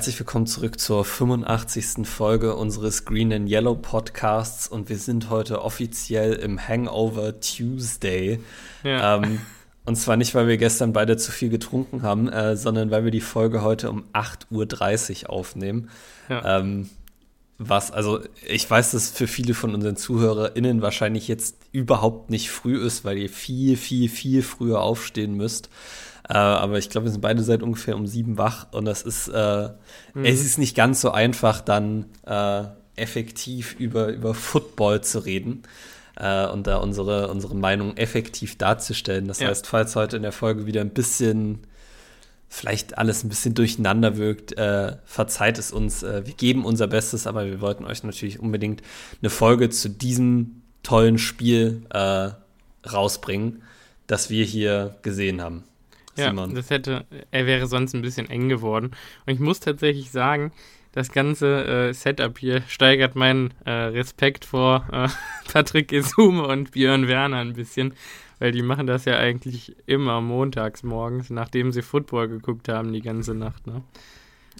Herzlich willkommen zurück zur 85. Folge unseres Green and Yellow Podcasts und wir sind heute offiziell im Hangover Tuesday. Ja. Ähm, und zwar nicht, weil wir gestern beide zu viel getrunken haben, äh, sondern weil wir die Folge heute um 8.30 Uhr aufnehmen. Ja. Ähm, was, also ich weiß, dass für viele von unseren ZuhörerInnen wahrscheinlich jetzt überhaupt nicht früh ist, weil ihr viel, viel, viel früher aufstehen müsst. Äh, aber ich glaube, wir sind beide seit ungefähr um sieben wach und das ist, äh, mhm. es ist nicht ganz so einfach, dann äh, effektiv über, über Football zu reden äh, und da unsere, unsere Meinung effektiv darzustellen. Das ja. heißt, falls heute in der Folge wieder ein bisschen vielleicht alles ein bisschen durcheinander wirkt, äh, verzeiht es uns. Äh, wir geben unser Bestes, aber wir wollten euch natürlich unbedingt eine Folge zu diesem tollen Spiel äh, rausbringen, das wir hier gesehen haben. Simon. Ja, das hätte, er wäre sonst ein bisschen eng geworden. Und ich muss tatsächlich sagen, das ganze äh, Setup hier steigert meinen äh, Respekt vor äh, Patrick Esume und Björn Werner ein bisschen, weil die machen das ja eigentlich immer montags morgens, nachdem sie Football geguckt haben die ganze Nacht. Ne?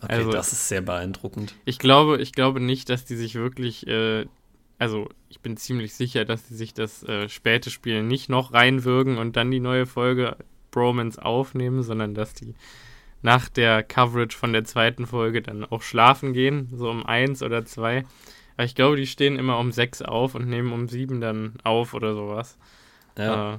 Okay, also, das ist sehr beeindruckend. Ich glaube, ich glaube nicht, dass die sich wirklich, äh, also ich bin ziemlich sicher, dass die sich das äh, späte Spiel nicht noch reinwürgen und dann die neue Folge Bromance aufnehmen, sondern dass die nach der Coverage von der zweiten Folge dann auch schlafen gehen, so um eins oder zwei. Aber ich glaube, die stehen immer um sechs auf und nehmen um sieben dann auf oder sowas. Ja. Äh,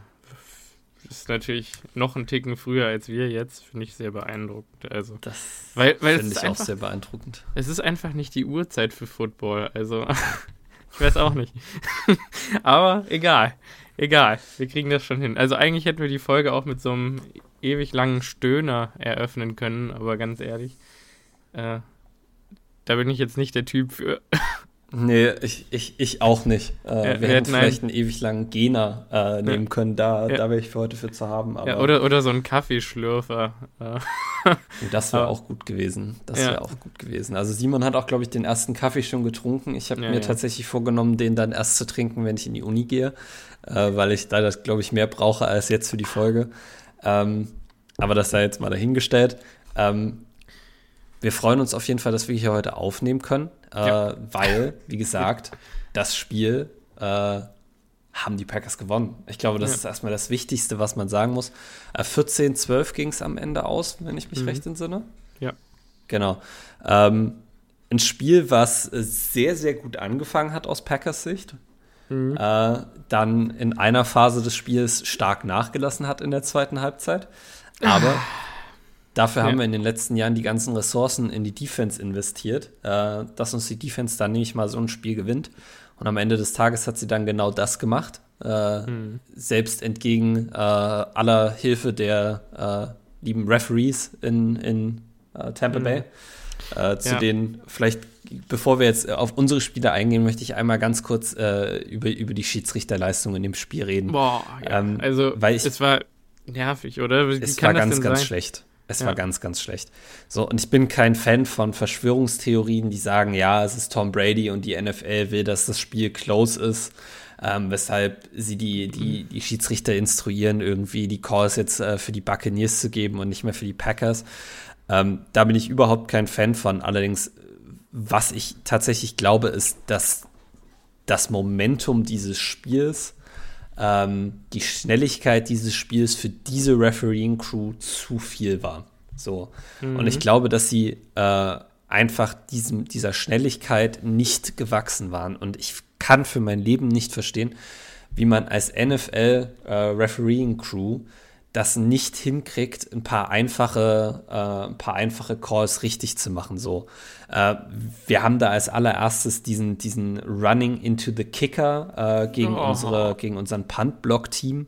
ist natürlich noch ein Ticken früher als wir jetzt, finde ich sehr beeindruckend. Also, das weil, weil finde ich einfach, auch sehr beeindruckend. Es ist einfach nicht die Uhrzeit für Football, also ich weiß auch nicht. Aber egal. Egal, wir kriegen das schon hin. Also eigentlich hätten wir die Folge auch mit so einem ewig langen Stöhner eröffnen können, aber ganz ehrlich, äh, da bin ich jetzt nicht der Typ für. Nee, ich, ich, ich auch nicht. Äh, ja, wir, wir, hätten vielleicht einen, ewig langen Gena äh, nehmen ja. können, da, ja. da wäre ich für heute für zu haben. oder, oder so einen Kaffeeschlürfer. Äh. das wäre auch gut gewesen. Das wäre auch gut gewesen. Also Simon hat auch, glaube ich, den ersten Kaffee schon getrunken. Ich habe mir tatsächlich vorgenommen, den dann erst zu trinken, wenn ich in die Uni gehe, äh, weil ich da das, glaube ich, mehr brauche als jetzt für die Folge. Ähm, aber das sei jetzt mal dahingestellt. Ähm, wir freuen uns auf jeden Fall, dass wir hier heute aufnehmen können äh, ja. weil, wie gesagt, das Spiel äh, haben die Packers gewonnen. Ich glaube, das ja. ist erstmal das Wichtigste, was man sagen muss. Äh, 14-12 ging es am Ende aus, wenn ich mich mhm. recht entsinne. Ja. Genau. Ähm, ein Spiel, was sehr, sehr gut angefangen hat aus Packers Sicht. Mhm. Äh, dann in einer Phase des Spiels stark nachgelassen hat in der zweiten Halbzeit. Aber Dafür ja. haben wir in den letzten Jahren die ganzen Ressourcen in die Defense investiert, äh, dass uns die Defense dann nämlich mal so ein Spiel gewinnt. Und am Ende des Tages hat sie dann genau das gemacht. Äh, mhm. Selbst entgegen äh, aller Hilfe der äh, lieben Referees in, in äh, Tampa mhm. Bay. Äh, zu ja. denen vielleicht, bevor wir jetzt auf unsere Spiele eingehen, möchte ich einmal ganz kurz über, über die Schiedsrichterleistung in dem Spiel reden. Boah, ja. ähm, also weil ich, es war nervig, oder? Wie es war ganz, ganz sein? schlecht. Es ja. war ganz, ganz schlecht. So, und ich bin kein Fan von Verschwörungstheorien, die sagen, ja, es ist Tom Brady und die NFL will, dass das Spiel close ist. Ähm, weshalb sie die, die, die Schiedsrichter instruieren, irgendwie die Calls jetzt äh, für die Buccaneers zu geben und nicht mehr für die Packers. Ähm, da bin ich überhaupt kein Fan von. Allerdings, was ich tatsächlich glaube, ist, dass das Momentum dieses Spiels ähm, die Schnelligkeit dieses Spiels für diese Refereeing-Crew zu viel war. So. Mhm. Und ich glaube, dass sie äh, einfach diesem, dieser Schnelligkeit nicht gewachsen waren. Und ich kann für mein Leben nicht verstehen, wie man als NFL-Refereeing-Crew äh, das nicht hinkriegt, ein paar einfache, äh, ein paar einfache Calls richtig zu machen. So, äh, wir haben da als allererstes diesen, diesen Running into the Kicker äh, gegen oh. unsere, gegen unseren Punt-Block-Team,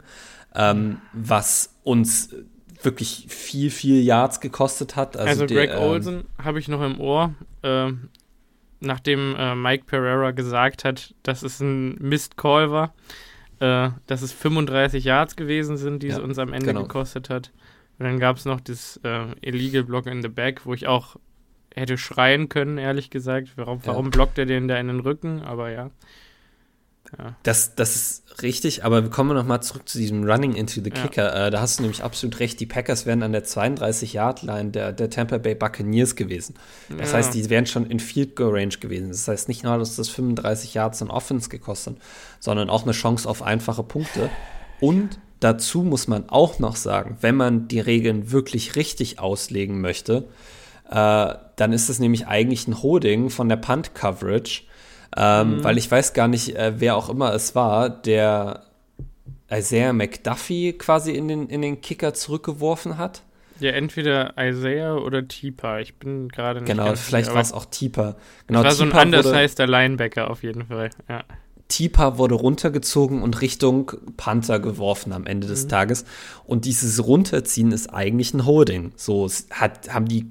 ähm, was uns wirklich viel, viel Yards gekostet hat. Also, also Greg der, ähm, Olsen habe ich noch im Ohr, äh, nachdem äh, Mike Pereira gesagt hat, dass es ein Mist-Call war äh, dass es 35 Yards gewesen sind, die ja, es uns am Ende genau. gekostet hat. Und dann gab es noch das äh, Illegal Block in the Back, wo ich auch hätte schreien können, ehrlich gesagt. Warum, ja. warum blockt er den da in den Rücken? Aber ja. Ja. Das, das ist richtig, aber wir kommen noch mal zurück zu diesem Running into the Kicker. Ja. Äh, da hast du nämlich absolut recht. Die Packers wären an der 32-Yard-Line der, der Tampa Bay Buccaneers gewesen. Das ja. heißt, die wären schon in Field Goal Range gewesen. Das heißt nicht nur, dass das 35 Yards an Offense gekostet, sondern auch eine Chance auf einfache Punkte. Und dazu muss man auch noch sagen, wenn man die Regeln wirklich richtig auslegen möchte, äh, dann ist es nämlich eigentlich ein Holding von der Punt Coverage ähm, mhm. Weil ich weiß gar nicht, äh, wer auch immer es war, der Isaiah McDuffie quasi in den, in den Kicker zurückgeworfen hat. Ja, entweder Isaiah oder Tipa. Ich bin gerade nicht Genau, vielleicht war es auch Tipa. Genau, das war so ein undersizeder Linebacker auf jeden Fall, ja. Tipa wurde runtergezogen und Richtung Panther geworfen am Ende des mhm. Tages. Und dieses Runterziehen ist eigentlich ein Holding. So hat, haben die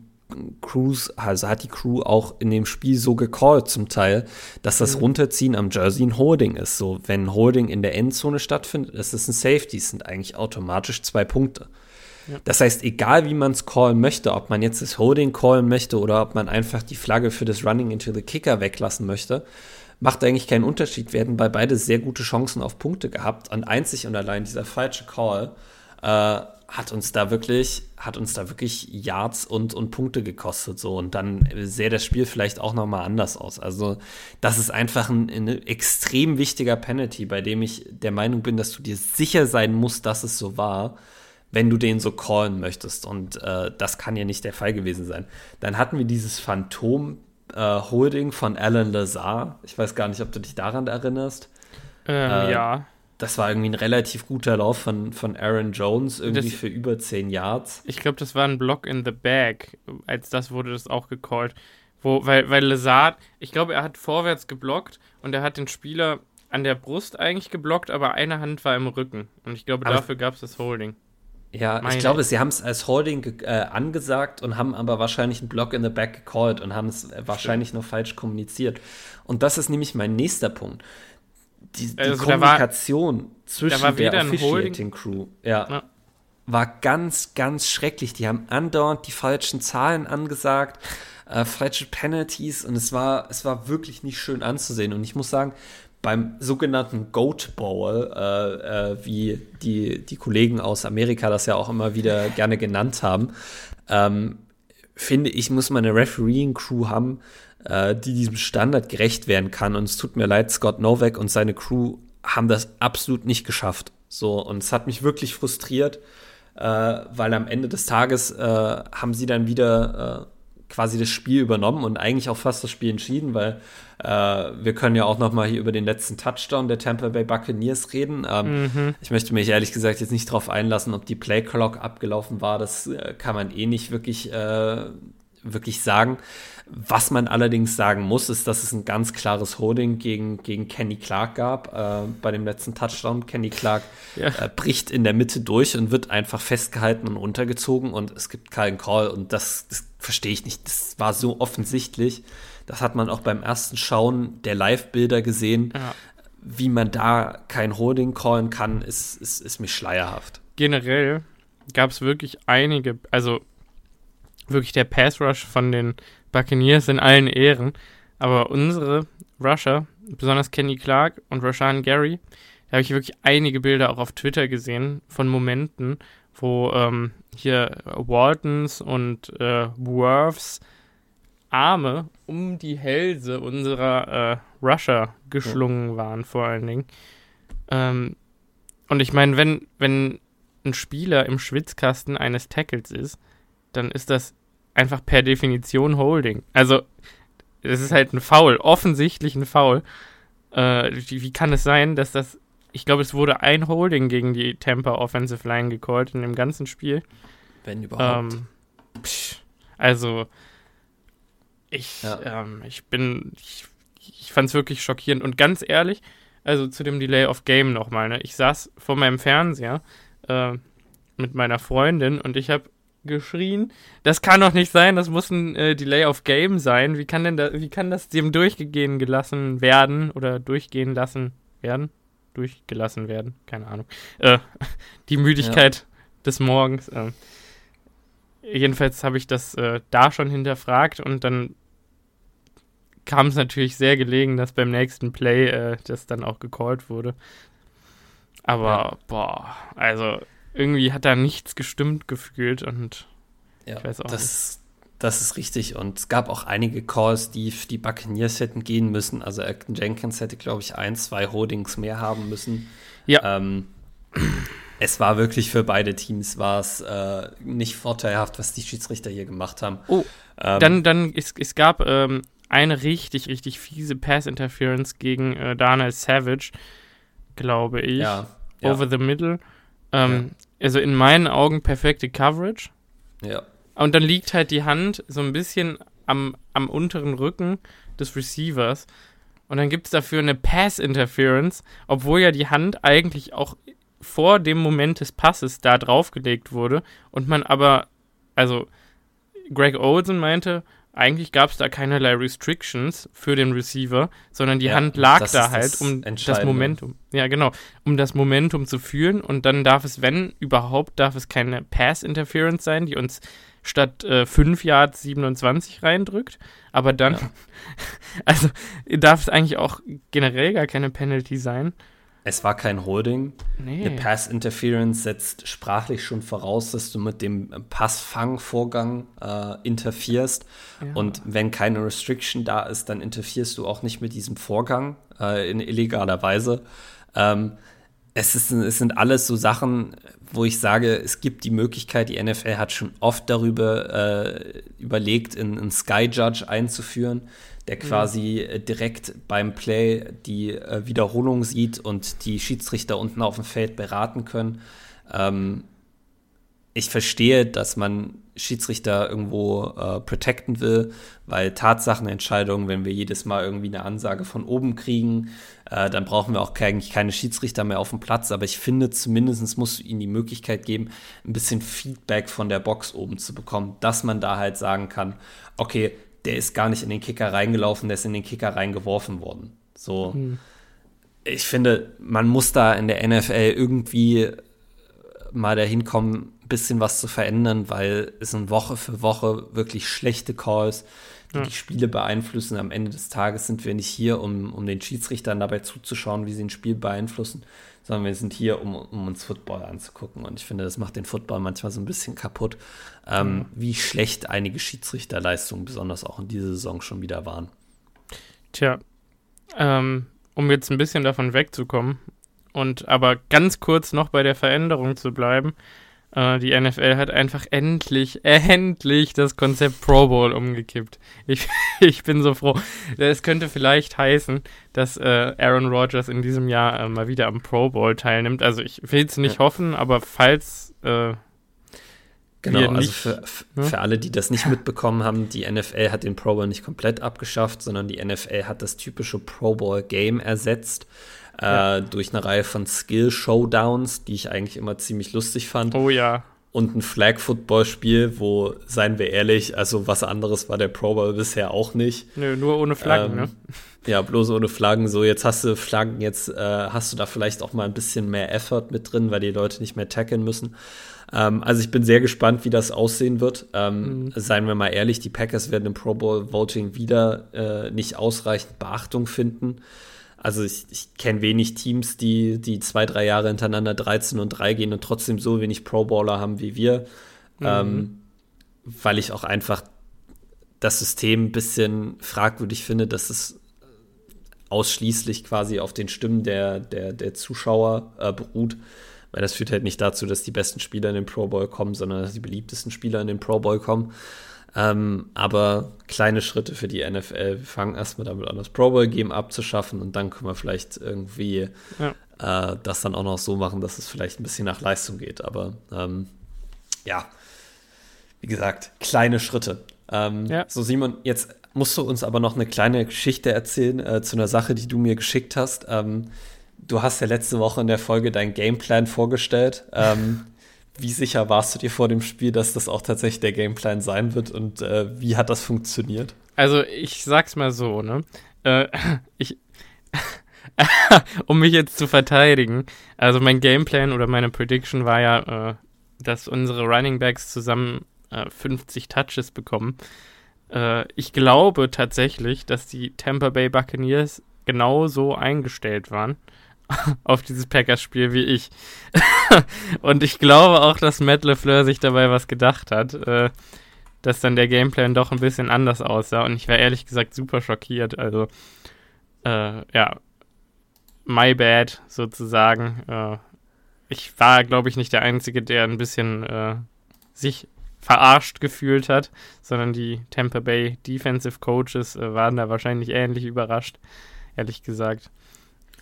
Crews, also hat die Crew auch in dem Spiel so gecallt zum Teil, dass das mhm. Runterziehen am Jersey ein Holding ist. So, wenn ein Holding in der Endzone stattfindet, ist es ein Safety. Es sind eigentlich automatisch zwei Punkte. Ja. Das heißt, egal wie man es callen möchte, ob man jetzt das Holding callen möchte oder ob man einfach die Flagge für das Running into the Kicker weglassen möchte, macht eigentlich keinen Unterschied. Wir hätten bei beide sehr gute Chancen auf Punkte gehabt. Und einzig und allein dieser falsche Call äh, hat uns da wirklich, hat uns da wirklich Yards und, und Punkte gekostet. So. Und dann sähe das Spiel vielleicht auch nochmal anders aus. Also, das ist einfach ein, ein, extrem wichtiger Penalty, bei dem ich der Meinung bin, dass du dir sicher sein musst, dass es so war, wenn du den so callen möchtest. Und äh, das kann ja nicht der Fall gewesen sein. Dann hatten wir dieses Phantom äh, Holding von Alan Lazar. Ich weiß gar nicht, ob du dich daran erinnerst. Ähm, äh, ja das war irgendwie ein relativ guter Lauf von, von Aaron Jones, irgendwie das, für über 10 Yards. Ich glaube, das war ein Block in the Bag. Als das wurde das auch gecallt. Wo, weil, weil Lazard, ich glaube, er hat vorwärts geblockt und er hat den Spieler an der Brust eigentlich geblockt, aber eine Hand war im Rücken. Und ich glaube, aber dafür gab es das Holding. Ja, Meine. ich glaube, sie haben es als Holding äh, angesagt und haben aber wahrscheinlich einen Block in the Back gecallt und haben es wahrscheinlich nur falsch kommuniziert. Und das ist nämlich mein nächster Punkt die, die also Kommunikation war, zwischen der Officiating Crew ja, ja, war ganz, ganz schrecklich. Die haben andauernd die falschen Zahlen angesagt, äh, falsche Penalties und es war, es war wirklich nicht schön anzusehen. Und ich muss sagen, beim sogenannten Goat Bowl, äh, äh, wie die, die Kollegen aus Amerika das ja auch immer wieder gerne genannt haben, ähm, finde ich, muss man eine Refereeing-Crew haben, äh, die diesem Standard gerecht werden kann. Und es tut mir leid, Scott Novak und seine Crew haben das absolut nicht geschafft. So, und es hat mich wirklich frustriert, äh, weil am Ende des Tages äh, haben sie dann wieder äh, quasi das Spiel übernommen und eigentlich auch fast das Spiel entschieden, weil äh, wir können ja auch noch mal hier über den letzten Touchdown der Tampa Bay Buccaneers reden. Ähm, mhm. Ich möchte mich ehrlich gesagt jetzt nicht darauf einlassen, ob die Play Clock abgelaufen war. Das äh, kann man eh nicht wirklich wirklich sagen. Was man allerdings sagen muss, ist, dass es ein ganz klares Holding gegen, gegen Kenny Clark gab äh, bei dem letzten Touchdown. Kenny Clark ja. äh, bricht in der Mitte durch und wird einfach festgehalten und runtergezogen und es gibt keinen Call und das, das verstehe ich nicht. Das war so offensichtlich. Das hat man auch beim ersten Schauen der Live-Bilder gesehen. Ja. Wie man da kein Holding callen kann, ist, ist, ist mir schleierhaft. Generell gab es wirklich einige, also wirklich der Pass Rush von den Buccaneers in allen Ehren. Aber unsere Rusher, besonders Kenny Clark und Rashan Gary, da habe ich wirklich einige Bilder auch auf Twitter gesehen von Momenten, wo ähm, hier Waltons und äh, Worths Arme um die Hälse unserer äh, Rusher geschlungen waren, vor allen Dingen. Ähm, und ich meine, wenn, wenn ein Spieler im Schwitzkasten eines Tackles ist, dann ist das einfach per Definition Holding. Also, es ist halt ein Foul, offensichtlich ein Foul. Äh, wie, wie, kann es sein, dass das. Ich glaube, es wurde ein Holding gegen die Tampa Offensive Line gecallt in dem ganzen Spiel. Wenn überhaupt. Ähm, psch, also, ich, ja. ähm, ich bin. Ich, ich fand es wirklich schockierend. Und ganz ehrlich, also zu dem Delay of Game nochmal. Ne? Ich saß vor meinem Fernseher äh, mit meiner Freundin und ich habe geschrien. Das kann doch nicht sein, das muss ein äh, Delay of Game sein. Wie kann denn da, wie kann das dem durchgehen gelassen werden oder durchgehen lassen werden? Durchgelassen werden, keine Ahnung. Äh, die Müdigkeit ja. des Morgens. Äh. Jedenfalls habe ich das äh, da schon hinterfragt und dann kam es natürlich sehr gelegen, dass beim nächsten Play äh, das dann auch gecallt wurde. Aber, ja. boah, also irgendwie hat da nichts gestimmt gefühlt und ja, ich weiß auch das, nicht. Das ist richtig. Und es gab auch einige Calls, die für die Buccaneers hätten gehen müssen. Also Acton Jenkins hätte, glaube ich, ein, zwei Holdings mehr haben müssen. Ja. Ähm, es war wirklich für beide Teams war es äh, nicht vorteilhaft, was die Schiedsrichter hier gemacht haben. Oh, ähm, dann, dann es, es gab ähm, eine richtig, richtig fiese Pass-Interference gegen äh, Daniel Savage, glaube ich. Ja, ja. Over the middle. Ähm, ja. Also in meinen Augen perfekte Coverage. Ja. Und dann liegt halt die Hand so ein bisschen am, am unteren Rücken des Receivers. Und dann gibt es dafür eine Pass-Interference, obwohl ja die Hand eigentlich auch vor dem Moment des Passes da draufgelegt wurde und man aber, also Greg Olsen meinte, eigentlich gab es da keinerlei Restrictions für den Receiver, sondern die ja, Hand lag da halt, um das Momentum, ja genau, um das Momentum zu fühlen und dann darf es, wenn überhaupt, darf es keine Pass-Interference sein, die uns statt äh, 5 Yards 27 reindrückt, aber dann, ja. also darf es eigentlich auch generell gar keine Penalty sein. Es war kein Holding. Nee. Eine Pass Interference setzt sprachlich schon voraus, dass du mit dem Passfangvorgang äh, interferierst. Ja. Und wenn keine Restriction da ist, dann interferierst du auch nicht mit diesem Vorgang äh, in illegaler Weise. Ähm, es, ist, es sind alles so Sachen, wo ich sage, es gibt die Möglichkeit, die NFL hat schon oft darüber äh, überlegt, einen Sky Judge einzuführen der quasi mhm. direkt beim Play die äh, Wiederholung sieht und die Schiedsrichter unten auf dem Feld beraten können. Ähm, ich verstehe, dass man Schiedsrichter irgendwo äh, protecten will, weil Tatsachenentscheidungen, wenn wir jedes Mal irgendwie eine Ansage von oben kriegen, äh, dann brauchen wir auch eigentlich keine Schiedsrichter mehr auf dem Platz. Aber ich finde, zumindest musst du ihnen die Möglichkeit geben, ein bisschen Feedback von der Box oben zu bekommen, dass man da halt sagen kann, okay, der ist gar nicht in den Kicker reingelaufen, der ist in den Kicker reingeworfen worden. So. Mhm. Ich finde, man muss da in der NFL irgendwie mal dahin kommen, ein bisschen was zu verändern, weil es sind Woche für Woche wirklich schlechte Calls, die ja. die Spiele beeinflussen. Am Ende des Tages sind wir nicht hier, um, um den Schiedsrichtern dabei zuzuschauen, wie sie ein Spiel beeinflussen, sondern wir sind hier, um, um uns Football anzugucken. Und ich finde, das macht den Football manchmal so ein bisschen kaputt, ähm, mhm. wie schlecht einige Schiedsrichterleistungen, besonders auch in dieser Saison, schon wieder waren. Tja, ähm, um jetzt ein bisschen davon wegzukommen und aber ganz kurz noch bei der Veränderung zu bleiben, die NFL hat einfach endlich, endlich das Konzept Pro Bowl umgekippt. Ich, ich bin so froh. Es könnte vielleicht heißen, dass äh, Aaron Rodgers in diesem Jahr äh, mal wieder am Pro Bowl teilnimmt. Also ich will es nicht ja. hoffen, aber falls äh, Genau, also für, ne? für alle, die das nicht mitbekommen haben, die NFL hat den Pro Bowl nicht komplett abgeschafft, sondern die NFL hat das typische Pro Bowl Game ersetzt ja. äh, durch eine Reihe von Skill-Showdowns, die ich eigentlich immer ziemlich lustig fand. Oh ja. Und ein Flag-Football-Spiel, wo, seien wir ehrlich, also was anderes war der Pro Bowl bisher auch nicht. Nö, nur ohne Flaggen, ähm, ne? Ja, bloß ohne Flaggen. So, jetzt hast du Flaggen, jetzt äh, hast du da vielleicht auch mal ein bisschen mehr Effort mit drin, weil die Leute nicht mehr tackeln müssen. Ähm, also ich bin sehr gespannt, wie das aussehen wird. Ähm, mhm. Seien wir mal ehrlich, die Packers werden im Pro Bowl Voting wieder äh, nicht ausreichend Beachtung finden. Also ich, ich kenne wenig Teams, die, die zwei, drei Jahre hintereinander 13 und 3 gehen und trotzdem so wenig Pro Bowler haben wie wir. Mhm. Ähm, weil ich auch einfach das System ein bisschen fragwürdig finde, dass es ausschließlich quasi auf den Stimmen der, der, der Zuschauer äh, beruht. Weil das führt halt nicht dazu, dass die besten Spieler in den Pro Bowl kommen, sondern dass die beliebtesten Spieler in den Pro Bowl kommen. Ähm, aber kleine Schritte für die NFL. Wir fangen erstmal damit an, das Pro Bowl Game abzuschaffen und dann können wir vielleicht irgendwie ja. äh, das dann auch noch so machen, dass es vielleicht ein bisschen nach Leistung geht. Aber ähm, ja, wie gesagt, kleine Schritte. Ähm, ja. So, Simon, jetzt musst du uns aber noch eine kleine Geschichte erzählen äh, zu einer Sache, die du mir geschickt hast. Ähm, du hast ja letzte Woche in der Folge deinen Gameplan vorgestellt. Wie sicher warst du dir vor dem Spiel, dass das auch tatsächlich der Gameplan sein wird und äh, wie hat das funktioniert? Also ich sag's mal so, ne? Äh, ich, um mich jetzt zu verteidigen, also mein Gameplan oder meine Prediction war ja, äh, dass unsere Running Backs zusammen 50 äh, Touches bekommen. Äh, ich glaube tatsächlich, dass die Tampa Bay Buccaneers genauso eingestellt waren auf dieses Packers-Spiel wie ich. und ich glaube auch, dass Matt LeFleur sich dabei was gedacht hat, äh, dass dann der Gameplan doch ein bisschen anders aussah. Und ich war ehrlich gesagt super schockiert. Also, äh, ja, my bad sozusagen. Äh, ich war, glaube ich, nicht der Einzige, der ein bisschen äh, sich verarscht gefühlt hat, sondern die Tampa Bay Defensive Coaches äh, waren da wahrscheinlich ähnlich überrascht, ehrlich gesagt.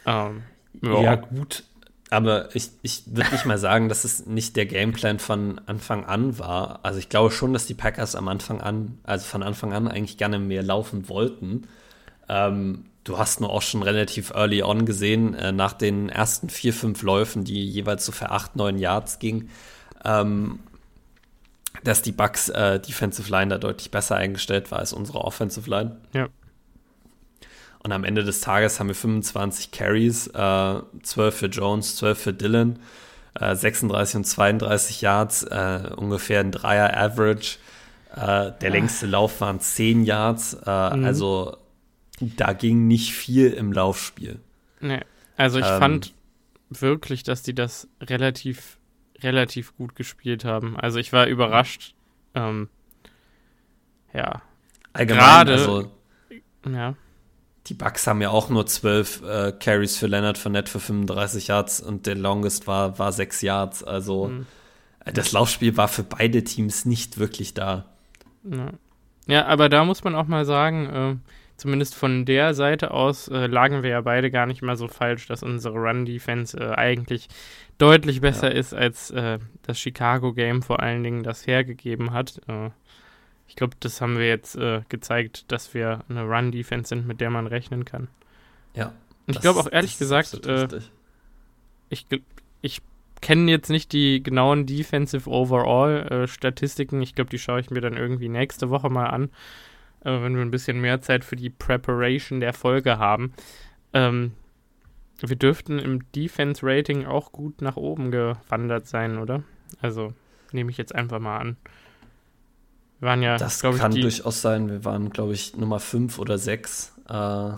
Ähm, ja. ja, gut. Aber ich, ich würde nicht mal sagen, dass es nicht der Gameplan von Anfang an war. Also ich glaube schon, dass die Packers am Anfang an, also von Anfang an eigentlich gerne mehr laufen wollten. Ähm, du hast nur auch schon relativ early on gesehen, äh, nach den ersten vier, fünf Läufen, die jeweils so für acht, neun Yards gingen, ähm, dass die Bucks äh, Defensive Line da deutlich besser eingestellt war als unsere Offensive Line. Ja. Und am Ende des Tages haben wir 25 Carries, äh, 12 für Jones, 12 für Dylan, äh, 36 und 32 Yards, äh, ungefähr ein Dreier-Average. Äh, der längste Lauf waren 10 Yards. Äh, mhm. Also da ging nicht viel im Laufspiel. Nee. Also ich ähm, fand wirklich, dass die das relativ, relativ gut gespielt haben. Also ich war überrascht. Ähm, ja. Allgemein, Gerade, also, ja die Bucks haben ja auch nur zwölf äh, Carries für Leonard Fournette für 35 Yards und der Longest war, war sechs Yards. Also mhm. das Laufspiel war für beide Teams nicht wirklich da. Ja, ja aber da muss man auch mal sagen, äh, zumindest von der Seite aus äh, lagen wir ja beide gar nicht mal so falsch, dass unsere Run-Defense äh, eigentlich deutlich besser ja. ist, als äh, das Chicago-Game vor allen Dingen das hergegeben hat. Ich glaube, das haben wir jetzt äh, gezeigt, dass wir eine Run-Defense sind, mit der man rechnen kann. Ja. Und ich glaube auch ehrlich gesagt, äh, ich, ich kenne jetzt nicht die genauen Defensive Overall-Statistiken. Äh, ich glaube, die schaue ich mir dann irgendwie nächste Woche mal an, äh, wenn wir ein bisschen mehr Zeit für die Preparation der Folge haben. Ähm, wir dürften im Defense-Rating auch gut nach oben gewandert sein, oder? Also nehme ich jetzt einfach mal an. Wir waren ja, das kann ich, durchaus sein. Wir waren, glaube ich, Nummer 5 oder 6 äh,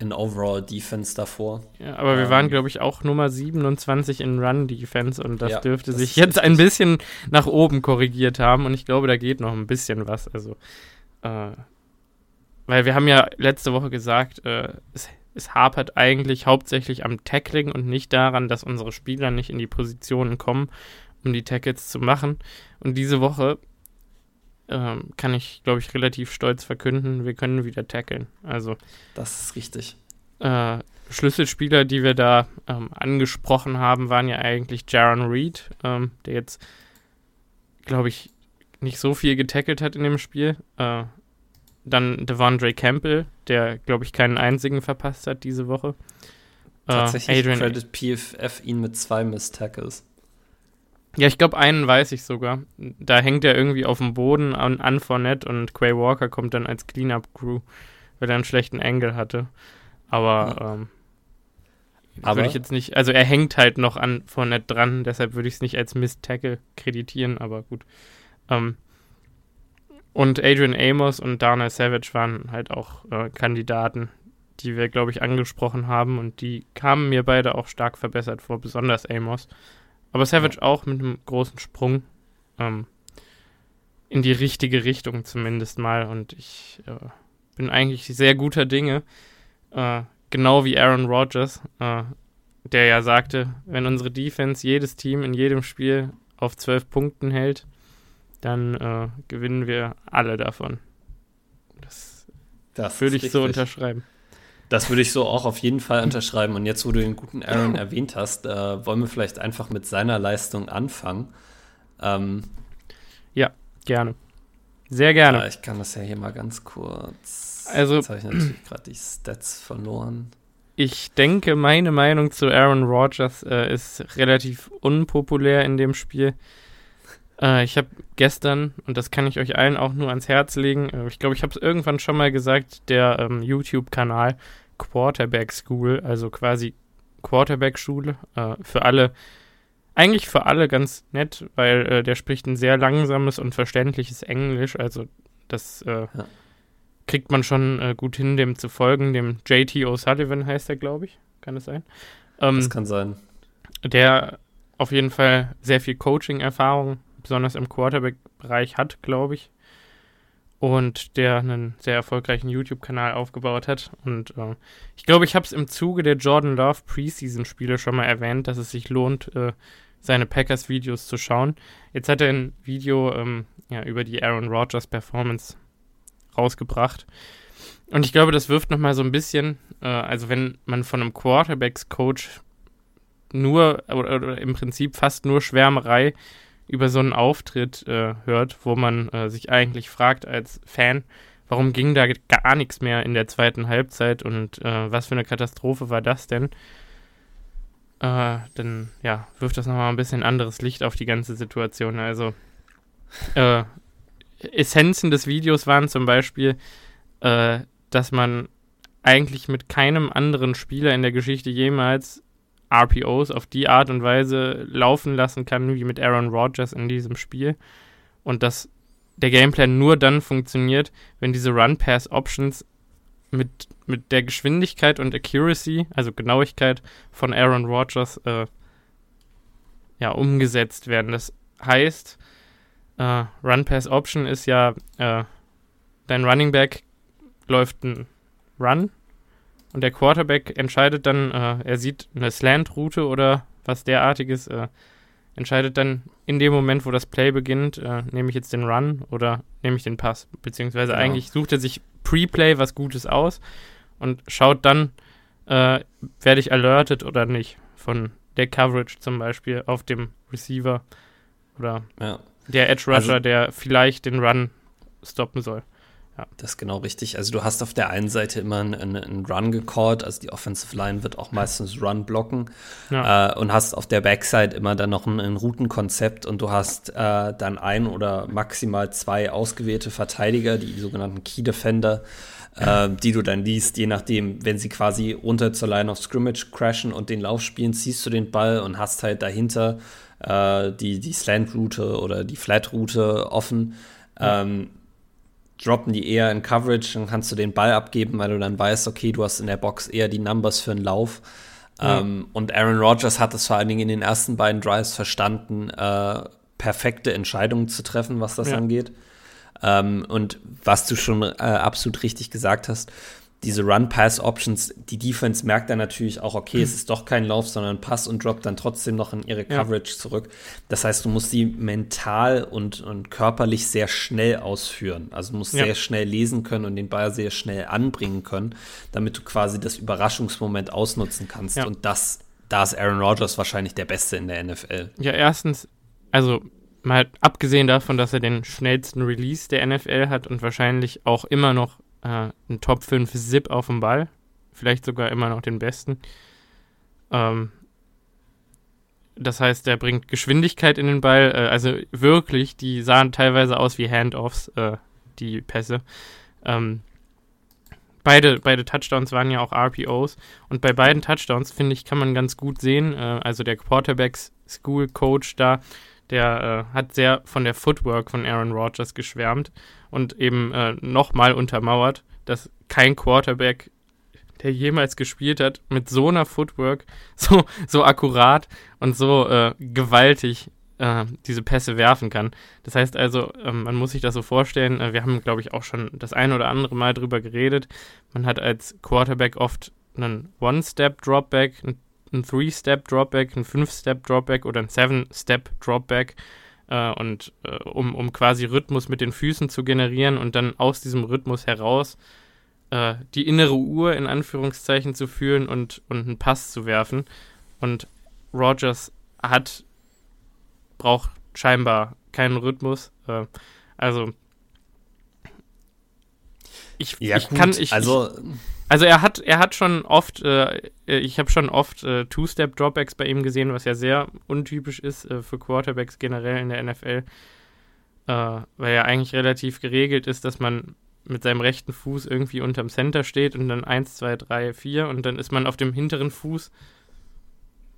in Overall Defense davor. Ja, aber ähm, wir waren, glaube ich, auch Nummer 27 in Run Defense und das ja, dürfte das sich jetzt ein bisschen nach oben korrigiert haben und ich glaube, da geht noch ein bisschen was. Also, äh, weil wir haben ja letzte Woche gesagt, äh, es, es hapert eigentlich hauptsächlich am Tackling und nicht daran, dass unsere Spieler nicht in die Positionen kommen, um die Tackles zu machen. Und diese Woche ähm, kann ich, glaube ich, relativ stolz verkünden, wir können wieder tackeln. Also. Das ist richtig. Äh, Schlüsselspieler, die wir da ähm, angesprochen haben, waren ja eigentlich Jaron Reed, ähm, der jetzt, glaube ich, nicht so viel getackelt hat in dem Spiel. Äh, dann Devondre Campbell, der, glaube ich, keinen einzigen verpasst hat diese Woche. Äh, Tatsächlich Adrian credit PFF ihn mit zwei Miss-Tackles. Ja, ich glaube, einen weiß ich sogar. Da hängt er irgendwie auf dem Boden an, an Fournette und Quay Walker kommt dann als Cleanup-Crew, weil er einen schlechten Angle hatte. Aber, ja. ähm, würde ich jetzt nicht, also er hängt halt noch an Fournette dran, deshalb würde ich es nicht als Miss-Tackle kreditieren, aber gut. Ähm, und Adrian Amos und Darnell Savage waren halt auch äh, Kandidaten, die wir, glaube ich, angesprochen haben und die kamen mir beide auch stark verbessert vor, besonders Amos. Aber Savage ja. auch mit einem großen Sprung ähm, in die richtige Richtung zumindest mal. Und ich äh, bin eigentlich sehr guter Dinge. Äh, genau wie Aaron Rodgers, äh, der ja sagte, wenn unsere Defense jedes Team in jedem Spiel auf zwölf Punkten hält, dann äh, gewinnen wir alle davon. Das, das würde ich richtig. so unterschreiben. Das würde ich so auch auf jeden Fall unterschreiben. Und jetzt, wo du den guten Aaron erwähnt hast, äh, wollen wir vielleicht einfach mit seiner Leistung anfangen. Ähm, ja, gerne. Sehr gerne. Ja, ich kann das ja hier mal ganz kurz. Also, jetzt habe ich natürlich gerade die Stats verloren. Ich denke, meine Meinung zu Aaron Rodgers äh, ist relativ unpopulär in dem Spiel. Äh, ich habe gestern, und das kann ich euch allen auch nur ans Herz legen, äh, ich glaube, ich habe es irgendwann schon mal gesagt, der ähm, YouTube-Kanal Quarterback School, also quasi Quarterback-Schule, äh, für alle, eigentlich für alle ganz nett, weil äh, der spricht ein sehr langsames und verständliches Englisch, also das äh, ja. kriegt man schon äh, gut hin, dem zu folgen. Dem JT O'Sullivan heißt er, glaube ich. Kann es sein? Ähm, das kann sein. Der auf jeden Fall sehr viel Coaching-Erfahrung, besonders im Quarterback-Bereich hat, glaube ich. Und der einen sehr erfolgreichen YouTube-Kanal aufgebaut hat. Und äh, ich glaube, ich habe es im Zuge der Jordan Love Preseason-Spiele schon mal erwähnt, dass es sich lohnt, äh, seine Packers-Videos zu schauen. Jetzt hat er ein Video ähm, ja, über die Aaron Rodgers Performance rausgebracht. Und ich glaube, das wirft nochmal so ein bisschen, äh, also wenn man von einem Quarterbacks-Coach nur oder, oder, im Prinzip fast nur Schwärmerei über so einen Auftritt äh, hört, wo man äh, sich eigentlich fragt als Fan, warum ging da gar nichts mehr in der zweiten Halbzeit und äh, was für eine Katastrophe war das denn? äh, dann ja, wirft das nochmal ein bisschen anderes Licht auf die ganze Situation. Also äh, Essenzen des Videos waren zum Beispiel, dass man eigentlich mit keinem anderen Spieler in der Geschichte jemals RPOs auf die Art und Weise laufen lassen kann, wie mit Aaron Rodgers in diesem Spiel. Und dass der Gameplan nur dann funktioniert, wenn diese Run-Pass-Options mit, mit der Geschwindigkeit und Accuracy, also Genauigkeit von Aaron Rodgers, äh, ja, umgesetzt werden. Das heißt, äh, Run-Pass-Option ist ja, äh, dein Running Back läuft ein Run und der Quarterback entscheidet dann, äh, er sieht eine Slant-Route oder was derartiges, äh, entscheidet dann in dem Moment, wo das Play beginnt, äh, nehme ich jetzt den Run oder nehme ich den Pass. Beziehungsweise genau. eigentlich sucht er sich Pre-Play was Gutes aus und schaut dann, äh, werde ich alerted oder nicht von der Coverage zum Beispiel auf dem Receiver oder ja. der Edge Rusher, also, der vielleicht den Run stoppen soll. Ja. Das ist genau richtig. Also du hast auf der einen Seite immer einen, einen Run gecallt, also die Offensive Line wird auch meistens Run blocken ja. äh, und hast auf der Backside immer dann noch ein, ein Routenkonzept und du hast äh, dann ein oder maximal zwei ausgewählte Verteidiger, die sogenannten Key Defender, äh, die du dann liest, je nachdem, wenn sie quasi runter zur Line of Scrimmage crashen und den Lauf spielen, ziehst du den Ball und hast halt dahinter äh, die, die Slant-Route oder die Flat-Route offen. Ja. Ähm, droppen die eher in Coverage, dann kannst du den Ball abgeben, weil du dann weißt, okay, du hast in der Box eher die Numbers für einen Lauf. Mhm. Ähm, und Aaron Rodgers hat es vor allen Dingen in den ersten beiden Drives verstanden, äh, perfekte Entscheidungen zu treffen, was das ja. angeht. Ähm, und was du schon äh, absolut richtig gesagt hast, diese Run-Pass-Options, die Defense merkt dann natürlich auch, okay, mhm. es ist doch kein Lauf, sondern Pass und droppt dann trotzdem noch in ihre Coverage ja. zurück. Das heißt, du musst sie mental und, und körperlich sehr schnell ausführen. Also musst ja. sehr schnell lesen können und den Ball sehr schnell anbringen können, damit du quasi das Überraschungsmoment ausnutzen kannst. Ja. Und das, da ist Aaron Rodgers wahrscheinlich der Beste in der NFL. Ja, erstens, also mal abgesehen davon, dass er den schnellsten Release der NFL hat und wahrscheinlich auch immer noch äh, einen Top 5 Zip auf dem Ball. Vielleicht sogar immer noch den besten. Ähm, das heißt, er bringt Geschwindigkeit in den Ball. Äh, also wirklich, die sahen teilweise aus wie Handoffs, äh, die Pässe. Ähm, beide, beide Touchdowns waren ja auch RPOs. Und bei beiden Touchdowns, finde ich, kann man ganz gut sehen, äh, also der Quarterbacks School Coach da, der äh, hat sehr von der Footwork von Aaron Rodgers geschwärmt und eben äh, nochmal untermauert, dass kein Quarterback, der jemals gespielt hat, mit so einer Footwork so, so akkurat und so äh, gewaltig äh, diese Pässe werfen kann. Das heißt also, ähm, man muss sich das so vorstellen, äh, wir haben, glaube ich, auch schon das ein oder andere Mal drüber geredet. Man hat als Quarterback oft einen One-Step-Dropback, einen ein Three-Step-Dropback, ein Fünf-Step-Dropback oder ein Seven-Step-Dropback äh, und äh, um, um quasi Rhythmus mit den Füßen zu generieren und dann aus diesem Rhythmus heraus äh, die innere Uhr in Anführungszeichen zu führen und, und einen Pass zu werfen. Und Rogers hat, braucht scheinbar keinen Rhythmus. Äh, also ich, ja, ich kann, ich, also ich, also er hat, er hat schon oft, äh, ich habe schon oft äh, Two-Step-Dropbacks bei ihm gesehen, was ja sehr untypisch ist äh, für Quarterbacks generell in der NFL, äh, weil ja eigentlich relativ geregelt ist, dass man mit seinem rechten Fuß irgendwie unterm Center steht und dann 1, 2, 3, 4 und dann ist man auf dem hinteren Fuß,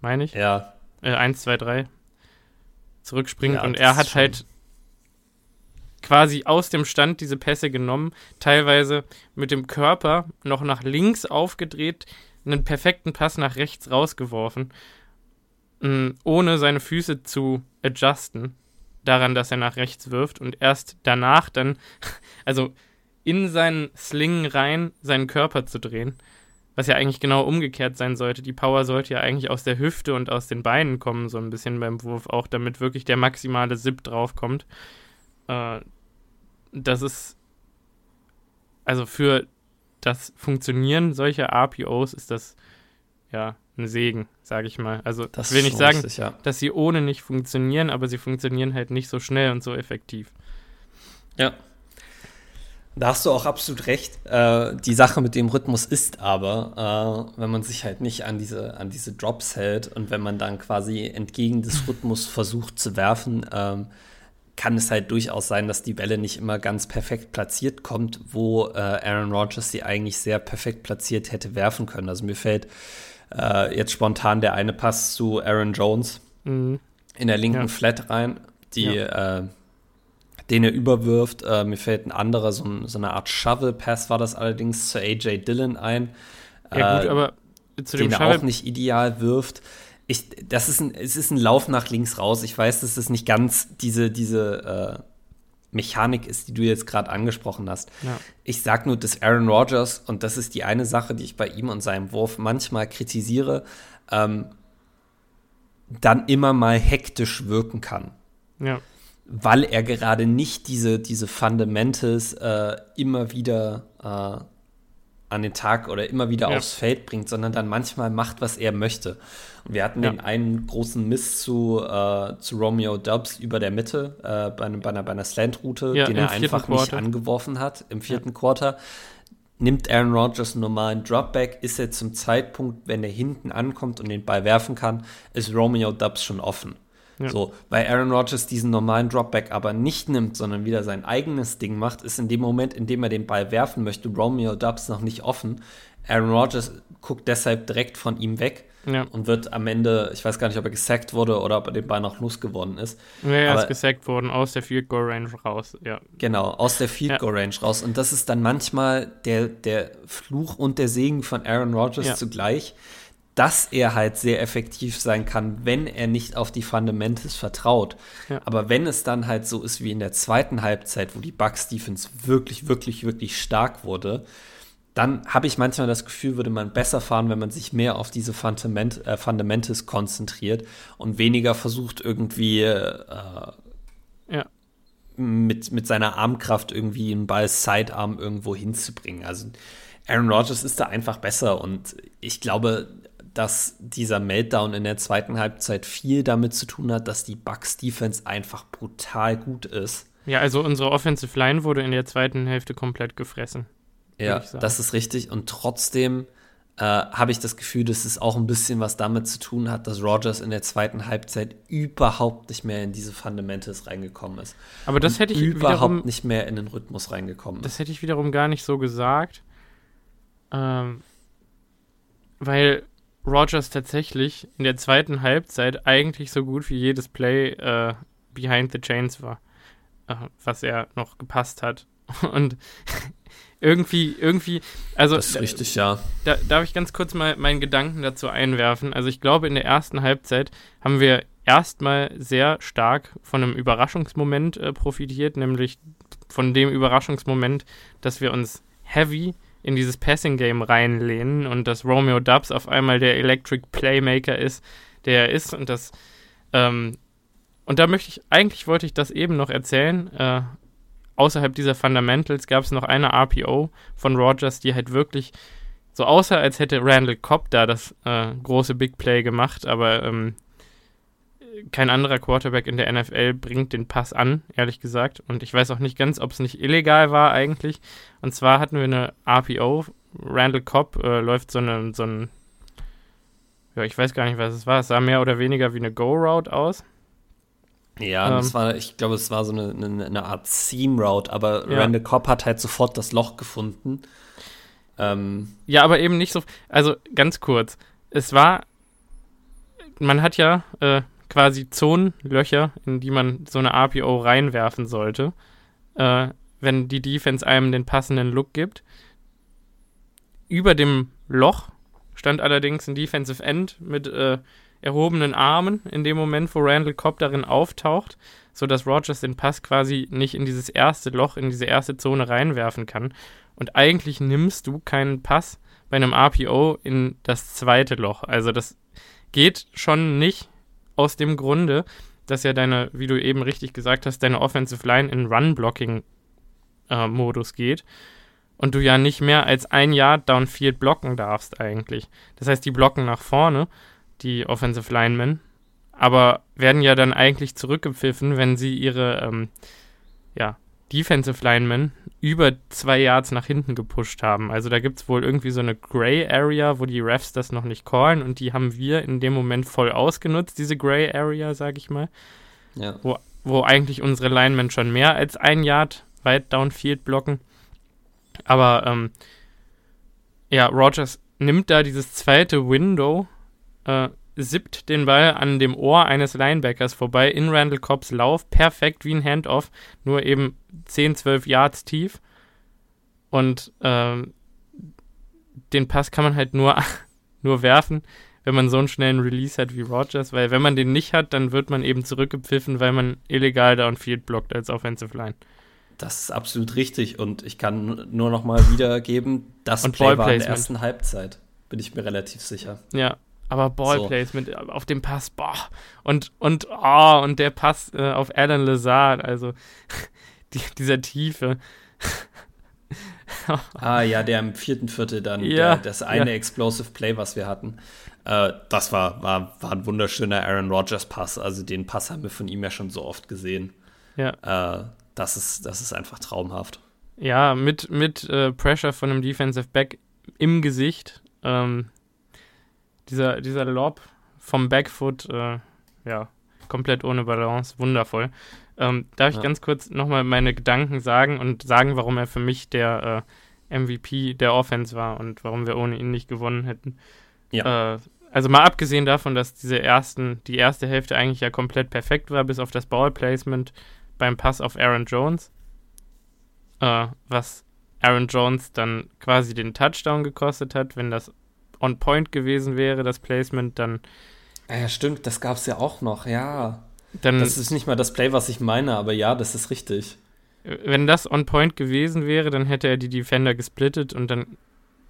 meine ich? Ja. Äh, 1, 2, 3 zurückspringt ja, und er hat halt quasi aus dem Stand diese Pässe genommen, teilweise mit dem Körper noch nach links aufgedreht, einen perfekten Pass nach rechts rausgeworfen, mm, ohne seine Füße zu adjusten, daran, dass er nach rechts wirft und erst danach dann, also in seinen Sling rein, seinen Körper zu drehen. Was ja eigentlich genau umgekehrt sein sollte. Die Power sollte ja eigentlich aus der Hüfte und aus den Beinen kommen, so ein bisschen beim Wurf, auch damit wirklich der maximale Zip draufkommt. Äh, das ist, also für das Funktionieren solcher RPOs ist das ja ein Segen, sage ich mal. Also das will nicht sagen, richtig, ja. dass sie ohne nicht funktionieren, aber sie funktionieren halt nicht so schnell und so effektiv. Ja, da hast du auch absolut recht. Äh, die Sache mit dem Rhythmus ist aber, äh, wenn man sich halt nicht an diese, an diese Drops hält und wenn man dann quasi entgegen des Rhythmus versucht zu werfen, ähm, kann es halt durchaus sein, dass die Bälle nicht immer ganz perfekt platziert kommt, wo äh, Aaron Rodgers sie eigentlich sehr perfekt platziert hätte werfen können. Also mir fällt äh, jetzt spontan der eine Pass zu Aaron Jones mhm. in der linken ja. Flat rein, die ja. äh, den er überwirft. Äh, mir fällt ein anderer, so, so, eine Art Shovel-Pass war das allerdings zu AJ Dillon ein. Ja, gut, äh, aber zu dem den er auch nicht ideal wirft. Ich, das ist ein, es ist ein Lauf nach links raus. Ich weiß, dass es nicht ganz diese, diese äh, Mechanik ist, die du jetzt gerade angesprochen hast. Ja. Ich sag nur, dass Aaron Rodgers, und das ist die eine Sache, die ich bei ihm und seinem Wurf manchmal kritisiere, ähm, dann immer mal hektisch wirken kann. Ja weil er gerade nicht diese, diese Fundamentals äh, immer wieder äh, an den Tag oder immer wieder ja. aufs Feld bringt, sondern dann manchmal macht, was er möchte. Und wir hatten ja. den einen großen Miss zu, äh, zu Romeo Dubs über der Mitte äh, bei, bei, einer, bei einer Slant-Route, ja, den er einfach Quarter. nicht angeworfen hat im vierten Quarter. Nimmt Aaron Rodgers einen normalen Dropback, ist er zum Zeitpunkt, wenn er hinten ankommt und den Ball werfen kann, ist Romeo Dubs schon offen. Ja. So, weil Aaron Rodgers diesen normalen Dropback aber nicht nimmt, sondern wieder sein eigenes Ding macht, ist in dem Moment, in dem er den Ball werfen möchte, Romeo Dubs noch nicht offen. Aaron Rodgers guckt deshalb direkt von ihm weg ja. und wird am Ende, ich weiß gar nicht, ob er gesackt wurde oder ob er den Ball noch losgeworden ist. Ja, er aber, ist gesackt worden, aus der Field Goal Range raus, ja. Genau, aus der Field Goal Range raus. Und das ist dann manchmal der, der Fluch und der Segen von Aaron Rodgers zugleich dass er halt sehr effektiv sein kann, wenn er nicht auf die Fundamentals vertraut. Ja. Aber wenn es dann halt so ist wie in der zweiten Halbzeit, wo die Bucks Defense wirklich, wirklich, wirklich stark wurde, dann habe ich manchmal das Gefühl, würde man besser fahren, wenn man sich mehr auf diese Fundament, äh, Fundamentals konzentriert und weniger versucht, irgendwie äh, ja. mit, mit seiner Armkraft irgendwie einen Ball Sidearm irgendwo hinzubringen. Also Aaron Rodgers ist da einfach besser und ich glaube, dass dieser Meltdown in der zweiten Halbzeit viel damit zu tun hat, dass die Bucks Defense einfach brutal gut ist. Ja, also unsere Offensive Line wurde in der zweiten Hälfte komplett gefressen. Ja, das ist richtig. Und trotzdem äh, habe ich das Gefühl, dass es auch ein bisschen was damit zu tun hat, dass Rogers in der zweiten Halbzeit überhaupt nicht mehr in diese Fundamentals reingekommen ist. Aber das hätte ich überhaupt wiederum, nicht mehr in den Rhythmus reingekommen ist. Das hätte ich wiederum gar nicht so gesagt. Ähm, weil Rogers tatsächlich in der zweiten Halbzeit eigentlich so gut wie jedes Play äh, behind the chains war, äh, was er noch gepasst hat. Und irgendwie, irgendwie, also. Das ist richtig, ja. Da, darf ich ganz kurz mal meinen Gedanken dazu einwerfen? Also, ich glaube, in der ersten Halbzeit haben wir erstmal sehr stark von einem Überraschungsmoment äh, profitiert, nämlich von dem Überraschungsmoment, dass wir uns heavy in dieses Passing-Game reinlehnen und dass Romeo Dubs auf einmal der Electric Playmaker ist, der er ist und das ähm, und da möchte ich, eigentlich wollte ich das eben noch erzählen, äh, außerhalb dieser Fundamentals gab es noch eine RPO von Rogers, die halt wirklich so aussah, als hätte Randall Cobb da das äh, große Big Play gemacht, aber ähm, kein anderer Quarterback in der NFL bringt den Pass an, ehrlich gesagt. Und ich weiß auch nicht ganz, ob es nicht illegal war eigentlich. Und zwar hatten wir eine RPO. Randall Cobb äh, läuft so, eine, so ein, ja, ich weiß gar nicht, was es war. Es sah mehr oder weniger wie eine Go-Route aus. Ja, ähm, das war, ich glaube, es war so eine, eine, eine Art Seam-Route, aber ja. Randall Cobb hat halt sofort das Loch gefunden. Ähm, ja, aber eben nicht so, also ganz kurz. Es war, man hat ja äh, quasi Zonenlöcher, in die man so eine APO reinwerfen sollte. äh, wenn die Defense einem den passenden Look gibt. Über dem Loch stand allerdings ein Defensive End mit äh, erhobenen Armen in dem Moment, wo Randall Cobb darin auftaucht, sodass Rogers den Pass quasi nicht in dieses erste Loch, in diese erste Zone reinwerfen kann. Und eigentlich nimmst du keinen Pass bei einem RPO in das zweite Loch. Also das geht schon nicht aus dem Grunde, dass ja deine, wie du eben richtig gesagt hast, deine Offensive Line in Run-Blocking-Modus äh, geht und du ja nicht mehr als ein Yard Downfield blocken darfst eigentlich. Das heißt, die blocken nach vorne, die Offensive Linemen, aber werden ja dann eigentlich zurückgepfiffen, wenn sie ihre ähm, ja, Defensive Linemen über zwei Yards nach hinten gepusht haben. Also da gibt es wohl irgendwie so eine Gray Area, wo die Refs das noch nicht callen und die haben wir in dem Moment voll ausgenutzt, diese Gray Area, sag ich mal. Ja. Wo, wo eigentlich unsere Linemen schon mehr als ein Yard weit downfield blocken. Aber ähm, ja, Rogers nimmt da dieses zweite Window, äh, sippt den Ball an dem Ohr eines Linebackers vorbei in Randall Cobbs Lauf, perfekt wie ein Handoff, nur eben 10, 12 Yards tief. Und ähm, den Pass kann man halt nur, nur werfen, wenn man so einen schnellen Release hat wie Rogers, weil wenn man den nicht hat, dann wird man eben zurückgepfiffen, weil man illegal Downfield blockt als Offensive Line. Das ist absolut richtig und ich kann nur noch mal wiedergeben, das und Play war in der ersten Halbzeit, bin ich mir relativ sicher. Ja, aber Ballplacement so. auf dem Pass, boah. Und, und, oh, und der Pass äh, auf Alan Lazard, also die, dieser Tiefe. ah, ja, der im vierten Viertel dann, ja, der, das eine ja. Explosive Play, was wir hatten. Äh, das war, war, war ein wunderschöner Aaron Rodgers Pass. Also den Pass haben wir von ihm ja schon so oft gesehen. Ja. Äh, das, ist, das ist einfach traumhaft. Ja, mit, mit äh, Pressure von einem Defensive Back im Gesicht. Ähm, dieser, dieser Lob vom Backfoot, äh, ja, komplett ohne Balance, wundervoll. Ähm, darf ich ja. ganz kurz nochmal meine Gedanken sagen und sagen, warum er für mich der äh, MVP der Offense war und warum wir ohne ihn nicht gewonnen hätten. Ja. Äh, also mal abgesehen davon, dass diese ersten, die erste Hälfte eigentlich ja komplett perfekt war, bis auf das Ballplacement beim Pass auf Aaron Jones, äh, was Aaron Jones dann quasi den Touchdown gekostet hat, wenn das on point gewesen wäre, das Placement, dann. Ah ja, stimmt, das gab es ja auch noch, ja. Dann, das ist nicht mal das Play, was ich meine, aber ja, das ist richtig. Wenn das on point gewesen wäre, dann hätte er die Defender gesplittet und dann,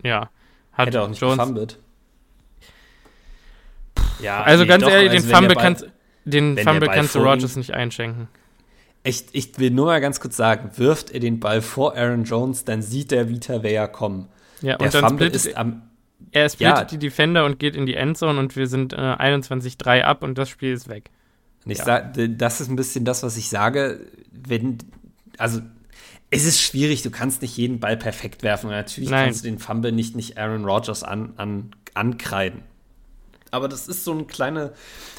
ja, hat hätte er auch nicht Jones. Gefumbled. Ja, also nee, ganz doch, ehrlich, also den Fumble, kannst, den Fumble kannst du Rogers nicht einschenken. Ich, ich will nur mal ganz kurz sagen, wirft er den Ball vor Aaron Jones, dann sieht er Vita Vea kommen. Ja, der und dann Fumble ist am er splittet ja. die Defender und geht in die Endzone und wir sind äh, 21-3 ab und das Spiel ist weg. ich ja. sag, das ist ein bisschen das, was ich sage. Wenn, also, es ist schwierig, du kannst nicht jeden Ball perfekt werfen. Und natürlich Nein. kannst du den Fumble nicht, nicht Aaron Rodgers an, an, ankreiden. Aber das ist so eine kleine,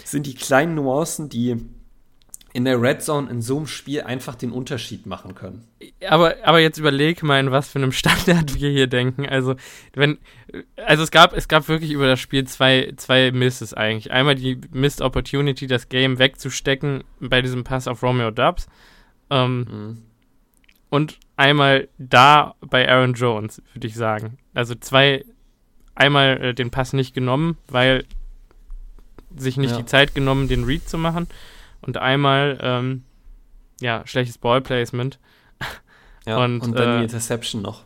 sind die kleinen Nuancen, die in der Red Zone in so einem Spiel einfach den Unterschied machen können. Aber, aber jetzt überleg mal, in was für einem Standard wir hier denken. Also, wenn, also es gab, es gab wirklich über das Spiel zwei, zwei Misses eigentlich. Einmal die Missed Opportunity, das Game wegzustecken bei diesem Pass auf Romeo Dubs. Ähm, mhm. Und einmal da bei Aaron Jones, würde ich sagen. Also zwei, einmal äh, den Pass nicht genommen, weil sich nicht ja. die Zeit genommen, den Read zu machen und einmal, ähm, ja, schlechtes Ballplacement. Ja, und, und dann äh, die Interception noch.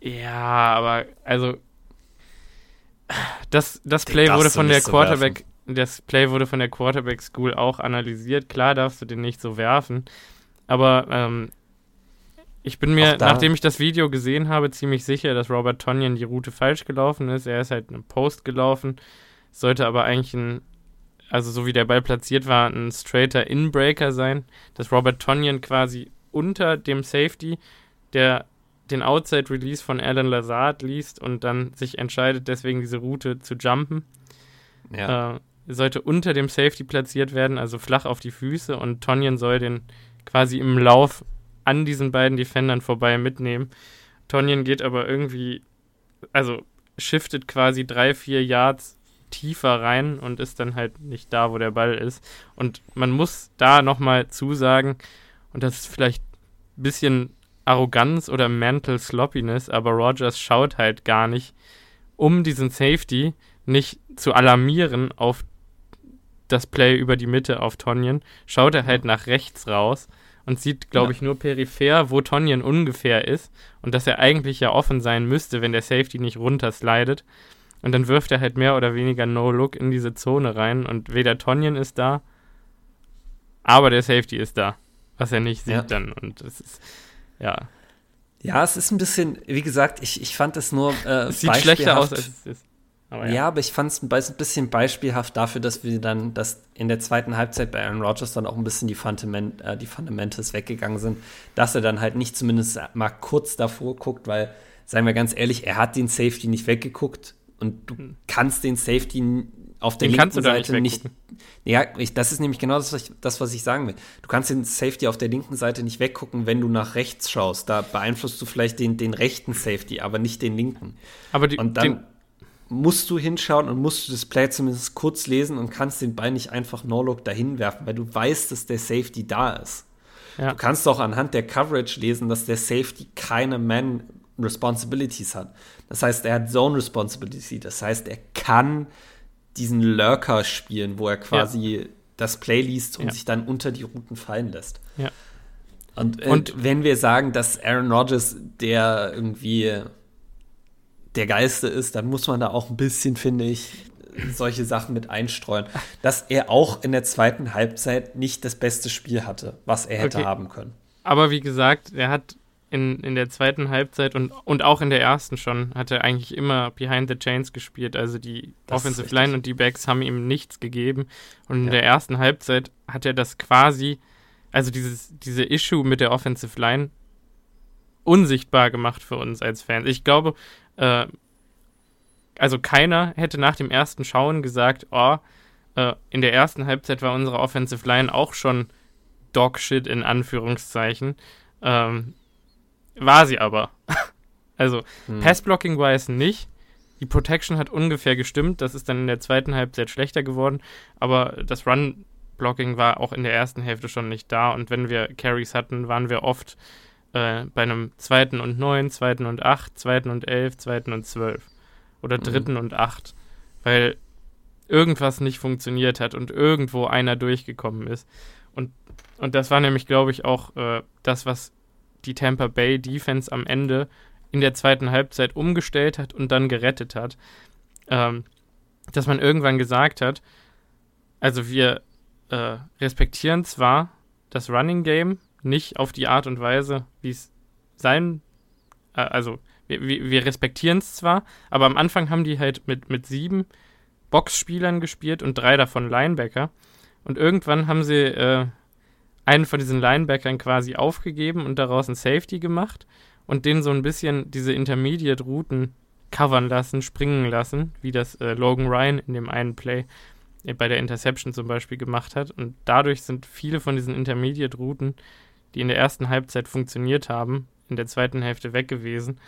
Ja, aber also das, das Play wurde von der Quarterback, so das Play wurde von der Quarterback School auch analysiert. Klar darfst du den nicht so werfen, aber ähm, ich bin mir, nachdem ich das Video gesehen habe, ziemlich sicher, dass Robert Tonyan die Route falsch gelaufen ist. Er ist halt einen Post gelaufen, sollte aber eigentlich ein also so wie der Ball platziert war, ein straighter Inbreaker sein, dass Robert Tonyan quasi unter dem Safety, der den Outside Release von Alan Lazard liest und dann sich entscheidet, deswegen diese Route zu jumpen. Ja. Äh, sollte unter dem Safety platziert werden, also flach auf die Füße und Tonyan soll den quasi im Lauf an diesen beiden Defendern vorbei mitnehmen. Tonyan geht aber irgendwie, also shiftet quasi drei, vier Yards tiefer rein und ist dann halt nicht da, wo der Ball ist. Und man muss da nochmal zusagen, und das ist vielleicht bisschen Arroganz oder Mental Sloppiness, aber Rogers schaut halt gar nicht, um diesen Safety nicht zu alarmieren auf das Play über die Mitte auf Tonjen, schaut er halt nach rechts raus und sieht, glaube ja. ich, nur peripher, wo Tonjen ungefähr ist und dass er eigentlich ja offen sein müsste, wenn der Safety nicht runterslidet. Und dann wirft er halt mehr oder weniger No-Look in diese Zone rein und weder Tonjen ist da, aber der Safety ist da, was er nicht sieht ja. dann. Und es ist, ja. Ja, es ist ein bisschen, wie gesagt, ich, ich fand es nur. Äh, es sieht schlechter aus, als es ist. Aber ja. ja. aber ich fand es ein bisschen beispielhaft dafür, dass wir dann, dass in der zweiten Halbzeit bei Aaron Rodgers dann auch ein bisschen die, Fundament, äh, die Fundamentals weggegangen sind, dass er dann halt nicht zumindest mal kurz davor guckt, weil, seien wir ganz ehrlich, er hat den Safety nicht weggeguckt und du hm. kannst den Safety auf der den linken Seite nicht. nicht ja, ich, das ist nämlich genau das was, ich, das, was ich sagen will. Du kannst den Safety auf der linken Seite nicht weggucken, wenn du nach rechts schaust. Da beeinflusst du vielleicht den, den rechten Safety, aber nicht den linken. Aber die, und dann musst du hinschauen und musst du das Play zumindest kurz lesen und kannst den Ball nicht einfach No-Look dahin werfen, weil du weißt, dass der Safety da ist. Ja. Du kannst auch anhand der Coverage lesen, dass der Safety keine Man Responsibilities hat. Das heißt, er hat Zone Responsibility. Das heißt, er kann diesen Lurker spielen, wo er quasi ja. das Play liest und ja. sich dann unter die Routen fallen lässt. Ja. Und, äh, und wenn wir sagen, dass Aaron Rodgers der irgendwie der Geiste ist, dann muss man da auch ein bisschen, finde ich, solche Sachen mit einstreuen. Dass er auch in der zweiten Halbzeit nicht das beste Spiel hatte, was er hätte okay. haben können. Aber wie gesagt, er hat in, in der zweiten Halbzeit und, und auch in der ersten schon, hat er eigentlich immer Behind the Chains gespielt. Also die das Offensive Line und die Backs haben ihm nichts gegeben. Und in ja. der ersten Halbzeit hat er das quasi, also dieses, diese Issue mit der Offensive Line unsichtbar gemacht für uns als Fans. Ich glaube, äh, also keiner hätte nach dem ersten Schauen gesagt, oh, äh, in der ersten Halbzeit war unsere Offensive Line auch schon Dogshit in Anführungszeichen. Ähm, war sie aber. also hm. Passblocking-wise nicht. Die Protection hat ungefähr gestimmt. Das ist dann in der zweiten Halbzeit schlechter geworden. Aber das Run-Blocking war auch in der ersten Hälfte schon nicht da. Und wenn wir Carries hatten, waren wir oft äh, bei einem zweiten und neun, zweiten und acht, zweiten und elf, zweiten und zwölf oder mhm. dritten mhm. und acht, weil irgendwas nicht funktioniert hat und irgendwo einer durchgekommen ist. Und, und das war nämlich, glaube ich, auch äh, das, was die Tampa Bay Defense am Ende in der zweiten Halbzeit umgestellt hat und dann gerettet hat. Ähm, dass man irgendwann gesagt hat, also wir äh, respektieren zwar das Running Game, nicht auf die Art und Weise, wie es sein, äh, also wir, wir respektieren es zwar, aber am Anfang haben die halt mit, mit sieben Boxspielern gespielt und drei davon Linebacker. Und irgendwann haben sie äh, einen von diesen Linebackern quasi aufgegeben und daraus ein Safety gemacht und den so ein bisschen diese Intermediate-Routen covern lassen, springen lassen, wie das äh, Logan Ryan in dem einen Play äh, bei der Interception zum Beispiel gemacht hat. Und dadurch sind viele von diesen Intermediate-Routen die in der ersten Halbzeit funktioniert haben, in der zweiten Hälfte weg gewesen.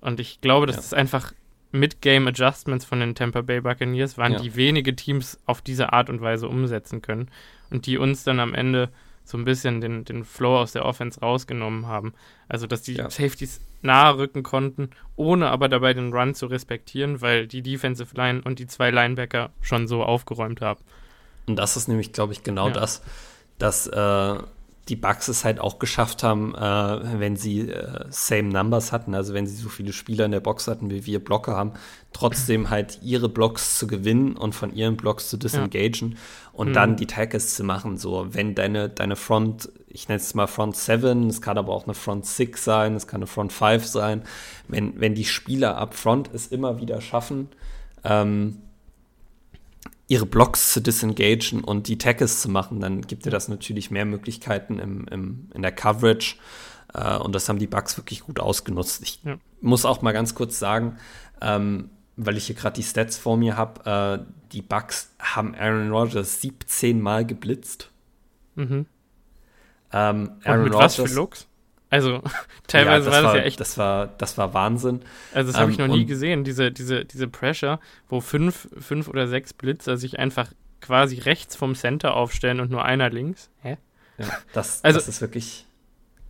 Und ich glaube, dass ja. es einfach Mid-Game Adjustments von den Tampa Bay Buccaneers waren, ja. die wenige Teams auf diese Art und Weise umsetzen können und die uns dann am Ende so ein bisschen den, den Flow aus der Offense rausgenommen haben. Also, dass die ja. Safeties nahe rücken konnten, ohne aber dabei den Run zu respektieren, weil die Defensive Line und die zwei Linebacker schon so aufgeräumt haben. Und das ist nämlich, glaube ich, genau ja. das, dass äh, die Bugs es halt auch geschafft haben, äh, wenn sie äh, same Numbers hatten, also wenn sie so viele Spieler in der Box hatten, wie wir Blocker haben, trotzdem halt ihre Blocks zu gewinnen und von ihren Blocks zu disengagen ja. und mhm. dann die Tackles zu machen. So, wenn deine, deine Front, ich nenne es mal Front 7, es kann aber auch eine Front 6 sein, es kann eine Front 5 sein, wenn, wenn die Spieler up front es immer wieder schaffen, ähm, ihre Blocks zu disengagen und die Tackles zu machen, dann gibt dir das natürlich mehr Möglichkeiten im, im, in der Coverage. Äh, und das haben die Bugs wirklich gut ausgenutzt. Ich ja. muss auch mal ganz kurz sagen, ähm, weil ich hier gerade die Stats vor mir habe, äh, die Bugs haben Aaron Rodgers 17 Mal geblitzt. Mhm. Ähm, Aaron und mit Rodgers, was für Looks? Also teilweise ja, das war das ja echt. Das war, das war Wahnsinn. Also das habe ich noch ähm, nie gesehen, diese, diese, diese Pressure, wo fünf, fünf oder sechs Blitzer sich einfach quasi rechts vom Center aufstellen und nur einer links. Hä? Ja, das, also, das ist wirklich.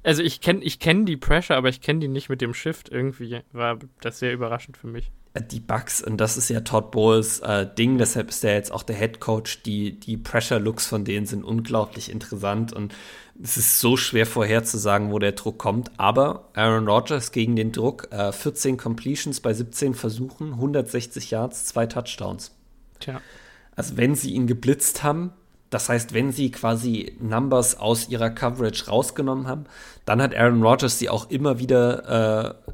also ich kenne ich kenn die Pressure, aber ich kenne die nicht mit dem Shift. Irgendwie war das sehr überraschend für mich. Die Bugs, und das ist ja Todd Bowles äh, Ding, deshalb ist er jetzt auch der Head Coach. Die, die Pressure-Looks von denen sind unglaublich interessant und es ist so schwer vorherzusagen, wo der Druck kommt. Aber Aaron Rodgers gegen den Druck, äh, 14 Completions bei 17 Versuchen, 160 Yards, zwei Touchdowns. Tja. Also wenn sie ihn geblitzt haben, das heißt, wenn sie quasi Numbers aus ihrer Coverage rausgenommen haben, dann hat Aaron Rodgers sie auch immer wieder, äh,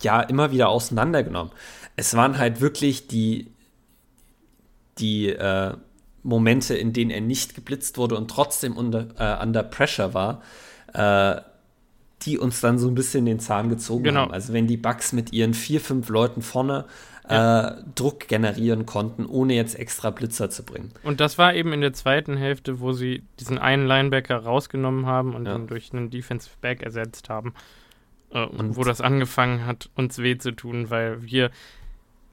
ja, immer wieder auseinandergenommen. Es waren halt wirklich die, die äh, Momente, in denen er nicht geblitzt wurde und trotzdem unter, äh, under pressure war, äh, die uns dann so ein bisschen den Zahn gezogen genau. haben. Also wenn die Bugs mit ihren vier, fünf Leuten vorne ja. äh, Druck generieren konnten, ohne jetzt extra Blitzer zu bringen. Und das war eben in der zweiten Hälfte, wo sie diesen einen Linebacker rausgenommen haben und ja. dann durch einen Defensive Back ersetzt haben. Äh, und wo das angefangen hat, uns weh zu tun, weil wir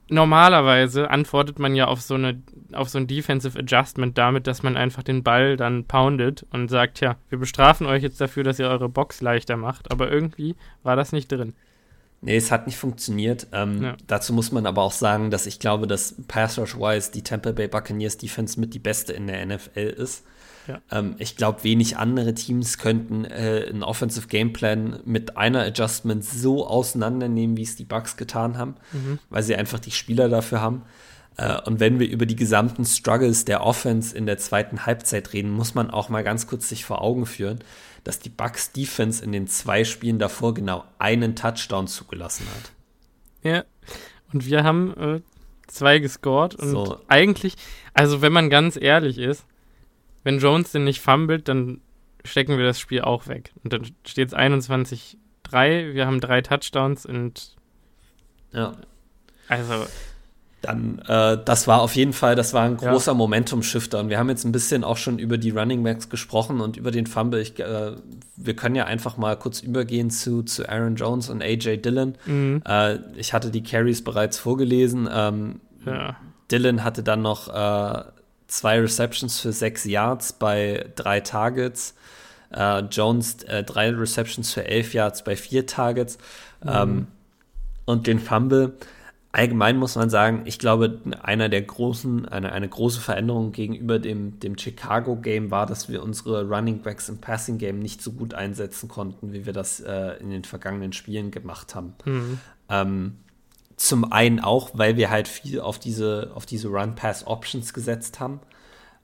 normalerweise antwortet man ja auf so eine auf so ein Defensive Adjustment damit, dass man einfach den Ball dann poundet und sagt, ja, wir bestrafen euch jetzt dafür, dass ihr eure Box leichter macht, aber irgendwie war das nicht drin. Nee, es hat nicht funktioniert. Ähm, ja. Dazu muss man aber auch sagen, dass ich glaube, dass Pass Rush-wise die Tampa Bay Buccaneers Defense mit die beste in der NFL ist. Ja. Ähm, ich glaube, wenig andere Teams könnten äh, einen Offensive Gameplan mit einer Adjustment so auseinandernehmen, wie es die Bucks getan haben, mhm. weil sie einfach die Spieler dafür haben. Äh, und wenn wir über die gesamten Struggles der Offense in der zweiten Halbzeit reden, muss man auch mal ganz kurz sich vor Augen führen, dass die Bucks Defense in den zwei Spielen davor genau einen Touchdown zugelassen hat. Ja, und wir haben äh, zwei gescored und so. eigentlich, also wenn man ganz ehrlich ist, wenn Jones den nicht fummelt, dann stecken wir das Spiel auch weg. Und dann steht es 21-3, wir haben drei Touchdowns und ja. Also dann, äh, das war auf jeden Fall, das war ein großer ja. Momentum-Shifter. Und wir haben jetzt ein bisschen auch schon über die Running Backs gesprochen und über den Fumble. Ich, äh, wir können ja einfach mal kurz übergehen zu, zu Aaron Jones und AJ Dillon. Mhm. Äh, ich hatte die Carries bereits vorgelesen. Ähm, ja. Dillon hatte dann noch äh, zwei Receptions für sechs Yards bei drei Targets. Äh, Jones äh, drei Receptions für elf Yards bei vier Targets. Mhm. Ähm, und den Fumble allgemein muss man sagen, ich glaube, einer der großen, eine, eine große Veränderung gegenüber dem, dem Chicago-Game war, dass wir unsere Running Backs im Passing-Game nicht so gut einsetzen konnten, wie wir das äh, in den vergangenen Spielen gemacht haben. Mhm. Ähm, zum einen auch, weil wir halt viel auf diese, auf diese Run-Pass-Options gesetzt haben,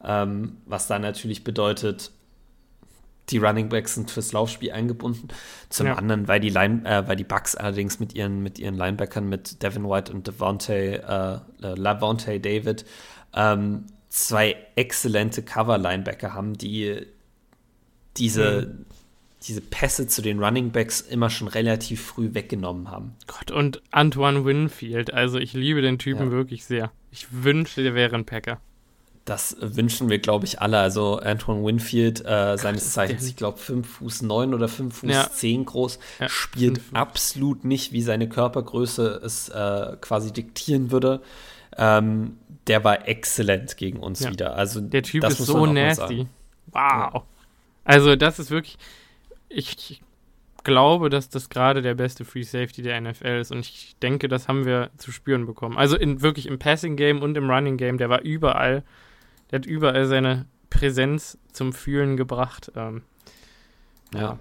ähm, was dann natürlich bedeutet, die Running Backs sind fürs Laufspiel eingebunden. Zum ja. anderen, weil die Line, äh, weil die Bucks allerdings mit ihren, mit ihren Linebackern, mit Devin White und Devontae, äh, äh, Lavonte David, ähm, zwei exzellente Cover-Linebacker haben, die diese, mhm. Diese Pässe zu den Running Backs immer schon relativ früh weggenommen haben. Gott, und Antoine Winfield, also ich liebe den Typen ja. wirklich sehr. Ich wünschte, der wäre ein Packer. Das wünschen wir, glaube ich, alle. Also Antoine Winfield, äh, seines Zeichens, ich glaube, 5 Fuß 9 oder 5 Fuß ja. 10 groß, ja, spielt absolut nicht, wie seine Körpergröße es äh, quasi diktieren würde. Ähm, der war exzellent gegen uns ja. wieder. Also der Typ ist so nasty. Wow. Also das ist wirklich. Ich glaube, dass das gerade der beste Free Safety der NFL ist und ich denke, das haben wir zu spüren bekommen. Also in, wirklich im Passing Game und im Running Game, der war überall der hat überall seine Präsenz zum Fühlen gebracht. Ähm, ja.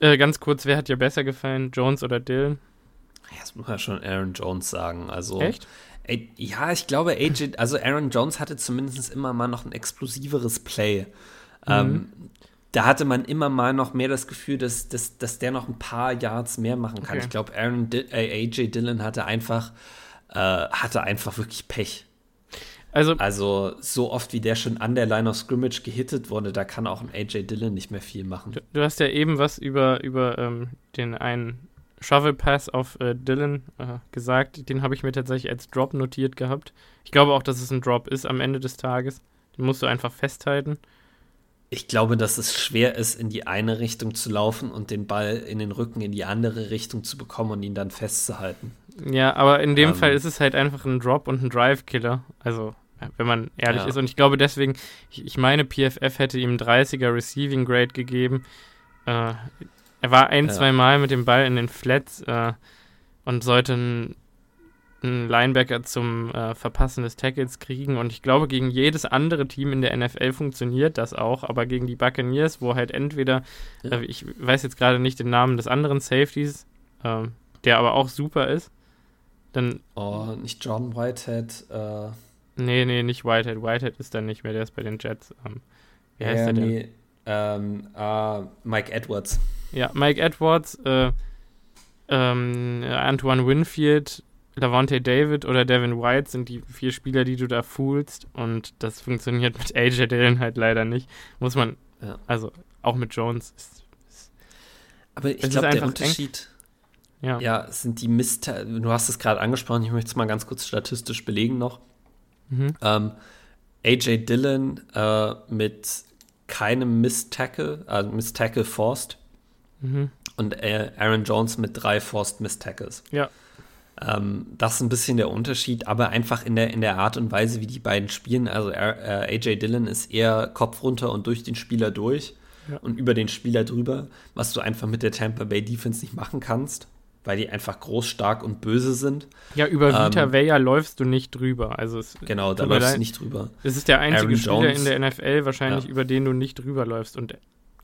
Äh, ganz kurz, wer hat dir besser gefallen, Jones oder Dylan? Ja, das muss man schon Aaron Jones sagen. Also, Echt? Ey, ja, ich glaube, AJ, also Aaron Jones hatte zumindest immer mal noch ein explosiveres Play. Mhm. Ähm, da hatte man immer mal noch mehr das Gefühl, dass, dass, dass der noch ein paar Yards mehr machen kann. Okay. Ich glaube, Aaron äh, AJ Dillon hatte einfach, äh, hatte einfach wirklich Pech. Also, also so oft wie der schon an der Line of Scrimmage gehittet wurde, da kann auch ein AJ Dillon nicht mehr viel machen. Du, du hast ja eben was über, über ähm, den einen Shovel Pass auf äh, Dillon äh, gesagt. Den habe ich mir tatsächlich als Drop notiert gehabt. Ich glaube auch, dass es ein Drop ist am Ende des Tages. Den musst du einfach festhalten. Ich glaube, dass es schwer ist, in die eine Richtung zu laufen und den Ball in den Rücken in die andere Richtung zu bekommen und ihn dann festzuhalten. Ja, aber in dem ähm, Fall ist es halt einfach ein Drop und ein Drive-Killer. Also, wenn man ehrlich ja. ist. Und ich glaube deswegen, ich, ich, meine, PFF hätte ihm 30er Receiving Grade gegeben. Äh, Er war ein, ja. zwei Mal mit dem Ball in den Flats äh, und sollte einen, einen Linebacker zum äh, Verpassen des Tackles kriegen. Und ich glaube, gegen jedes andere Team in der NFL funktioniert das auch, aber gegen die Buccaneers, wo halt entweder, ja. äh, ich weiß jetzt gerade nicht den Namen des anderen Safeties, ähm, der aber auch super ist, dann. Oh, nicht John Whitehead. Äh. Nee, nee, nicht Whitehead. Whitehead ist dann nicht mehr, der ist bei den Jets. Ähm, wie heißt ja, der nee. denn? Ähm, uh, Mike Edwards. Ja, Mike Edwards, äh, ähm, Antoine Winfield, Lavonte David oder Devin White sind die vier Spieler, die du da foolst. Und das funktioniert mit AJ Dillon halt leider nicht. Muss man, ja. also auch mit Jones. Ist, ist, Aber ich glaube, der Unterschied, ja. ja, sind die Mist. Du hast es gerade angesprochen, ich möchte es mal ganz kurz statistisch belegen noch. Mhm. Ähm, AJ Dillon äh, mit keinem Miss-Tackle, also Miss-Tackle forced. Mhm. Und äh, Aaron Jones mit drei forced Miss-Tackles. Ja. Ähm, das ist ein bisschen der Unterschied, aber einfach in der, in der Art und Weise, wie die beiden spielen. Also äh, AJ Dillon ist eher Kopf runter und durch den Spieler durch ja. und über den Spieler drüber, was du einfach mit der Tampa Bay Defense nicht machen kannst weil die einfach groß, stark und böse sind. Ja, über Vita ähm, Vea läufst du nicht drüber. Also es, genau, da läufst du nicht drüber. Es ist der einzige Spieler in der NFL wahrscheinlich, ja. über den du nicht drüber läufst. Und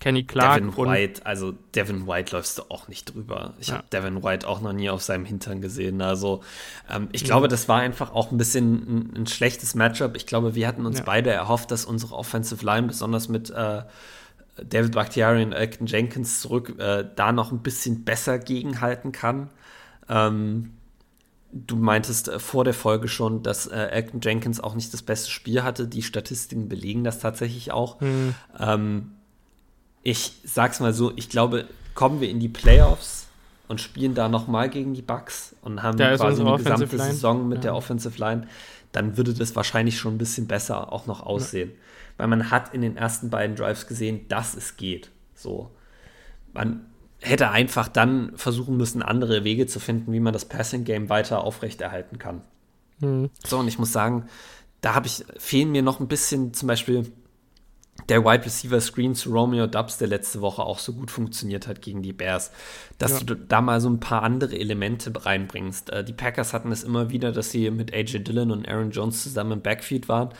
Kenny Clark. Devin White, also Devin White läufst du auch nicht drüber. Ich ja. habe Devin White auch noch nie auf seinem Hintern gesehen. Also ähm, ich glaube, das war einfach auch ein bisschen ein, ein schlechtes Matchup. Ich glaube, wir hatten uns ja. beide erhofft, dass unsere Offensive Line, besonders mit äh, David Bakhtiari und Elton Jenkins zurück, äh, da noch ein bisschen besser gegenhalten kann. Ähm, du meintest äh, vor der Folge schon, dass äh, Elton Jenkins auch nicht das beste Spiel hatte. Die Statistiken belegen das tatsächlich auch. Mhm. Ähm, ich sag's mal so, ich glaube, kommen wir in die Playoffs und spielen da nochmal gegen die Bucks und haben da quasi die gesamte Line. Saison mit ja. der Offensive Line, dann würde das wahrscheinlich schon ein bisschen besser auch noch aussehen. Ja weil man hat in den ersten beiden Drives gesehen, dass es geht. So. Man hätte einfach dann versuchen müssen, andere Wege zu finden, wie man das Passing-Game weiter aufrechterhalten kann. Mhm. So, und ich muss sagen, da habe ich, fehlen mir noch ein bisschen zum Beispiel der Wide Receiver Screen zu Romeo Dubs, der letzte Woche auch so gut funktioniert hat gegen die Bears, dass ja. du da mal so ein paar andere Elemente reinbringst. Äh, die Packers hatten es immer wieder, dass sie mit AJ Dillon und Aaron Jones zusammen im Backfield waren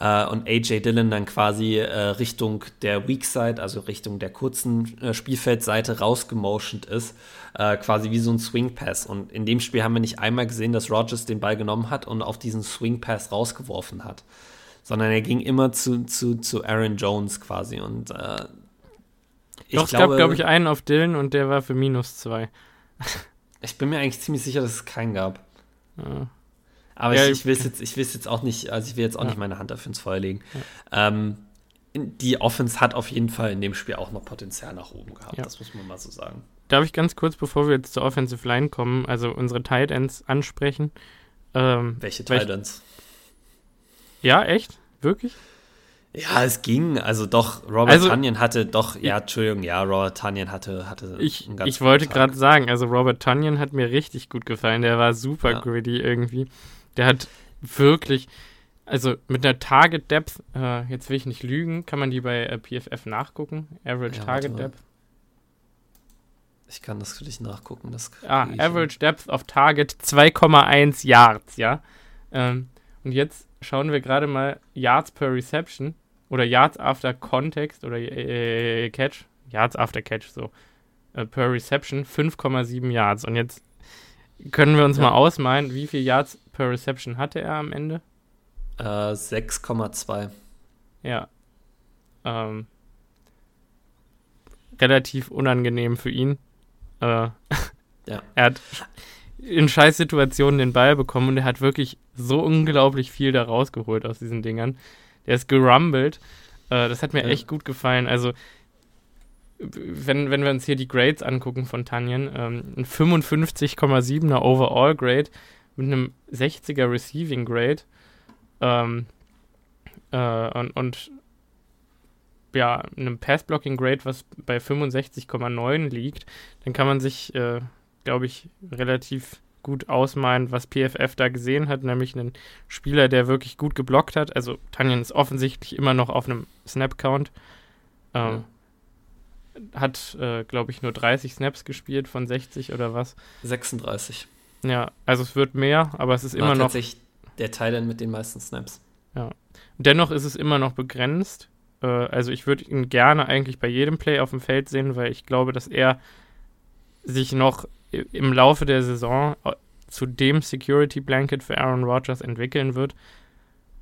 äh, und AJ Dillon dann quasi äh, Richtung der Weak Side, also Richtung der kurzen äh, Spielfeldseite rausgemotioned ist, äh, quasi wie so ein Swing Pass. Und in dem Spiel haben wir nicht einmal gesehen, dass Rogers den Ball genommen hat und auf diesen Swing Pass rausgeworfen hat sondern er ging immer zu, zu, zu Aaron Jones quasi. Und äh, ich Doch, es glaube, gab, glaube ich, einen auf Dylan und der war für minus zwei. ich bin mir eigentlich ziemlich sicher, dass es keinen gab. Ja. Aber ja, ich, ich will es jetzt, jetzt auch nicht, also ich will jetzt auch ja. nicht meine Hand dafür ins Feuer legen. Ähm, die Offense hat auf jeden Fall in dem Spiel auch noch Potenzial nach oben gehabt, das muss man mal so sagen. Darf ich ganz kurz, bevor wir jetzt zur Offensive Line kommen, also unsere Tight Ends ansprechen? Ähm, Welche Tight Ends? Ja, echt? Wirklich? Ja, es ging. Also doch, Robert also, Tunyon hatte doch, ja, Entschuldigung, ja, Robert Tunyon hatte, hatte Ich, ich wollte gerade sagen, also Robert Tunyon hat mir richtig gut gefallen. Der war super ja. greedy irgendwie. Der hat wirklich, also mit einer Target Depth, äh, jetzt will ich nicht lügen, kann man die bei äh, PFF nachgucken? Average ja, Target Depth. Ich kann das für dich nachgucken. Das ah, Average Depth of Target 2,1 Yards, ja. Ähm, und jetzt schauen wir gerade mal Yards per Reception oder Yards after Context oder äh, Catch, Yards after Catch, so äh, per Reception 5,7 Yards. Und jetzt können wir uns ja. mal ausmalen, wie viel Yards per Reception hatte er am Ende? Äh, 6,2. Ja. Ähm, relativ unangenehm für ihn. Äh, ja. er hat in Scheißsituationen den Ball bekommen und er hat wirklich so unglaublich viel da rausgeholt aus diesen Dingern. Der ist gerumbelt. Äh, das hat mir ja. echt gut gefallen. Also, wenn, wenn wir uns hier die Grades angucken von Tanjen, ähm, ein 55,7er Overall Grade mit einem 60er Receiving Grade ähm, äh, und, und ja, einem Pass-Blocking Grade, was bei 65,9 liegt, dann kann man sich äh, glaube ich, relativ gut ausmalen, was PFF da gesehen hat, nämlich einen Spieler, der wirklich gut geblockt hat. Also Tanjan ist offensichtlich immer noch auf einem Snap-Count. Ähm, hat, äh, glaube ich, nur 30 Snaps gespielt von 60 oder was. 36. Ja, also es wird mehr, aber es ist War immer noch. tatsächlich der Thailand mit den meisten Snaps. Ja. Dennoch ist es immer noch begrenzt. Äh, also ich würde ihn gerne eigentlich bei jedem Play auf dem Feld sehen, weil ich glaube, dass er sich noch im Laufe der Saison äh, zu dem Security Blanket für Aaron Rodgers entwickeln wird.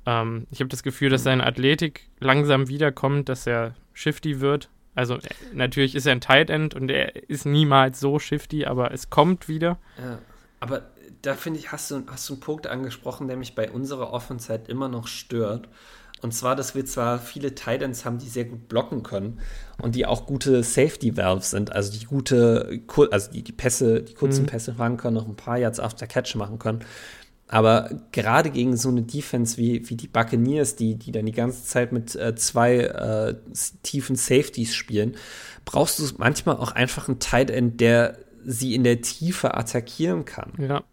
Ähm, ich habe das Gefühl, dass seine Athletik langsam wiederkommt, dass er shifty wird. Also äh, natürlich ist er ein Tight End und er ist niemals so shifty, aber es kommt wieder. Ja, aber da finde ich, hast du, hast du einen Punkt angesprochen, der mich bei unserer Offense halt immer noch stört. Und zwar, dass wir zwar viele Titans haben, die sehr gut blocken können und die auch gute Safety Valves sind, also die gute, also die, die Pässe, die kurzen mhm. Pässe fangen können, noch ein paar Yards after Catch machen können. Aber gerade gegen so eine Defense wie, wie die Buccaneers, die, die dann die ganze Zeit mit äh, zwei äh, tiefen Safeties spielen, brauchst du manchmal auch einfach einen Tight End, der sie in der Tiefe attackieren kann. Ja.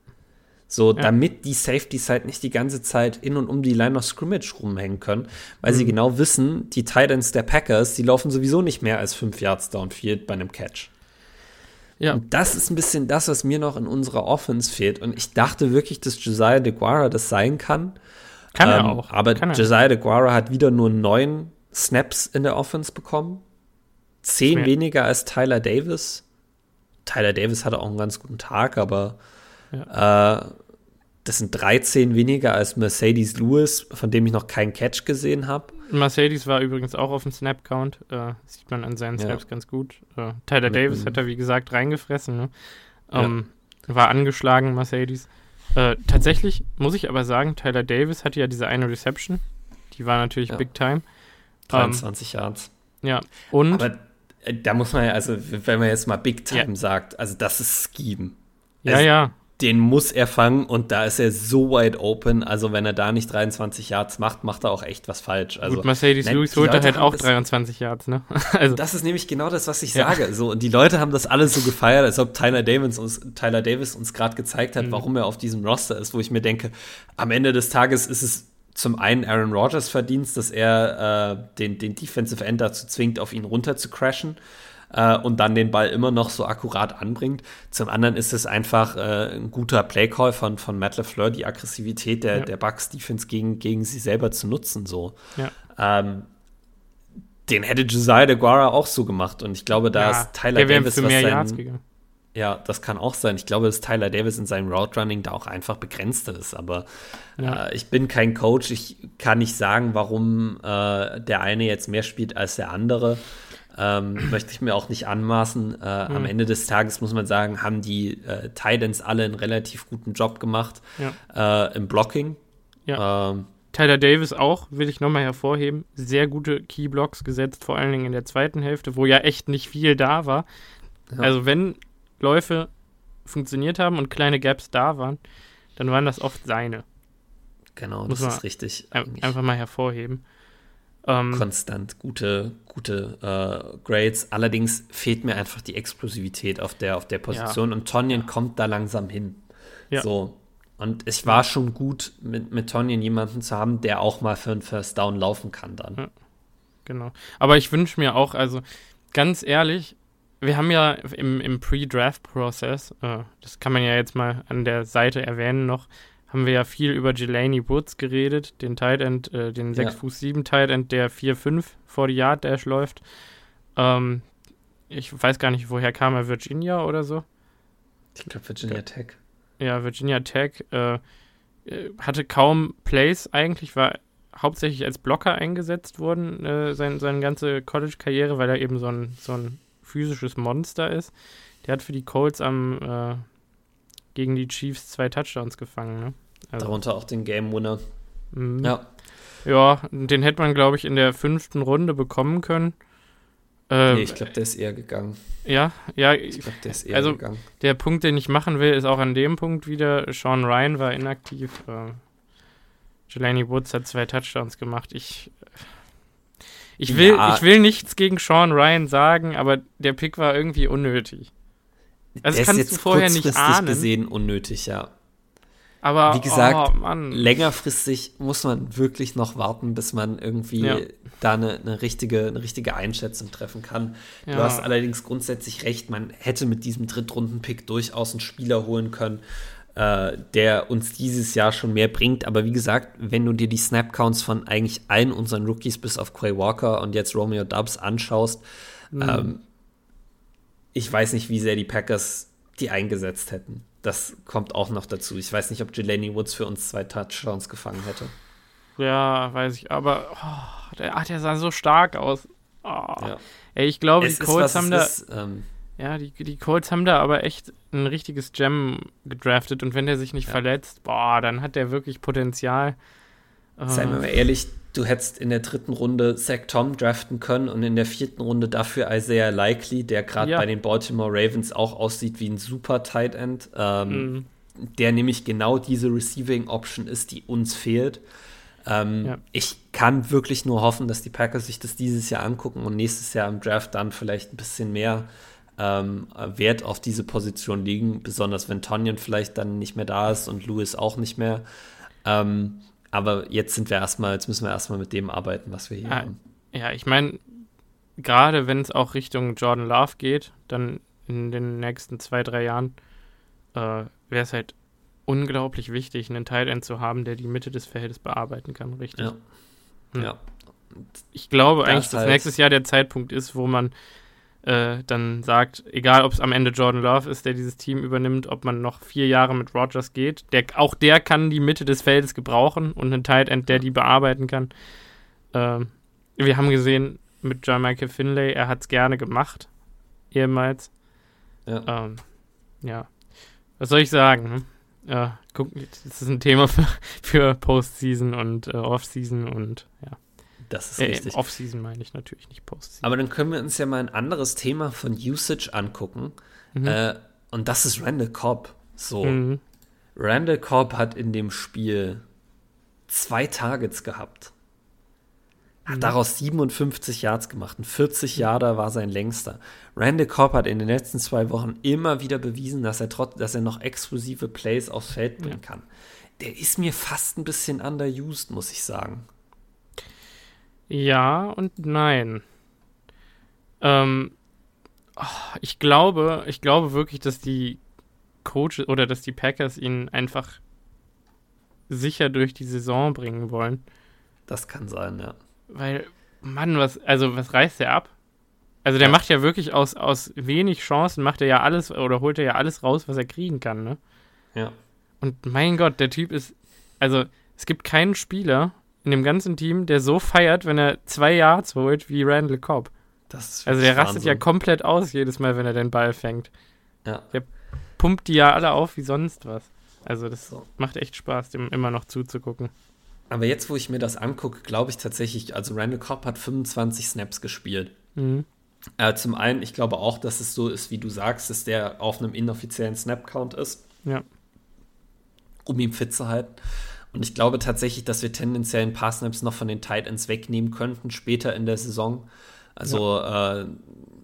So, ja. damit die Safeties halt nicht die ganze Zeit in und um die Line of Scrimmage rumhängen können, weil mhm. sie genau wissen, die Titans der Packers, die laufen sowieso nicht mehr als fünf Yards downfield bei einem Catch. Ja. Und das ist ein bisschen das, was mir noch in unserer Offense fehlt. Und ich dachte wirklich, dass Josiah DeGuara das sein kann. Kann ähm, er auch. Aber kann Josiah DeGuara hat wieder nur neun Snaps in der Offense bekommen. Zehn weniger als Tyler Davis. Tyler Davis hatte auch einen ganz guten Tag, aber ja. Äh, das sind 13 weniger als Mercedes Lewis, von dem ich noch keinen Catch gesehen habe. Mercedes war übrigens auch auf dem Snap-Count. Äh, sieht man an seinen Snaps ja. ganz gut. Äh, Tyler Davis hat er, wie gesagt, reingefressen. Ne? Ähm, ja. War angeschlagen, Mercedes. Äh, tatsächlich muss ich aber sagen, Tyler Davis hatte ja diese eine Reception. Die war natürlich ja. Big Time. 23 ähm, Yards. Ja, und. Aber äh, da muss man ja, also, wenn man jetzt mal Big Time sagt, also das ist Scheme. Ja, also, ja den muss er fangen und da ist er so wide open. Also wenn er da nicht 23 Yards macht, macht er auch echt was falsch. Also, Gut, Mercedes Lewis holt halt auch 23 Yards, ne? also. Das ist nämlich genau das, was ich ja. sage. So, und die Leute haben das alles so gefeiert, als ob Tyler Davis uns, Tyler Davis uns gerade gezeigt hat, mhm. warum er auf diesem Roster ist, wo ich mir denke, am Ende des Tages ist es zum einen Aaron Rodgers Verdienst, dass er äh, den, den Defensive End dazu zwingt, auf ihn runter zu crashen äh, und dann den Ball immer noch so akkurat anbringt. Zum anderen ist es einfach äh, ein guter Playcall von, von Matt LeFleur, die Aggressivität der, ja. der Bucks Defense gegen, gegen sie selber zu nutzen. So. Ja. Ähm, den hätte Josiah DeGuara auch so gemacht und ich glaube, da ja, ist Tyler Davis für mehr was sein, ja, das kann auch sein. Ich glaube, dass Tyler Davis in seinem Route Running da auch einfach begrenzter ist. Aber ja. äh, ich bin kein Coach. Ich kann nicht sagen, warum äh, der eine jetzt mehr spielt als der andere. Ähm, möchte ich mir auch nicht anmaßen. Äh, mhm. Am Ende des Tages muss man sagen, haben die äh, Titans alle einen relativ guten Job gemacht ja. äh, im Blocking. Ja. Ähm, Tyler Davis auch, will ich nochmal hervorheben. Sehr gute Keyblocks gesetzt, vor allen Dingen in der zweiten Hälfte, wo ja echt nicht viel da war. Ja. Also, wenn Läufe funktioniert haben und kleine Gaps da waren, dann waren das oft seine. Genau, Muss das ist richtig. Einfach mal hervorheben. Ähm, Konstant gute, gute äh, Grades. Allerdings fehlt mir einfach die Explosivität auf der, auf der Position ja. und Tonyan kommt da langsam hin. Ja. So. Und es war schon gut, mit, mit Tonyan jemanden zu haben, der auch mal für einen First Down laufen kann dann. Ja. Genau. Aber ich wünsche mir auch, also ganz ehrlich, wir haben ja im, im Pre-Draft-Prozess, äh, das kann man ja jetzt mal an der Seite erwähnen noch, haben wir ja viel über Jelani Woods geredet, den Tight End, äh, den 6 Fuß 7 Tight End, der 4-5 vor die Yard Dash läuft. Ähm, ich weiß gar nicht, woher kam er, Virginia oder so? Ich glaube Virginia Tech. Ja, Virginia Tech äh, äh, hatte kaum Plays eigentlich, war hauptsächlich als Blocker eingesetzt worden, äh, sein, seine ganze College-Karriere, weil er eben so ein, so ein physisches Monster ist. Der hat für die Colts am äh, gegen die Chiefs zwei Touchdowns gefangen. Ne? Also, Darunter auch den Game Winner. Mhm. Ja. Ja, den hätte man, glaube ich, in der fünften Runde bekommen können. Ähm, nee, ich glaube, der ist eher gegangen. Ja, ja. Ich glaube, der ist eher also, gegangen. Der Punkt, den ich machen will, ist auch an dem Punkt wieder, Sean Ryan war inaktiv. Äh, Jelani Woods hat zwei Touchdowns gemacht. Ich, ich, will, ja. ich will nichts gegen Sean Ryan sagen, aber der Pick war irgendwie unnötig. Also das kannst du vorher nicht ahnen. gesehen unnötig, ja. Aber wie gesagt, oh, längerfristig muss man wirklich noch warten, bis man irgendwie ja. da eine, eine, richtige, eine richtige Einschätzung treffen kann. Ja. Du hast allerdings grundsätzlich recht, man hätte mit diesem Drittrunden-Pick durchaus einen Spieler holen können, äh, der uns dieses Jahr schon mehr bringt. Aber wie gesagt, wenn du dir die Snap-Counts von eigentlich allen unseren Rookies bis auf Quay Walker und jetzt Romeo Dubs anschaust, mhm. ähm, ich weiß nicht, wie sehr die Packers die eingesetzt hätten. Das kommt auch noch dazu. Ich weiß nicht, ob Jelani Woods für uns zwei Touchdowns gefangen hätte. Ja, weiß ich. Aber oh, der, ach, der sah so stark aus. Oh. Ja. Ey, ich glaube, die Colts haben da. Ist, ähm, ja, die, die Colts haben da aber echt ein richtiges Gem gedraftet und wenn der sich nicht ja. verletzt, boah, dann hat der wirklich Potenzial. Seien wir mal ehrlich, du hättest in der dritten Runde Zach Tom draften können und in der vierten Runde dafür Isaiah Likely, der gerade ja. bei den Baltimore Ravens auch aussieht wie ein super Tight End, ähm, mhm. der nämlich genau diese Receiving Option ist, die uns fehlt. Ähm, ja. Ich kann wirklich nur hoffen, dass die Packers sich das dieses Jahr angucken und nächstes Jahr im Draft dann vielleicht ein bisschen mehr ähm, Wert auf diese Position legen, besonders wenn Tonyan vielleicht dann nicht mehr da ist und Lewis auch nicht mehr. Ähm, aber jetzt sind wir erstmal, jetzt müssen wir erstmal mit dem arbeiten, was wir hier ah, haben. Ja, ich meine, gerade wenn es auch Richtung Jordan Love geht, dann in den nächsten zwei, drei Jahren, äh, wäre es halt unglaublich wichtig, einen Tight End zu haben, der die Mitte des Feldes bearbeiten kann, richtig? Ja. Hm. ja. Ich glaube eigentlich, dass halt nächstes Jahr der Zeitpunkt ist, wo man äh, dann sagt, egal ob es am Ende Jordan Love ist, der dieses Team übernimmt, ob man noch vier Jahre mit Rogers geht, der, auch der kann die Mitte des Feldes gebrauchen und einen Tight End, der die bearbeiten kann. Ähm, wir haben gesehen mit John Michael Finlay, er hat es gerne gemacht, ehemals. Ja. Ähm, ja. Was soll ich sagen? Ne? Ja, guck, das ist ein Thema für, für Postseason und äh, Offseason und ja. Das ist äh, richtig. Off-Season meine ich natürlich, nicht Post-Season. Aber dann können wir uns ja mal ein anderes Thema von Usage angucken. Mhm. Äh, und das ist Randall Cobb. So. Mhm. Randall Cobb hat in dem Spiel zwei Targets gehabt. Hat mhm. daraus 57 Yards gemacht. Ein 40 Yarder war sein längster. Randall Cobb hat in den letzten zwei Wochen immer wieder bewiesen, dass er, trotz, dass er noch exklusive Plays aufs Feld bringen ja. kann. Der ist mir fast ein bisschen underused, muss ich sagen. Ja und nein. Ähm, oh, ich glaube, ich glaube wirklich, dass die Coaches oder dass die Packers ihn einfach sicher durch die Saison bringen wollen. Das kann sein, ja. Weil, Mann, was, also was reißt er ab? Also der ja. macht ja wirklich aus, aus wenig Chancen, macht er ja alles oder holt er ja alles raus, was er kriegen kann, ne? Ja. Und mein Gott, der Typ ist, also es gibt keinen Spieler, in dem ganzen Team, der so feiert, wenn er zwei Yards holt wie Randall Cobb. also der rastet Wahnsinn. ja komplett aus jedes Mal, wenn er den Ball fängt. Ja. Der pumpt die ja alle auf wie sonst was. Also das so. macht echt Spaß, dem immer noch zuzugucken. Aber jetzt, wo ich mir das angucke, glaube ich tatsächlich, also Randall Cobb hat 25 Snaps gespielt. Mhm. Äh, zum einen, ich glaube auch, dass es so ist, wie du sagst, dass der auf einem inoffiziellen Snap-Count ist. Ja. Um ihn fit zu halten. Und ich glaube tatsächlich, dass wir tendenziell ein paar Snaps noch von den Tight Ends wegnehmen könnten später in der Saison. Also ja. äh,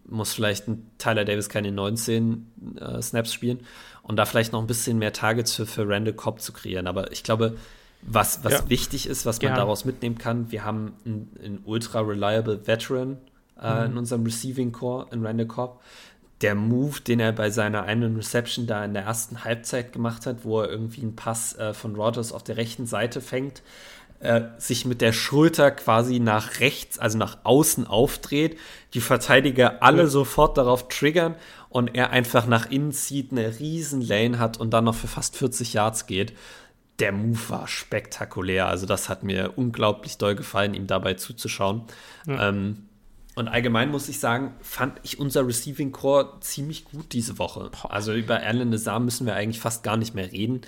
muss vielleicht ein Tyler Davis keine 19 äh, Snaps spielen und da vielleicht noch ein bisschen mehr Targets für, für Randall Cobb zu kreieren. Aber ich glaube, was, was ja. wichtig ist, was man ja. daraus mitnehmen kann, wir haben einen, ultra reliable Veteran äh, mhm. in unserem Receiving Core, in Randall Cobb der Move, den er bei seiner einen Reception da in der ersten Halbzeit gemacht hat, wo er irgendwie einen Pass äh, von Rogers auf der rechten Seite fängt, äh, sich mit der Schulter quasi nach rechts, also nach außen aufdreht, die Verteidiger alle ja. sofort darauf triggern und er einfach nach innen zieht, eine riesen Lane hat und dann noch für fast 40 Yards geht. Der Move war spektakulär. Also das hat mir unglaublich doll gefallen, ihm dabei zuzuschauen. Ja. Ähm, und allgemein muss ich sagen, fand ich unser Receiving Core ziemlich gut diese Woche. Also über Alan Nazar müssen wir eigentlich fast gar nicht mehr reden.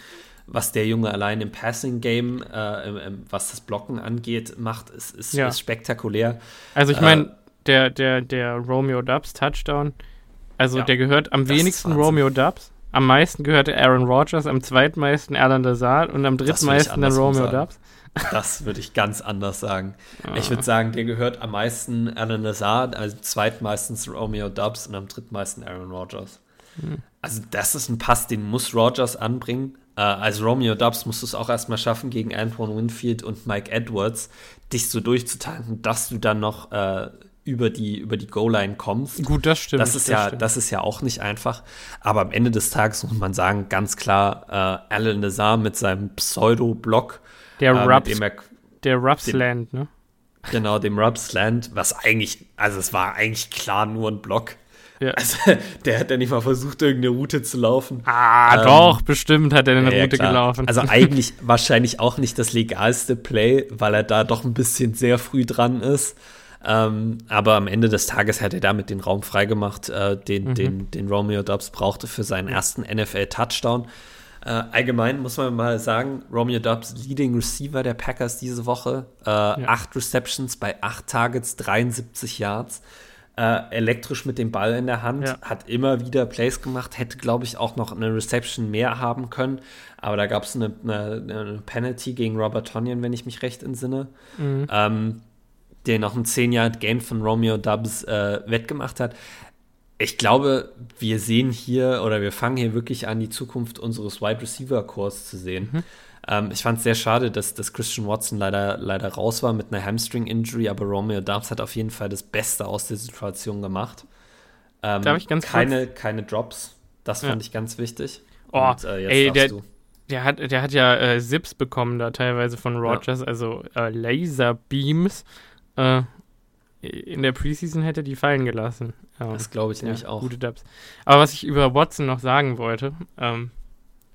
Was der Junge allein im Passing Game, äh, was das Blocken angeht, macht, ist, ist, ja. ist spektakulär. Also ich meine, äh, der, der, der Romeo Dubs Touchdown, also ja, der gehört am wenigsten Romeo Dubs. Am meisten gehörte Aaron Rodgers, am zweitmeisten Alan Lazard und am drittmeisten dann Romeo Dubs. Das würde ich ganz anders sagen. Ah. Ich würde sagen, der gehört am meisten Alan Lazard, also zweitmeistens Romeo Dubs und am drittmeisten Aaron Rodgers. Hm. Also das ist ein Pass, den muss Rodgers anbringen. Äh, als Romeo Dubs musst du es auch erstmal schaffen, gegen Antoine Winfield und Mike Edwards dich so durchzutanken, dass du dann noch äh, über die, über die Goal-Line kommst. Gut, das stimmt. Das ist, das ja, stimmt. das ist ja auch nicht einfach. Aber am Ende des Tages muss man sagen, ganz klar, äh, Alan Nazar mit seinem Pseudo-Block. Der äh, Rubs, dem er, der Rubsland, ne? Genau, dem Rubsland, was eigentlich, also es war eigentlich klar nur ein Block. Ja. Also, der hat ja nicht mal versucht, irgendeine Route zu laufen. Ah, Ähm, doch, bestimmt hat er eine Ja, Route klar. gelaufen. Also eigentlich wahrscheinlich auch nicht das legalste Play, weil er da doch ein bisschen sehr früh dran ist. Ähm, aber am Ende des Tages hat er damit den Raum freigemacht, äh, den, Mhm. den, den Romeo Dubs brauchte für seinen ersten NFL-Touchdown. Äh, allgemein muss man mal sagen, Romeo Dubs, Leading Receiver der Packers diese Woche. Äh, Acht Receptions bei acht Targets, 73 Yards. Äh, elektrisch mit dem Ball in der Hand, Ja. hat immer wieder Plays gemacht, hätte, glaube ich, auch noch eine Reception mehr haben können. Aber da gab es eine, eine, eine Penalty gegen Robert Tonyan, wenn ich mich recht entsinne, Mhm. ähm, der noch einen 10-Yard-Gain von Romeo Dubs äh, wettgemacht hat. Ich glaube, wir sehen hier oder wir fangen hier wirklich an, die Zukunft unseres Wide Receiver Cores zu sehen. Mhm. Ähm, ich fand es sehr schade, dass, dass Christian Watson leider, leider raus war mit einer Hamstring-Injury, aber Romeo Dubs hat auf jeden Fall das Beste aus der Situation gemacht. Ähm, Darf ich ganz keine, keine Drops. Das fand Ja. ich ganz wichtig. Oh, Und, äh, jetzt ey, der- du. Der hat, der hat ja äh, Zips bekommen da teilweise von Rogers, also äh, Laserbeams. Äh, in der Preseason hätte die fallen gelassen. Ja, Das glaube ich ja, nämlich auch. Gute Dubs. Aber was ich über Watson noch sagen wollte, ähm,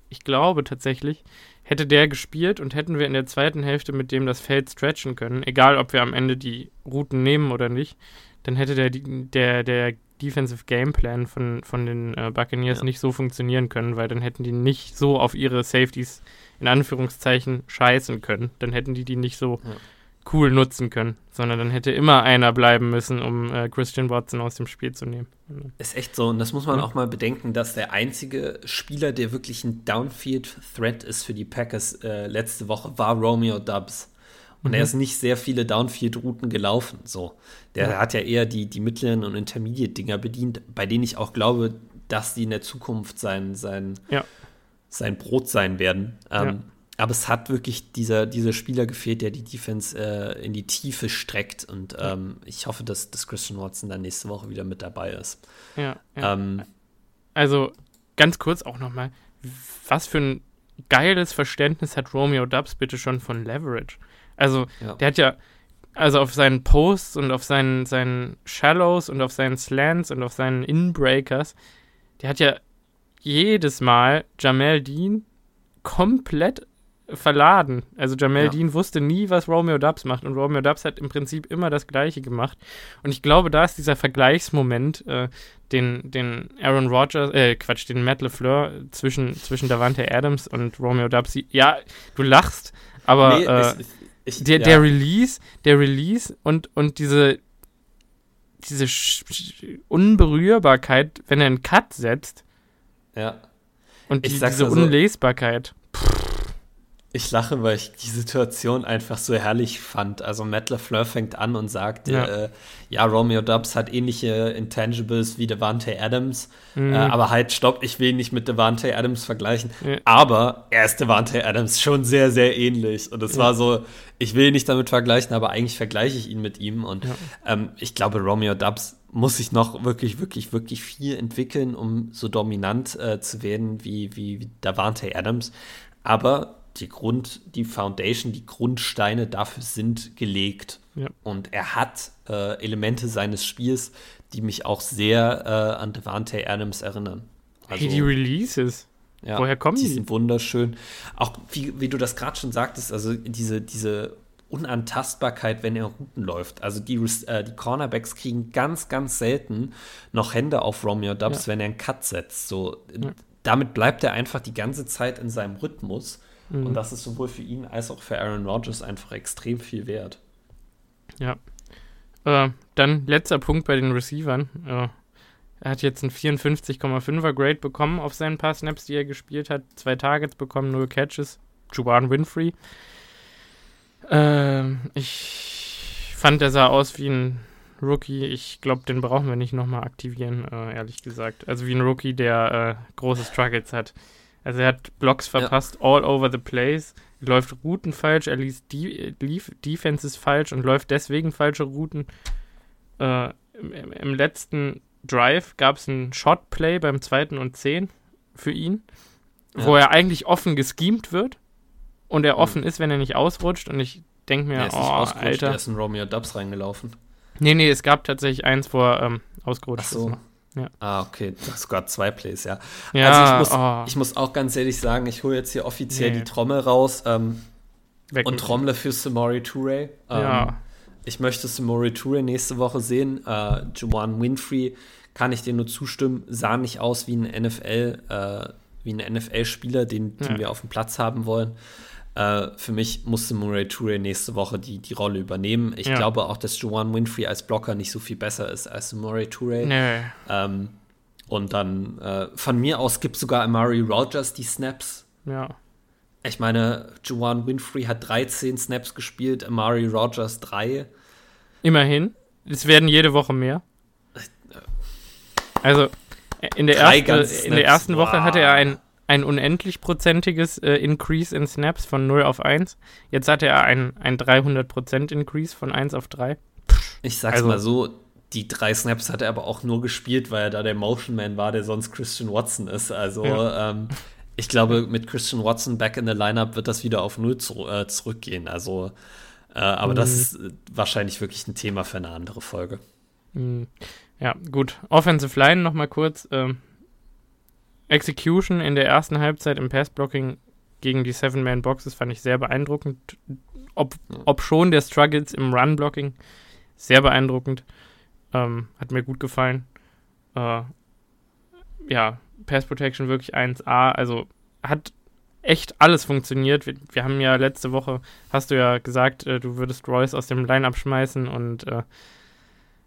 ich glaube tatsächlich, hätte der gespielt und hätten wir in der zweiten Hälfte mit dem das Feld stretchen können, egal ob wir am Ende die Routen nehmen oder nicht, dann hätte der, der, der Defensive Gameplan von, von den äh, Buccaneers Ja. nicht so funktionieren können, weil dann hätten die nicht so auf ihre Safeties in Anführungszeichen scheißen können. Dann hätten die die nicht so Ja. Cool nutzen können, sondern dann hätte immer einer bleiben müssen, um äh, Christian Watson aus dem Spiel zu nehmen. Ist echt so. Und das muss man Ja. auch mal bedenken, dass der einzige Spieler, der wirklich ein Downfield-Threat ist für die Packers äh, letzte Woche, war Romeo Dubs. Und Mhm. er ist nicht sehr viele Downfield-Routen gelaufen. So. Der Ja. hat ja eher die, die mittleren und Intermediate-Dinger bedient, bei denen ich auch glaube, dass die in der Zukunft sein, sein, Ja. sein Brot sein werden. Ähm, Ja. Aber es hat wirklich dieser, dieser Spieler gefehlt, der die Defense äh, in die Tiefe streckt. Und ähm, ich hoffe, dass, dass Christian Watson dann nächste Woche wieder mit dabei ist. Ja, ja. Ähm, Also ganz kurz auch nochmal, was für ein geiles Verständnis hat Romeo Dubs bitte schon von Leverage? Also Ja. der hat ja, also auf seinen Posts und auf seinen, seinen Shallows und auf seinen Slants und auf seinen Inbreakers, der hat ja jedes Mal Jamel Dean komplett verladen. Also Jamel Ja. Dean wusste nie, was Romeo Dubs macht und Romeo Dubs hat im Prinzip immer das Gleiche gemacht. Und ich glaube, da ist dieser Vergleichsmoment, äh, den, den Aaron Rodgers, äh, Quatsch, den Matt LeFleur zwischen, zwischen Davante Adams und Romeo Dubs. Ja, du lachst, aber Nee, äh, ich- ich- der, ja. der Release, der Release und, und diese, diese Unberührbarkeit, wenn er einen Cut setzt Ja. und Ich die, diese mal so. Unlesbarkeit. Ich lache, weil ich die Situation einfach so herrlich fand. Also Matt LaFleur fängt an und sagt, Ja. äh, ja Romeo Dubs hat ähnliche Intangibles wie Devante Adams, Mhm. äh, aber halt, stopp, ich will ihn nicht mit Devante Adams vergleichen. Ja. Aber er ist Devante Adams schon sehr, sehr ähnlich. Und es Ja. war so, ich will ihn nicht damit vergleichen, aber eigentlich vergleiche ich ihn mit ihm. Und ähm, ich glaube, Romeo Dubs muss sich noch wirklich, wirklich, wirklich viel entwickeln, um so dominant äh, zu werden wie, wie, wie Davante Adams. Aber die Grund, die Foundation, die Grundsteine dafür sind gelegt. Ja. Und er hat äh, Elemente seines Spiels, die mich auch sehr äh, an Devante Adams erinnern. hey, die Releases. ja, woher kommen die? die? sind wunderschön. Auch wie, wie du das gerade schon sagtest, also diese, diese Unantastbarkeit, wenn er Routen läuft. Also die, äh, die Cornerbacks kriegen ganz, ganz selten noch Hände auf Romeo Dubs, Ja. wenn er einen Cut setzt. So, Ja. Damit bleibt er einfach die ganze Zeit in seinem Rhythmus. Mhm. Und das ist sowohl für ihn als auch für Aaron Rodgers einfach extrem viel wert. Ja. Äh, dann letzter Punkt bei den Receivern. Äh, er hat jetzt ein 54,5er Grade bekommen auf seinen paar Snaps, die er gespielt hat. Zwei Targets bekommen, null Catches. Juwan Winfrey. Ähm, ich fand, er sah aus wie ein Rookie. Ich glaube, den brauchen wir nicht nochmal aktivieren, äh, ehrlich gesagt. Also wie ein Rookie, der äh, große Struggles hat. Also er hat Blocks verpasst ja. all over the place, läuft Routen falsch, er liest die, lief Defenses falsch und läuft deswegen falsche Routen. Äh, im, im, letzten Drive gab es ein Shot-Play beim zweiten und zehn für ihn, ja. wo er eigentlich offen geschemt wird und er mhm. offen ist, wenn er nicht ausrutscht und ich denke mir, er ist oh, Alter. Er ist in Romeo Dubs reingelaufen. Nee, nee, es gab tatsächlich eins, wo er ähm, ausgerutscht Ach so. ist. Ja. Ah, okay. Das sogar zwei Plays, ja. ja also ich muss, oh. ich muss auch ganz ehrlich sagen, ich hole jetzt hier offiziell nee. die Trommel raus ähm, und trommle für Samori Toure. Ähm, ja. Ich möchte Samori Toure nächste Woche sehen. Äh, Juwan Winfrey kann ich dir nur zustimmen, sah nicht aus wie ein NFL, äh, wie ein NFL-Spieler, den, den ja. wir auf dem Platz haben wollen. Äh, für mich musste Murray Toure nächste Woche die, die Rolle übernehmen. Ich ja. glaube auch, dass Joanne Winfrey als Blocker nicht so viel besser ist als Murray Toure. Nee. Ähm, und dann äh, von mir aus gibt sogar Amari Rogers die Snaps. Ja. Ich meine, Joanne Winfrey hat 13 Snaps gespielt, Amari Rogers 3. Immerhin. Es werden jede Woche mehr. Also in der, erste, in der ersten Woche hatte er ein ein unendlich-prozentiges äh, Increase in Snaps von 0 auf 1. Jetzt hatte er ein, ein 300% Increase von 1 auf 3. Ich sag's also, mal so, die drei Snaps hat er aber auch nur gespielt, weil er da der Motion Man war, der sonst Christian Watson ist. Also ja. ähm, ich glaube, mit Christian Watson back in the Lineup wird das wieder auf 0 zu, äh, zurückgehen. Also, äh, aber mhm. das ist wahrscheinlich wirklich ein Thema für eine andere Folge. Mhm. Ja, gut. Offensive Line noch mal kurz. Ähm, Execution in der ersten Halbzeit im Passblocking gegen die Seven-Man-Boxes fand ich sehr beeindruckend. Ob, ob schon der Struggles im Run-Blocking sehr beeindruckend. Ähm, hat mir gut gefallen. Äh, ja, Pass Protection wirklich 1A. Also hat echt alles funktioniert. Wir, wir, haben ja letzte Woche, hast du ja gesagt, äh, du würdest Royce aus dem Line abschmeißen und, äh,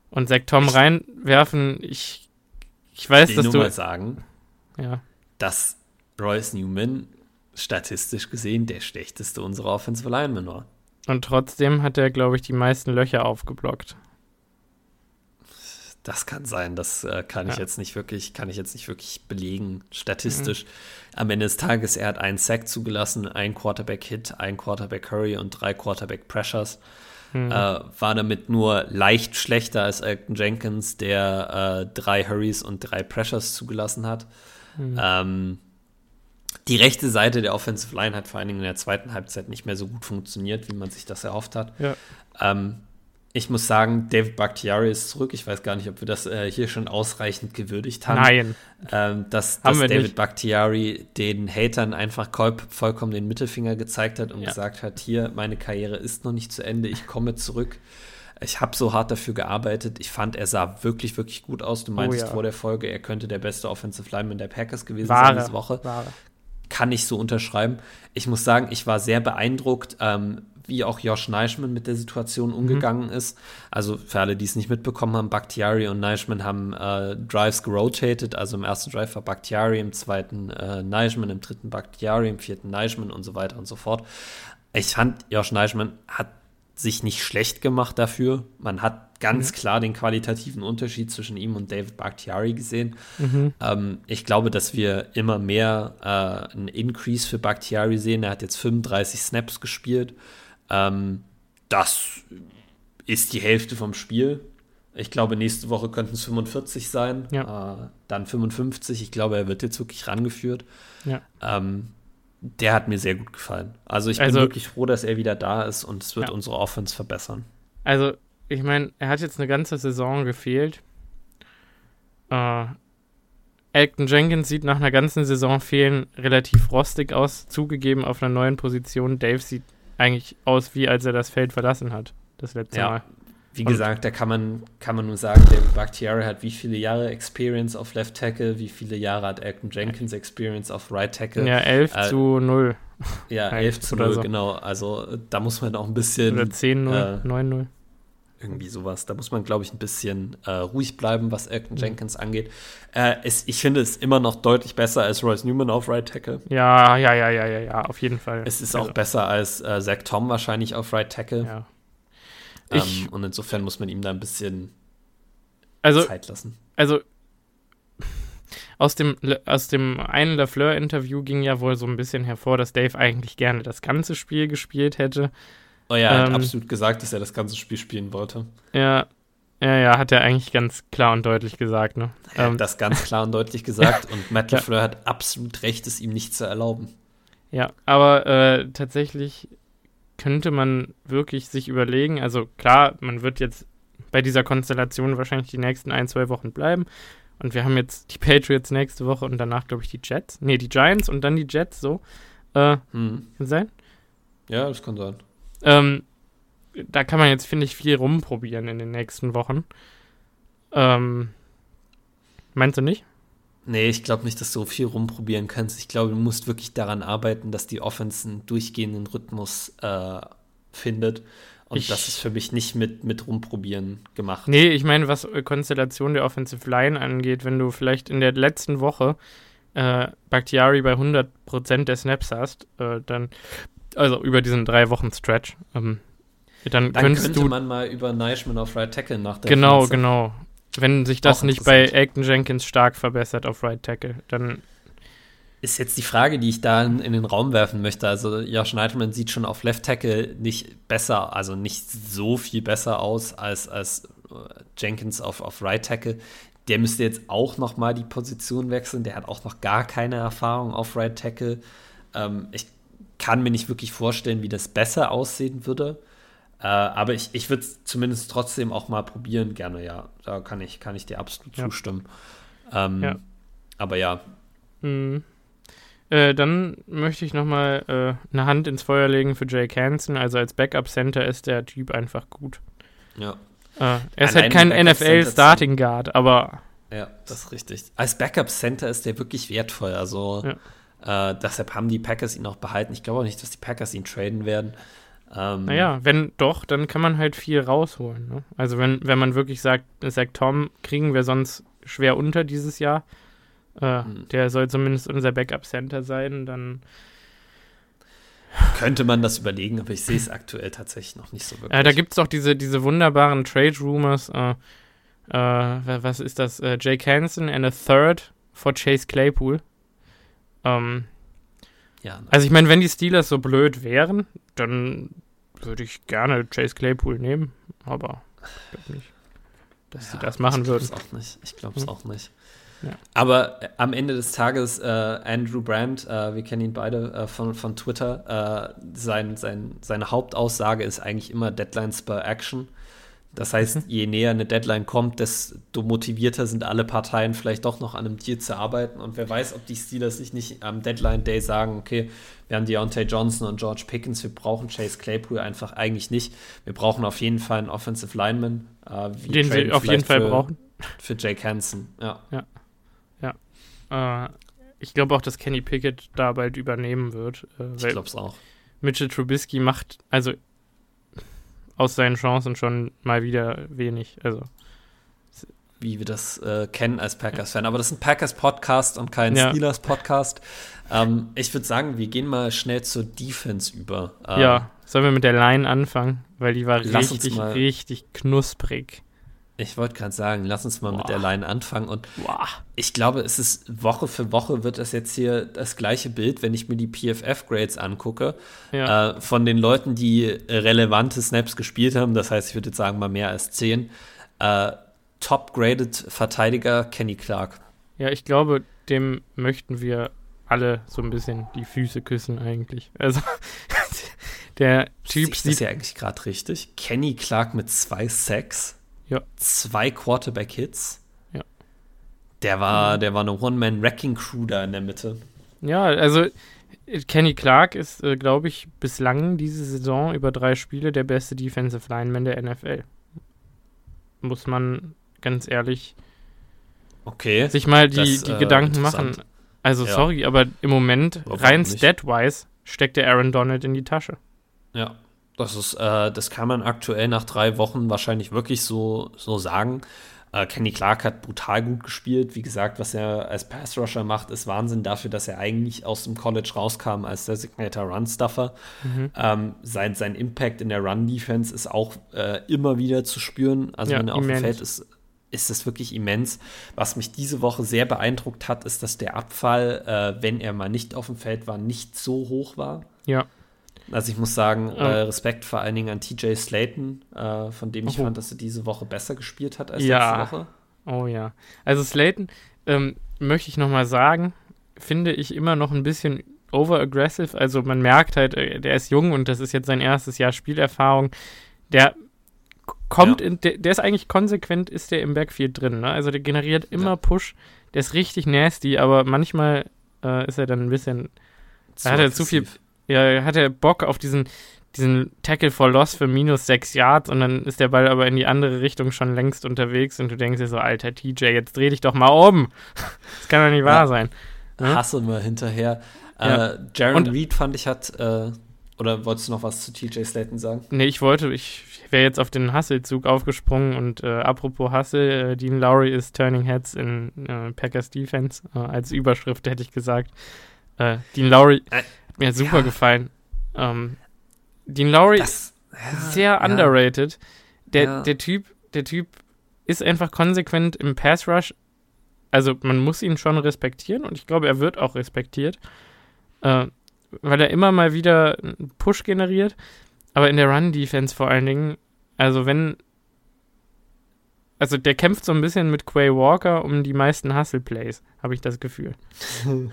und Zach Tom reinwerfen. Ich, ich weiß, dass du. Mal sagen, ja. dass Royce Newman statistisch gesehen der schlechteste unserer Offensive Linemen war. Und trotzdem hat er, glaube ich, die meisten Löcher aufgeblockt. Das kann sein, das äh, kann ja. ich jetzt nicht wirklich, kann ich jetzt nicht wirklich belegen, statistisch. Mhm. Am Ende des Tages, er hat einen Sack zugelassen, ein Quarterback-Hit, ein Quarterback-Hurry und drei Quarterback-Pressures. Mhm. Äh, war damit nur leicht schlechter als Elton Jenkins, der äh, drei Hurries und drei Pressures zugelassen hat. Mhm. Ähm, die rechte Seite der Offensive Line hat vor allen Dingen in der zweiten Halbzeit nicht mehr so gut funktioniert, wie man sich das erhofft hat. Ja. Ähm, ich muss sagen, David Bakhtiari ist zurück. Ich weiß gar nicht, ob wir das äh, hier schon ausreichend gewürdigt haben. Nein. Ähm, dass, dass David nicht. Bakhtiari den Hatern einfach vollkommen den Mittelfinger gezeigt hat und ja. gesagt hat: Hier, meine Karriere ist noch nicht zu Ende, ich komme zurück. Ich habe so hart dafür gearbeitet. Ich fand, er sah wirklich, wirklich gut aus. Du meintest oh, ja. vor der Folge, er könnte der beste Offensive Lineman der Packers gewesen Wahre, sein diese Woche. Wahre. Kann ich so unterschreiben. Ich muss sagen, ich war sehr beeindruckt, ähm, wie auch Josh Neischmann mit der Situation mhm. umgegangen mhm. ist. Also für alle, die es nicht mitbekommen haben, Bakhtiari und Neischmann haben äh, Drives gerotated. Also im ersten Drive war Bakhtiari, im zweiten äh, Neischmann, im dritten Bakhtiari, im vierten Neischmann und so weiter und so fort. Ich fand, Josh Neischmann hat sich nicht schlecht gemacht dafür. Man hat ganz mhm. klar den qualitativen Unterschied zwischen ihm und David Bakhtiari gesehen. Mhm. Ähm, ich glaube, dass wir immer mehr äh, einen Increase für Bakhtiari sehen. Er hat jetzt 35 Snaps gespielt. Ähm, das ist die Hälfte vom Spiel. Ich glaube, nächste Woche könnten es 45 sein, ja. äh, dann 55. Ich glaube, er wird jetzt wirklich rangeführt. Ja. Ähm, der hat mir sehr gut gefallen. Also ich bin also, wirklich froh, dass er wieder da ist und es wird ja. unsere Offense verbessern. Also, ich meine, er hat jetzt eine ganze Saison gefehlt. Äh, Elton Jenkins sieht nach einer ganzen Saison fehlen relativ rostig aus, zugegeben auf einer neuen Position. Dave sieht eigentlich aus, wie als er das Feld verlassen hat, das letzte ja. Mal. Wie gesagt, da kann man, kann man nur sagen, der Bakhtiari hat wie viele Jahre Experience auf Left Tackle, wie viele Jahre hat Elton Jenkins Experience auf Right Tackle. Ja, 11 äh, zu 0. Ja, 11 zu 0, so. genau. Also da muss man auch ein bisschen. Oder 10 0, äh, 9 0. Irgendwie sowas. Da muss man, glaube ich, ein bisschen äh, ruhig bleiben, was Elton mhm. Jenkins angeht. Äh, es, ich finde es immer noch deutlich besser als Royce Newman auf Right Tackle. Ja, ja, ja, ja, ja, ja, auf jeden Fall. Es ist also. auch besser als äh, Zach Tom wahrscheinlich auf Right Tackle. Ja. Ähm, und insofern muss man ihm da ein bisschen also, Zeit lassen. Also, aus dem, aus dem einen Lafleur-Interview ging ja wohl so ein bisschen hervor, dass Dave eigentlich gerne das ganze Spiel gespielt hätte. Oh ja, er ähm, hat absolut gesagt, dass er das ganze Spiel spielen wollte. Ja, ja, ja, hat er eigentlich ganz klar und deutlich gesagt, ne? Er hat ähm, das ganz klar und deutlich gesagt und Matt LaFleur ja. hat absolut recht, es ihm nicht zu erlauben. Ja, aber äh, tatsächlich könnte man wirklich sich überlegen, also klar, man wird jetzt bei dieser Konstellation wahrscheinlich die nächsten ein, zwei Wochen bleiben. Und wir haben jetzt die Patriots nächste Woche und danach, glaube ich, die Jets. Nee, die Giants und dann die Jets, so. Äh, hm. Kann sein? Ja, das kann sein. Ähm, da kann man jetzt, finde ich, viel rumprobieren in den nächsten Wochen. Ähm, meinst du nicht? Nee, ich glaube nicht, dass du viel rumprobieren kannst. Ich glaube, du musst wirklich daran arbeiten, dass die Offense einen durchgehenden Rhythmus äh, findet. Und ich, das ist für mich nicht mit, mit rumprobieren gemacht. Nee, ich meine, was Konstellation der Offensive Line angeht, wenn du vielleicht in der letzten Woche äh, Bakhtiari bei 100% der Snaps hast, äh, dann, also über diesen drei Wochen Stretch, ähm, dann, dann könnte du, man mal über Neischmann auf Right Tackle nachdenken. Genau, Pflanze. genau. Wenn sich das nicht bei Acton Jenkins stark verbessert auf Right Tackle, dann ist jetzt die Frage, die ich da in, in, den Raum werfen möchte. Also Josh Neidman sieht schon auf Left Tackle nicht besser, also nicht so viel besser aus als, als äh, Jenkins auf, auf Right Tackle. Der müsste jetzt auch noch mal die Position wechseln. Der hat auch noch gar keine Erfahrung auf Right Tackle. Ähm, ich kann mir nicht wirklich vorstellen, wie das besser aussehen würde. Äh, aber ich, ich würde es zumindest trotzdem auch mal probieren, gerne, ja. Da kann ich, kann ich dir absolut ja. zustimmen. Ähm, ja. Aber ja. Mhm. Äh, dann möchte ich nochmal äh, eine Hand ins Feuer legen für Jake Hansen. Also als Backup-Center ist der Typ einfach gut. Ja. Äh, er ist halt kein NFL-Starting Guard, aber. Ja, das ist richtig. Als Backup-Center ist der wirklich wertvoll. Also ja. äh, deshalb haben die Packers ihn auch behalten. Ich glaube auch nicht, dass die Packers ihn traden werden. Ähm, naja, wenn doch, dann kann man halt viel rausholen. Ne? Also wenn, wenn man wirklich sagt, sagt Tom, kriegen wir sonst schwer unter dieses Jahr, äh, hm. Der soll zumindest unser Backup-Center sein, dann. Könnte man das überlegen, aber ich sehe es aktuell tatsächlich noch nicht so wirklich. Äh, da gibt es auch diese, diese wunderbaren Trade-Rumors. Äh, äh, was ist das? Äh, Jake Hansen and a third for Chase Claypool. Ähm, ja, also ich meine, wenn die Steelers so blöd wären, dann würde ich gerne Chase Claypool nehmen, aber ich glaube nicht, dass ja, sie das machen ich würden. Auch nicht. Ich glaube es hm. auch nicht. Aber äh, am Ende des Tages, äh, Andrew Brandt, äh, wir kennen ihn beide äh, von, von Twitter, äh, sein, sein, seine Hauptaussage ist eigentlich immer Deadlines per Action. Das heißt, mhm. je näher eine Deadline kommt, desto motivierter sind alle Parteien vielleicht doch noch an einem Deal zu arbeiten. Und wer weiß, ob die Steelers sich nicht am Deadline Day sagen, okay, wir haben Deontay Johnson und George Pickens, wir brauchen Chase Claypool einfach eigentlich nicht. Wir brauchen auf jeden Fall einen Offensive Lineman. Äh, Den sie auf jeden Fall für, brauchen. Für Jake Hansen, ja. ja. Äh, ich glaube auch, dass Kenny Pickett da bald übernehmen wird. Äh, ich glaube es auch. Mitchell Trubisky macht also aus seinen Chancen schon mal wieder wenig. Also wie wir das äh, kennen als Packers-Fan. Aber das ist ein Packers-Podcast und kein ja. Steelers-Podcast. Ähm, ich würde sagen, wir gehen mal schnell zur Defense über. Ähm, ja, sollen wir mit der Line anfangen? Weil die war richtig, richtig knusprig. Ich wollte gerade sagen, lass uns mal Boah. mit der Line anfangen. Und Boah. ich glaube, es ist Woche für Woche wird das jetzt hier das gleiche Bild, wenn ich mir die PFF-Grades angucke. Ja. Äh, von den Leuten, die relevante Snaps gespielt haben, das heißt, ich würde jetzt sagen, mal mehr als zehn. Äh, Top-graded Verteidiger Kenny Clark. Ja, ich glaube, dem möchten wir alle so ein bisschen die Füße küssen, eigentlich. Also, der Typ sieht. Das ja eigentlich gerade richtig. Kenny Clark mit zwei Sacks. Ja. Zwei Quarterback-Hits. Ja. Der war, der war eine One-Man-Wrecking-Crew da in der Mitte. Ja, also Kenny Clark ist, äh, glaube ich, bislang diese Saison über drei Spiele der beste Defensive Lineman der NFL. Muss man ganz ehrlich okay, sich mal die, das, die äh, Gedanken machen. Also ja. sorry, aber im Moment, Warum rein stat-wise, steckt der Aaron Donald in die Tasche. Ja, das ist, äh, das kann man aktuell nach drei Wochen wahrscheinlich wirklich so, so sagen. Äh, Kenny Clark hat brutal gut gespielt. Wie gesagt, was er als Pass-Rusher macht, ist Wahnsinn dafür, dass er eigentlich aus dem College rauskam als Designator Run-Stuffer. Mhm. Ähm, sein, sein Impact in der Run-Defense ist auch äh, immer wieder zu spüren. Also ja, wenn er auf dem Feld ist, ist es wirklich immens. Was mich diese Woche sehr beeindruckt hat, ist, dass der Abfall, äh, wenn er mal nicht auf dem Feld war, nicht so hoch war. Ja. Also ich muss sagen, äh, Respekt vor allen Dingen an TJ Slayton, äh, von dem ich oh. fand, dass er diese Woche besser gespielt hat als ja. letzte Woche. Oh ja. Also Slayton, ähm, möchte ich noch mal sagen, finde ich immer noch ein bisschen overaggressive. Also man merkt halt, äh, der ist jung und das ist jetzt sein erstes Jahr Spielerfahrung. Der kommt ja. in, der, der, ist eigentlich konsequent, ist der im Backfield drin. Ne? Also der generiert immer ja. Push. Der ist richtig nasty, aber manchmal äh, ist er dann ein bisschen. Zu hat er zu viel. Ja, hat er Bock auf diesen, diesen Tackle for Loss für minus sechs Yards und dann ist der Ball aber in die andere Richtung schon längst unterwegs und du denkst dir so, alter TJ, jetzt dreh dich doch mal um. das kann doch nicht wahr ja. sein. Ne? Hasse mal hinterher. Ja. Äh, Jaron Reed fand ich hat, äh, oder wolltest du noch was zu TJ Slayton sagen? Nee, ich wollte, ich wäre jetzt auf den Hustle-Zug aufgesprungen und äh, apropos Hustle, äh, Dean Lowry ist Turning Heads in äh, Packers Defense. Äh, als Überschrift hätte ich gesagt. Dean Lowry hat mir super ja. gefallen. Ähm, Dean Lowry das, ja, sehr underrated. Der, der Typ, der Typ ist einfach konsequent im Pass Rush. Also man muss ihn schon respektieren und ich glaube, er wird auch respektiert äh, weil er immer mal wieder einen Push generiert, aber in der Run-Defense vor allen Dingen, also wenn, also der kämpft so ein bisschen mit Quay Walker um die meisten Hustle-Plays, habe ich das Gefühl.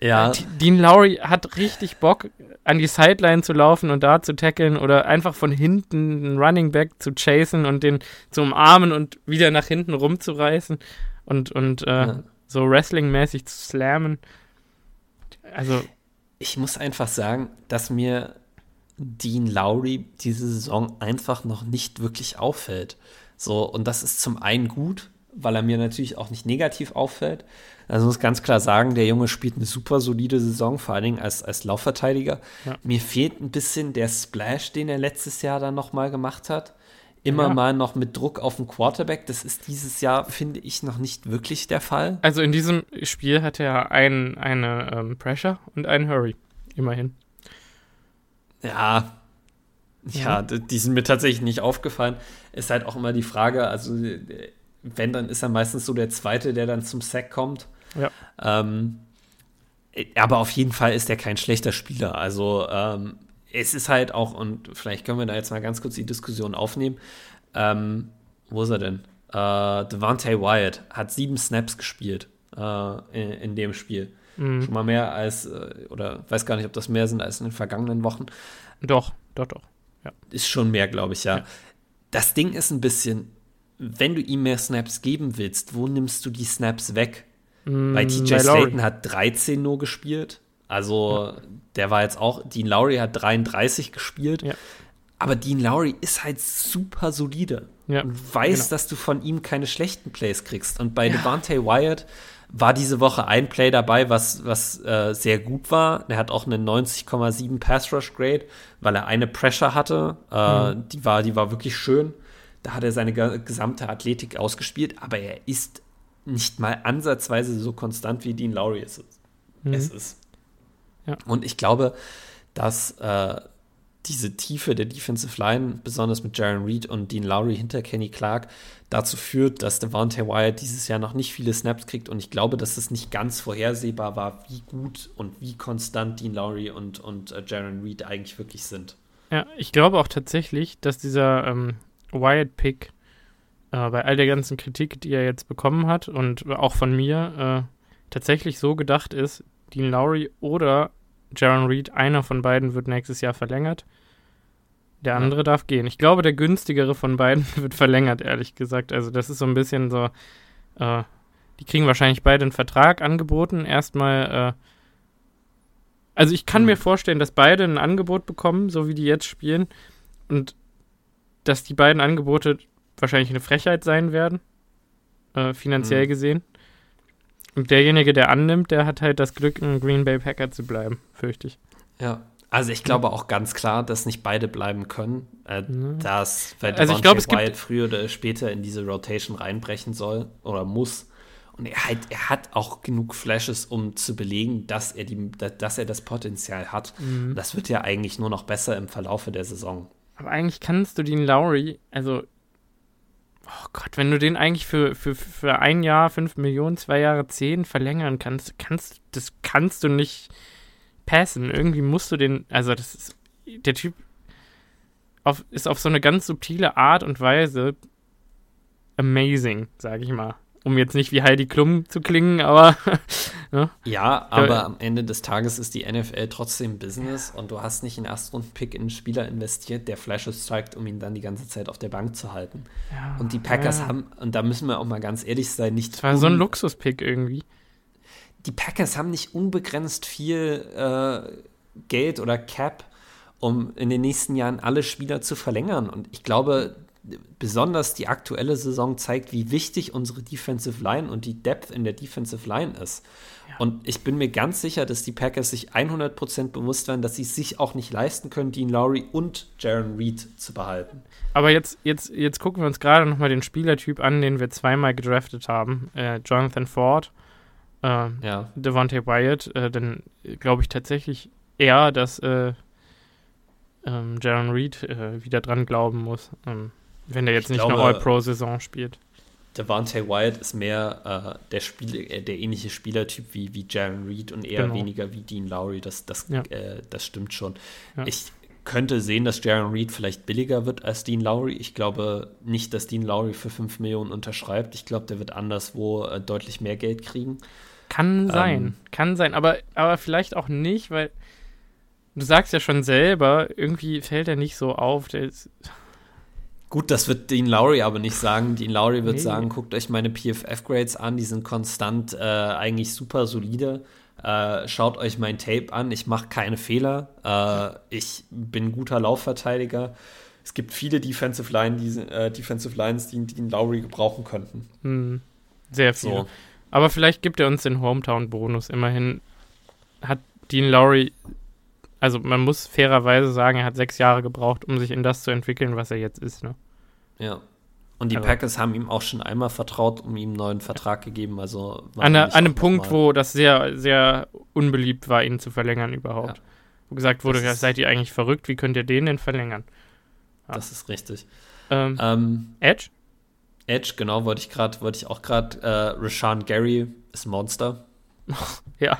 ja. Dean Lowry hat richtig Bock, an die Sideline zu laufen und da zu tackeln oder einfach von hinten einen Running Back zu chasen und den zu umarmen und wieder nach hinten rumzureißen und, und äh, ja. so Wrestling-mäßig zu slammen. Also. Ich muss einfach sagen, dass mir Dean Lowry diese Saison einfach noch nicht wirklich auffällt. So, und das ist zum einen gut, weil er mir natürlich auch nicht negativ auffällt. Also muss ganz klar sagen, der Junge spielt eine super solide Saison, vor allen Dingen als, als Laufverteidiger. Ja. Mir fehlt ein bisschen der Splash, den er letztes Jahr dann nochmal gemacht hat immer ja. mal noch mit Druck auf den Quarterback. Das ist dieses Jahr, finde ich, noch nicht wirklich der Fall. Also in diesem Spiel hatte er ein, eine ähm, Pressure und einen Hurry. Immerhin. Ja. Ja, die sind mir tatsächlich nicht aufgefallen. Ist halt auch immer die Frage, also wenn, dann ist er meistens so der Zweite, der dann zum Sack kommt. Ja. Ähm, aber auf jeden Fall ist er kein schlechter Spieler. Also ähm, es ist halt auch, und vielleicht können wir da jetzt mal ganz kurz die Diskussion aufnehmen. Ähm, wo ist er denn? Äh, Devante Wyatt hat sieben Snaps gespielt äh, in, in, dem Spiel. Mhm. Schon mal mehr als, äh, oder weiß gar nicht, ob das mehr sind als in den vergangenen Wochen. Doch, doch, doch. Ja. Ist schon mehr, glaube ich, ja. ja. Das Ding ist ein bisschen, wenn du ihm mehr Snaps geben willst, wo nimmst du die Snaps weg? Mm, Weil TJ Slayton hat 13 nur gespielt. Also ja. der war jetzt auch, Dean Lowry hat 33 gespielt. Ja. Aber Dean Lowry ist halt super solide. Ja, und weiß, genau. dass du von ihm keine schlechten Plays kriegst. Und bei ja. Devante Wyatt war diese Woche ein Play dabei, was, was äh, sehr gut war. Er hat auch eine 90,7 Pass Rush Grade, weil er eine Pressure hatte. Äh, mhm. die, war, die war wirklich schön. Da hat er seine gesamte Athletik ausgespielt, aber er ist nicht mal ansatzweise so konstant wie Dean Lowry es ist. Mhm. Es ist. Ja. Und ich glaube, dass äh, diese Tiefe der Defensive Line, besonders mit Jaron Reed und Dean Lowry hinter Kenny Clark, dazu führt, dass Devontae Wyatt dieses Jahr noch nicht viele Snaps kriegt. Und ich glaube, dass es nicht ganz vorhersehbar war, wie gut und wie konstant Dean Lowry und, und äh, Jaron Reed eigentlich wirklich sind. Ja, ich glaube auch tatsächlich, dass dieser ähm, Wyatt-Pick äh, bei all der ganzen Kritik, die er jetzt bekommen hat und auch von mir, äh, tatsächlich so gedacht ist, Dean Lowry oder Jaron Reed, einer von beiden wird nächstes Jahr verlängert. Der andere ja. darf gehen. Ich glaube, der günstigere von beiden wird verlängert, ehrlich gesagt. Also, das ist so ein bisschen so. Äh, die kriegen wahrscheinlich beide einen Vertrag angeboten. Erstmal. Äh, also, ich kann mhm. mir vorstellen, dass beide ein Angebot bekommen, so wie die jetzt spielen. Und dass die beiden Angebote wahrscheinlich eine Frechheit sein werden. Äh, finanziell mhm. gesehen. Und derjenige, der annimmt, der hat halt das Glück, ein Green Bay Packer zu bleiben, fürchte ich. Ja, also ich glaube auch ganz klar, dass nicht beide bleiben können. Äh, mhm. Dass, weil also ich glaube, Wyatt früher oder später in diese Rotation reinbrechen soll oder muss. Und er, halt, er hat auch genug Flashes, um zu belegen, dass er, die, dass er das Potenzial hat. Mhm. Das wird ja eigentlich nur noch besser im Verlaufe der Saison. Aber eigentlich kannst du den Lowry, also Oh Gott, wenn du den eigentlich für, für, für ein Jahr, fünf Millionen, zwei Jahre, zehn verlängern kannst, kannst, das kannst du nicht passen. Irgendwie musst du den, also das ist, der Typ auf, ist auf so eine ganz subtile Art und Weise amazing, sag ich mal um jetzt nicht wie Heidi Klum zu klingen, aber. ne? Ja, aber am Ende des Tages ist die NFL trotzdem Business und du hast nicht einen Erstrunden-Pick in einen Spieler investiert, der Flashes zeigt, um ihn dann die ganze Zeit auf der Bank zu halten. Ja, und die Packers ja. haben, und da müssen wir auch mal ganz ehrlich sein, nicht. Das war so ein Luxus-Pick irgendwie. Die Packers haben nicht unbegrenzt viel äh, Geld oder Cap, um in den nächsten Jahren alle Spieler zu verlängern. Und ich glaube, besonders die aktuelle Saison zeigt, wie wichtig unsere Defensive Line und die Depth in der Defensive Line ist. Ja. Und ich bin mir ganz sicher, dass die Packers sich 100% bewusst werden, dass sie es sich auch nicht leisten können, Dean Lowry und Jaron Reed zu behalten. Aber jetzt, jetzt, jetzt gucken wir uns gerade nochmal den Spielertyp an, den wir zweimal gedraftet haben. Äh, Jonathan Ford, äh, ja. Devontae Wyatt, äh, dann glaube ich tatsächlich eher, dass äh, ähm, Jaron Reed äh, wieder dran glauben muss. Ähm, wenn er jetzt ich nicht glaube, eine All-Pro-Saison spielt. Devante Wyatt ist mehr äh, der, Spiel, äh, der ähnliche Spielertyp wie, wie Jaron Reed und eher genau. weniger wie Dean Lowry. Das, das, ja. äh, das stimmt schon. Ja. Ich könnte sehen, dass Jaron Reed vielleicht billiger wird als Dean Lowry. Ich glaube nicht, dass Dean Lowry für 5 Millionen unterschreibt. Ich glaube, der wird anderswo äh, deutlich mehr Geld kriegen. Kann sein, ähm, kann sein, aber, aber vielleicht auch nicht, weil du sagst ja schon selber, irgendwie fällt er nicht so auf. Der ist Gut, das wird Dean Lowry aber nicht sagen. Dean Lowry wird nee. sagen, guckt euch meine PFF-Grades an, die sind konstant äh, eigentlich super solide. Äh, schaut euch mein Tape an, ich mache keine Fehler. Äh, ich bin ein guter Laufverteidiger. Es gibt viele Defensive, Line, die, äh, Defensive Lines, die Dean Lowry gebrauchen könnten. Hm. Sehr viel. So. Aber vielleicht gibt er uns den Hometown-Bonus. Immerhin hat Dean Lowry also man muss fairerweise sagen, er hat sechs Jahre gebraucht, um sich in das zu entwickeln, was er jetzt ist. Ne? Ja. Und die also. Packers haben ihm auch schon einmal vertraut, um ihm einen neuen Vertrag gegeben. Also an, an einem Punkt, wo das sehr, sehr unbeliebt war, ihn zu verlängern überhaupt. Ja. Wo gesagt wurde, ja, seid ihr eigentlich verrückt, wie könnt ihr den denn verlängern? Ja. Das ist richtig. Ähm, ähm, Edge? Edge, genau, wollte ich gerade, wollte ich auch gerade. Äh, Rashawn Gary ist ein Monster. ja.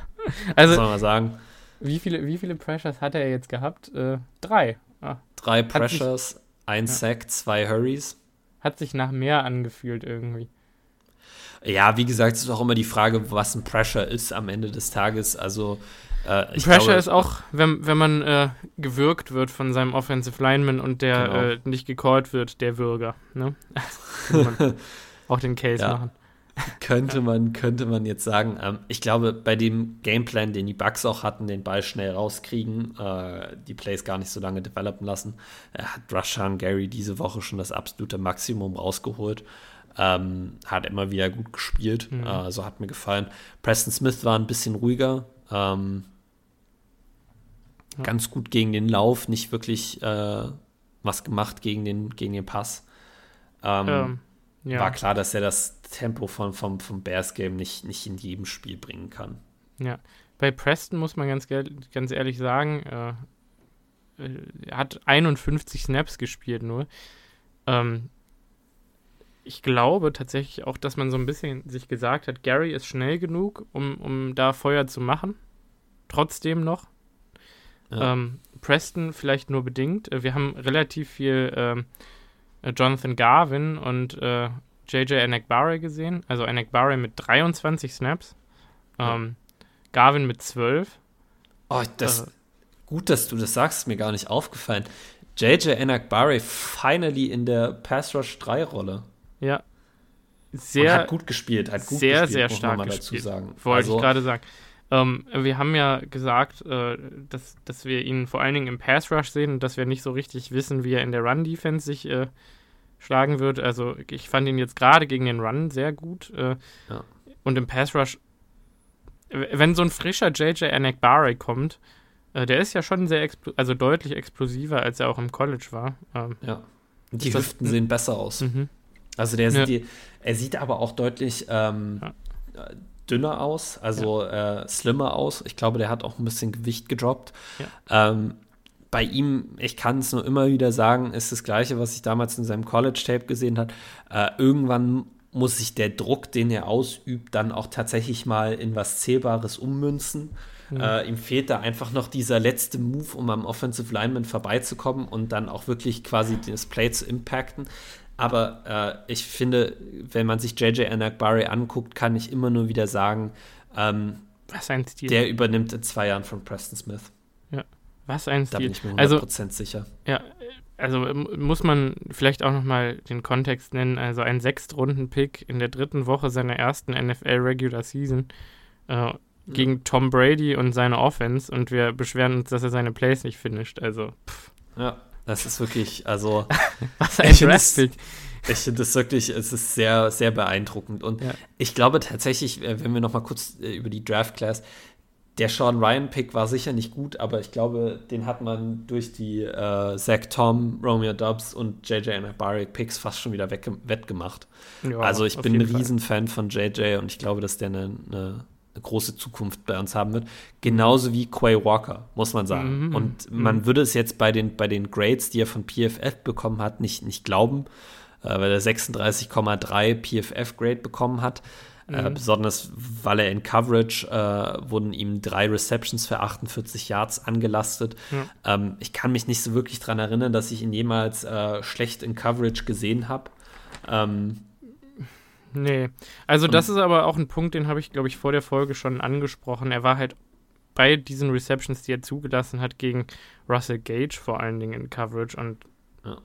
Also, soll man sagen. Wie viele, wie viele Pressures hat er jetzt gehabt? Äh, drei. Ah. Drei Pressures, sich, ein ja. Sack, zwei Hurries. Hat sich nach mehr angefühlt irgendwie. Ja, wie gesagt, es ist auch immer die Frage, was ein Pressure ist am Ende des Tages. Also äh, Pressure glaube, ist auch, wenn, wenn man äh, gewürgt wird von seinem Offensive Lineman und der genau. äh, nicht gecallt wird, der Würger. Ne? auch den Case ja. machen könnte man, könnte man jetzt sagen. Ähm, ich glaube, bei dem Gameplan, den die Bugs auch hatten, den Ball schnell rauskriegen, äh, die Plays gar nicht so lange developen lassen, äh, hat Rashan Gary diese Woche schon das absolute Maximum rausgeholt. Ähm, hat immer wieder gut gespielt, mhm. äh, so hat mir gefallen. Preston Smith war ein bisschen ruhiger, ähm, ja. ganz gut gegen den Lauf, nicht wirklich äh, was gemacht gegen den, gegen den Pass. Ähm, ähm ja. War klar, dass er das Tempo von, vom, vom Bears-Game nicht, nicht in jedem Spiel bringen kann. Ja, bei Preston muss man ganz, ganz ehrlich sagen, äh, äh er hat 51 Snaps gespielt nur. Ähm, ich glaube tatsächlich auch, dass man so ein bisschen sich gesagt hat, Gary ist schnell genug, um, um da Feuer zu machen. Trotzdem noch. Ja. Ähm, Preston vielleicht nur bedingt. Äh, wir haben relativ viel äh, Jonathan Garvin und äh, JJ Anakbare gesehen. Also Anakbare mit 23 Snaps. Ähm, Garvin mit 12. Oh, das, äh, gut, dass du das sagst, ist mir gar nicht aufgefallen. JJ Anakbare finally in der Pass Rush 3 Rolle. Ja. Sehr, Und hat gut gespielt, hat gut sehr, gespielt, sehr stark man dazu sagen. Wollte also, ich gerade sagen. Ähm, wir haben ja gesagt, äh, dass, dass wir ihn vor allen Dingen im Pass Rush sehen und dass wir nicht so richtig wissen, wie er in der Run Defense sich äh, schlagen wird. Also ich fand ihn jetzt gerade gegen den Run sehr gut. Äh, ja. Und im Pass Rush, wenn so ein frischer JJ Anakbare kommt, äh, der ist ja schon sehr, also deutlich explosiver, als er auch im College war. Ähm, ja. Die Hüften sehen besser aus. Mhm. Also der ja. die, er sieht aber auch deutlich ähm, ja. dünner aus, also ja. äh, slimmer aus. Ich glaube, der hat auch ein bisschen Gewicht gedroppt. Ähm, bei ihm, ich kann es nur immer wieder sagen, ist das Gleiche, was ich damals in seinem College-Tape gesehen habe. Äh, irgendwann muss sich der Druck, den er ausübt, dann auch tatsächlich mal in was Zählbares ummünzen. Mhm. Äh, ihm fehlt da einfach noch dieser letzte Move, um am Offensive Lineman vorbeizukommen und dann auch wirklich quasi das Play zu impacten. Aber äh, ich finde, wenn man sich JJ Anakbari anguckt, kann ich immer nur wieder sagen, ähm. Der übernimmt in zwei Jahren von Preston Smith. Was ein Stil. Da bin ich mir 100% also, sicher. Ja, also muss man vielleicht auch nochmal den Kontext nennen. Also ein Sechstrunden-Pick in der dritten Woche seiner ersten NFL-Regular Season äh, gegen ja. Tom Brady und seine Offense und wir beschweren uns, dass er seine Plays nicht finisht. Also, pff. Ja, das ist wirklich, also. Was ein Draft-Pick. Ich finde das wirklich, es ist sehr, sehr beeindruckend. Und ja. ich glaube tatsächlich, äh, wenn wir noch mal kurz äh, über die Draft Class, der Sean Ryan-Pick war sicher nicht gut, aber ich glaube, den hat man durch die äh, Zach Tom, Romeo Dubs und JJ Anabari-Picks fast schon wieder wettgemacht. Ja, also ich bin ein Riesenfan von JJ und ich glaube, dass der eine, eine, eine, große Zukunft bei uns haben wird. Genauso wie Quay Walker, muss man sagen. Mhm. Und mhm. man würde es jetzt bei den, bei den Grades, die er von PFF bekommen hat, nicht, nicht glauben äh, weil er 36,3 PFF-Grade bekommen hat. Äh, mhm. Äh, besonders weil er in Coverage äh, wurden ihm drei Receptions für 48 Yards angelastet. Mhm. Ähm, ich kann mich nicht so wirklich daran erinnern, dass ich ihn jemals äh, schlecht in Coverage gesehen habe. Ähm, nee, also das ist aber auch ein Punkt, den habe ich, glaube ich, vor der Folge schon angesprochen. Er war halt bei diesen Receptions, die er zugelassen hat, gegen Russell Gage vor allen Dingen in Coverage und ja.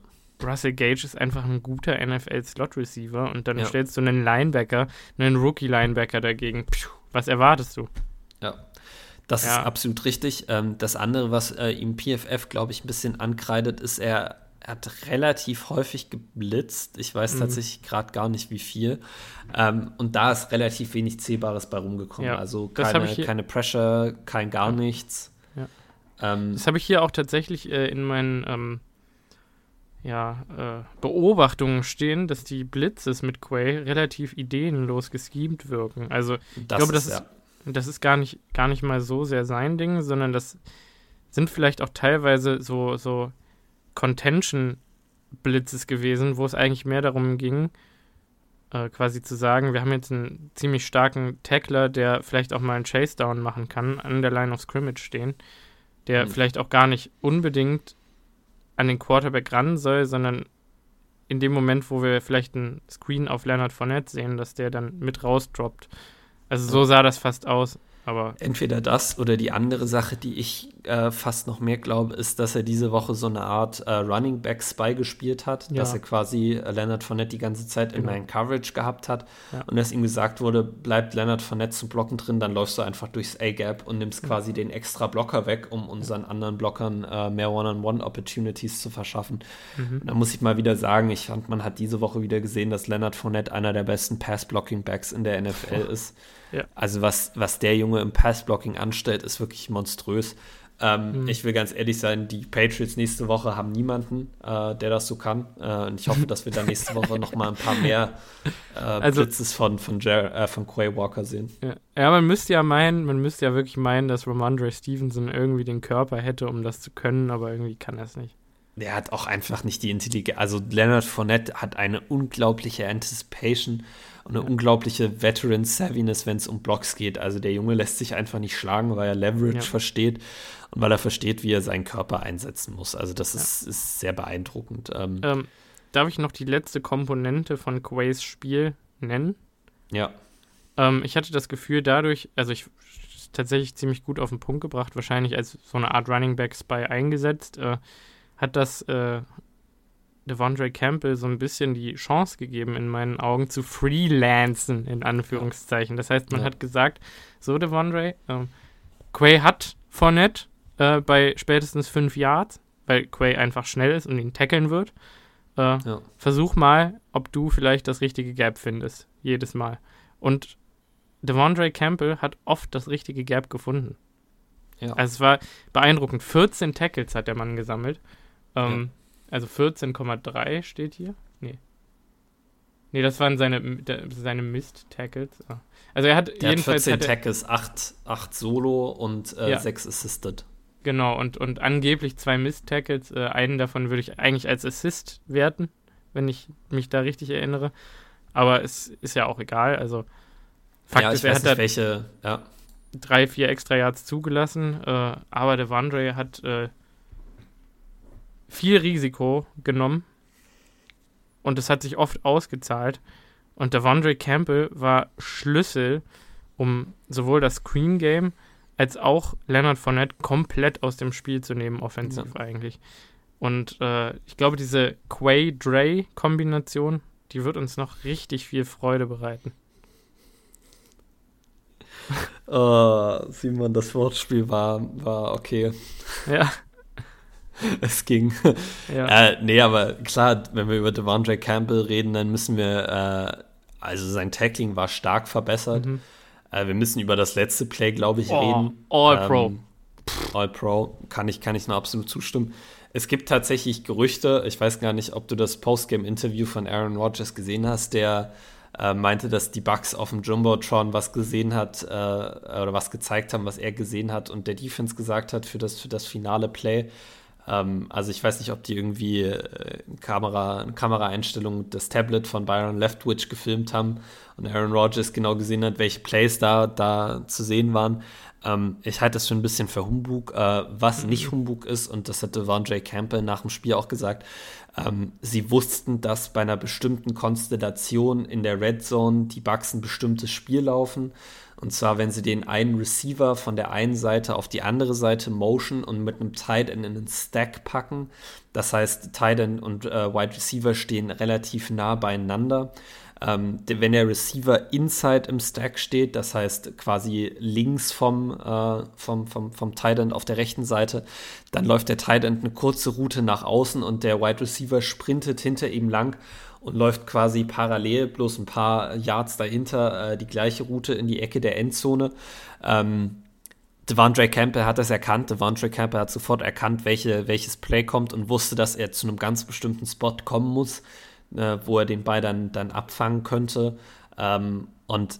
Russell Gage ist einfach ein guter NFL-Slot-Receiver und dann ja. stellst du einen Linebacker, einen Rookie-Linebacker dagegen. Puh, was erwartest du? Ja, das ja. ist absolut richtig. Ähm, das andere, was äh, ihm PFF, glaube ich, ein bisschen ankreidet, ist, er, er hat relativ häufig geblitzt. Ich weiß mhm. tatsächlich gerade gar nicht, wie viel. Ähm, und da ist relativ wenig Zählbares bei rumgekommen. Ja, also keine, keine Pressure, kein gar ja. nichts. Ja. Ähm, das habe ich hier auch tatsächlich äh, in meinen ähm, ja, äh, Beobachtungen stehen, dass die Blitzes mit Quay relativ ideenlos geschemt wirken. Also ich das glaube, das ist, ja. das ist gar nicht, gar nicht mal so sehr sein Ding, sondern das sind vielleicht auch teilweise so, so Contention-Blitzes gewesen, wo es eigentlich mehr darum ging, äh, quasi zu sagen, wir haben jetzt einen ziemlich starken Tackler, der vielleicht auch mal einen Chase-Down machen kann, an der Line of Scrimmage stehen, der mhm. vielleicht auch gar nicht unbedingt an den Quarterback ran soll, sondern in dem Moment, wo wir vielleicht einen Screen auf Leonard Fournette sehen, dass der dann mit rausdroppt. Also so sah das fast aus. Aber Entweder das oder die andere Sache, die ich äh, fast noch mehr glaube, ist, dass er diese Woche so eine Art äh, Running Back Spy gespielt hat, ja. dass er quasi äh, Leonard Fournette die ganze Zeit genau. in meinen Coverage gehabt hat ja. und dass ihm gesagt wurde, bleibt Leonard Fournette zum Blocken drin, dann läufst du einfach durchs A-Gap und nimmst quasi den extra Blocker weg, um unseren anderen Blockern äh, mehr One-on-One-Opportunities zu verschaffen. Mhm. Da muss ich mal wieder sagen, ich fand, man hat diese Woche wieder gesehen, dass Leonard Fournette einer der besten Pass-Blocking-Backs in der NFL ist. Ja. Also was, was der Junge im Passblocking anstellt, ist wirklich monströs. Ähm, mhm. Ich will ganz ehrlich sein, die Patriots nächste Woche haben niemanden, äh, der das so kann. Äh, und ich hoffe, dass wir dann nächste Woche noch mal ein paar mehr äh, also, Blitzes von, von, Jer äh, von Quay Walker sehen. Ja. ja. man müsste ja meinen, man müsste ja wirklich meinen, dass Ramondre Stevenson irgendwie den Körper hätte, um das zu können, aber irgendwie kann er es nicht. Der hat auch einfach nicht die Intelligenz. Also Leonard Fournette hat eine unglaubliche Anticipation und eine unglaubliche Veteran-Savviness, wenn es um Blocks geht. Also der Junge lässt sich einfach nicht schlagen, weil er Leverage ja. versteht und weil er versteht, wie er seinen Körper einsetzen muss. Also das ja. ist, ist, sehr beeindruckend. Ähm, ähm, darf ich noch die letzte Komponente von Quays Spiel nennen? Ja. Ähm, ich hatte das Gefühl, dadurch, also ich tatsächlich ziemlich gut auf den Punkt gebracht, wahrscheinlich als so eine Art Running Back Spy eingesetzt, äh, hat das äh, Devondre Campbell so ein bisschen die Chance gegeben, in meinen Augen zu freelancen, in Anführungszeichen. Das heißt, man ja. hat gesagt, so Devondre, ähm, Quay hat Fournette äh, bei spätestens fünf Yards, weil Quay einfach schnell ist und ihn tackeln wird. Äh, ja. Versuch mal, ob du vielleicht das richtige Gap findest, jedes Mal. Und Devondre Campbell hat oft das richtige Gap gefunden. Ja. Also es war beeindruckend. 14 Tackles hat der Mann gesammelt. Ähm, ja also 14,3 steht hier. Nee. Nee, das waren seine, seine Mist-Tackles. Ah. Also er hat Der jedenfalls. Hat 14 Tackles, 8, 8 Solo und äh, ja. 6 Assisted. Genau, und, und angeblich zwei Miss-Tackles. Äh, einen davon würde ich eigentlich als Assist werten, wenn ich mich da richtig erinnere. Aber es ist ja auch egal. Also, Fakt ja, ist, er hat nicht, welche, ja. drei, vier extra Yards zugelassen. Äh, aber der Vandre hat äh, viel Risiko genommen. Und es hat sich oft ausgezahlt. Und der Vandre Campbell war Schlüssel, um sowohl das Screen Game als auch Leonard Fournette komplett aus dem Spiel zu nehmen, offensiv ja. eigentlich. Und äh, ich glaube, diese Quay-Dre-Kombination, die wird uns noch richtig viel Freude bereiten. Oh, Simon, das Wortspiel war, war okay. Ja. es ging. Ja. Äh, nee, aber klar, wenn wir über Devondre Campbell reden, dann müssen wir, äh, also sein Tackling war stark verbessert. Mhm. Äh, wir müssen über das letzte Play, glaube ich, oh, reden. All ähm, Pro. All Pro, kann ich, kann ich nur absolut zustimmen. Es gibt tatsächlich Gerüchte, ich weiß gar nicht, ob du das Postgame-Interview von Aaron Rodgers gesehen hast, der äh, meinte, dass die Bucks auf dem Jumbotron was gesehen hat äh, oder was gezeigt haben, was er gesehen hat und der Defense gesagt hat für das, für das finale Play. Ähm, also ich weiß nicht, ob die irgendwie äh, Kamera, eine Kameraeinstellung des Tablet von Byron Leftwich gefilmt haben und Aaron Rodgers genau gesehen hat, welche Plays da, da zu sehen waren. Ähm, ich halte das für ein bisschen für Humbug. Äh, was mhm. nicht Humbug ist, und das hatte Von J. Campbell nach dem Spiel auch gesagt, ähm, sie wussten, dass bei einer bestimmten Konstellation in der Red Zone die Bucks ein bestimmtes Spiel laufen. Und zwar, wenn sie den einen Receiver von der einen Seite auf die andere Seite motion und mit einem Tight End in einen Stack packen. Das heißt, Tight End und äh, Wide Receiver stehen relativ nah beieinander. Ähm, wenn der Receiver inside im Stack steht, das heißt quasi links vom, äh, vom, vom, vom Tight End auf der rechten Seite, dann läuft der Tight End eine kurze Route nach außen und der Wide Receiver sprintet hinter ihm lang und läuft quasi parallel, bloß ein paar Yards dahinter, äh, die gleiche Route in die Ecke der Endzone. Ähm, Devondre Campbell hat das erkannt. Devondre Campbell hat sofort erkannt, welche, welches Play kommt und wusste, dass er zu einem ganz bestimmten Spot kommen muss, äh, wo er den Ball dann, dann abfangen könnte. Ähm, und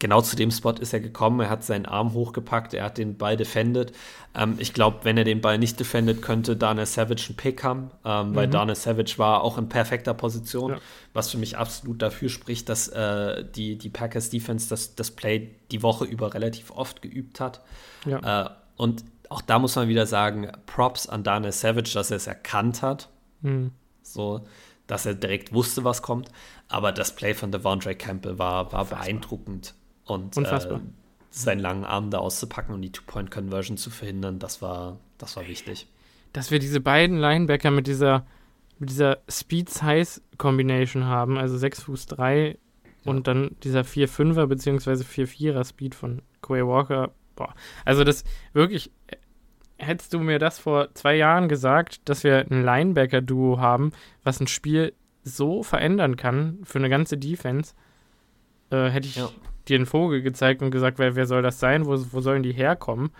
genau zu dem Spot ist er gekommen. Er hat seinen Arm hochgepackt, er hat den Ball defended. Ähm, ich glaube, wenn er den Ball nicht defendet, könnte Dana Savage einen Pick haben, ähm, mhm. weil Dana Savage war auch in perfekter Position, ja. was für mich absolut dafür spricht, dass äh, die, die Packers Defense das, das Play die Woche über relativ oft geübt hat. Ja. Äh, und auch da muss man wieder sagen, Props an Dana Savage, dass er es erkannt hat. Mhm. So, dass er direkt wusste, was kommt. Aber das Play von Devondre Campbell war, war beeindruckend. Und äh, seinen langen Arm da auszupacken und die Two-Point-Conversion zu verhindern, das war, das war wichtig. Dass wir diese beiden Linebacker mit dieser, mit dieser Speed-Size-Combination haben, also 6 Fuß 3 ja. und dann dieser 4-5er bzw. 4-4er Speed von Quay Walker. Boah. Also das wirklich, hättest du mir das vor zwei Jahren gesagt, dass wir ein Linebacker-Duo haben, was ein Spiel so verändern kann für eine ganze Defense, äh, hätte ich ja dir einen Vogel gezeigt und gesagt, wer, wer soll das sein, wo, wo sollen die herkommen?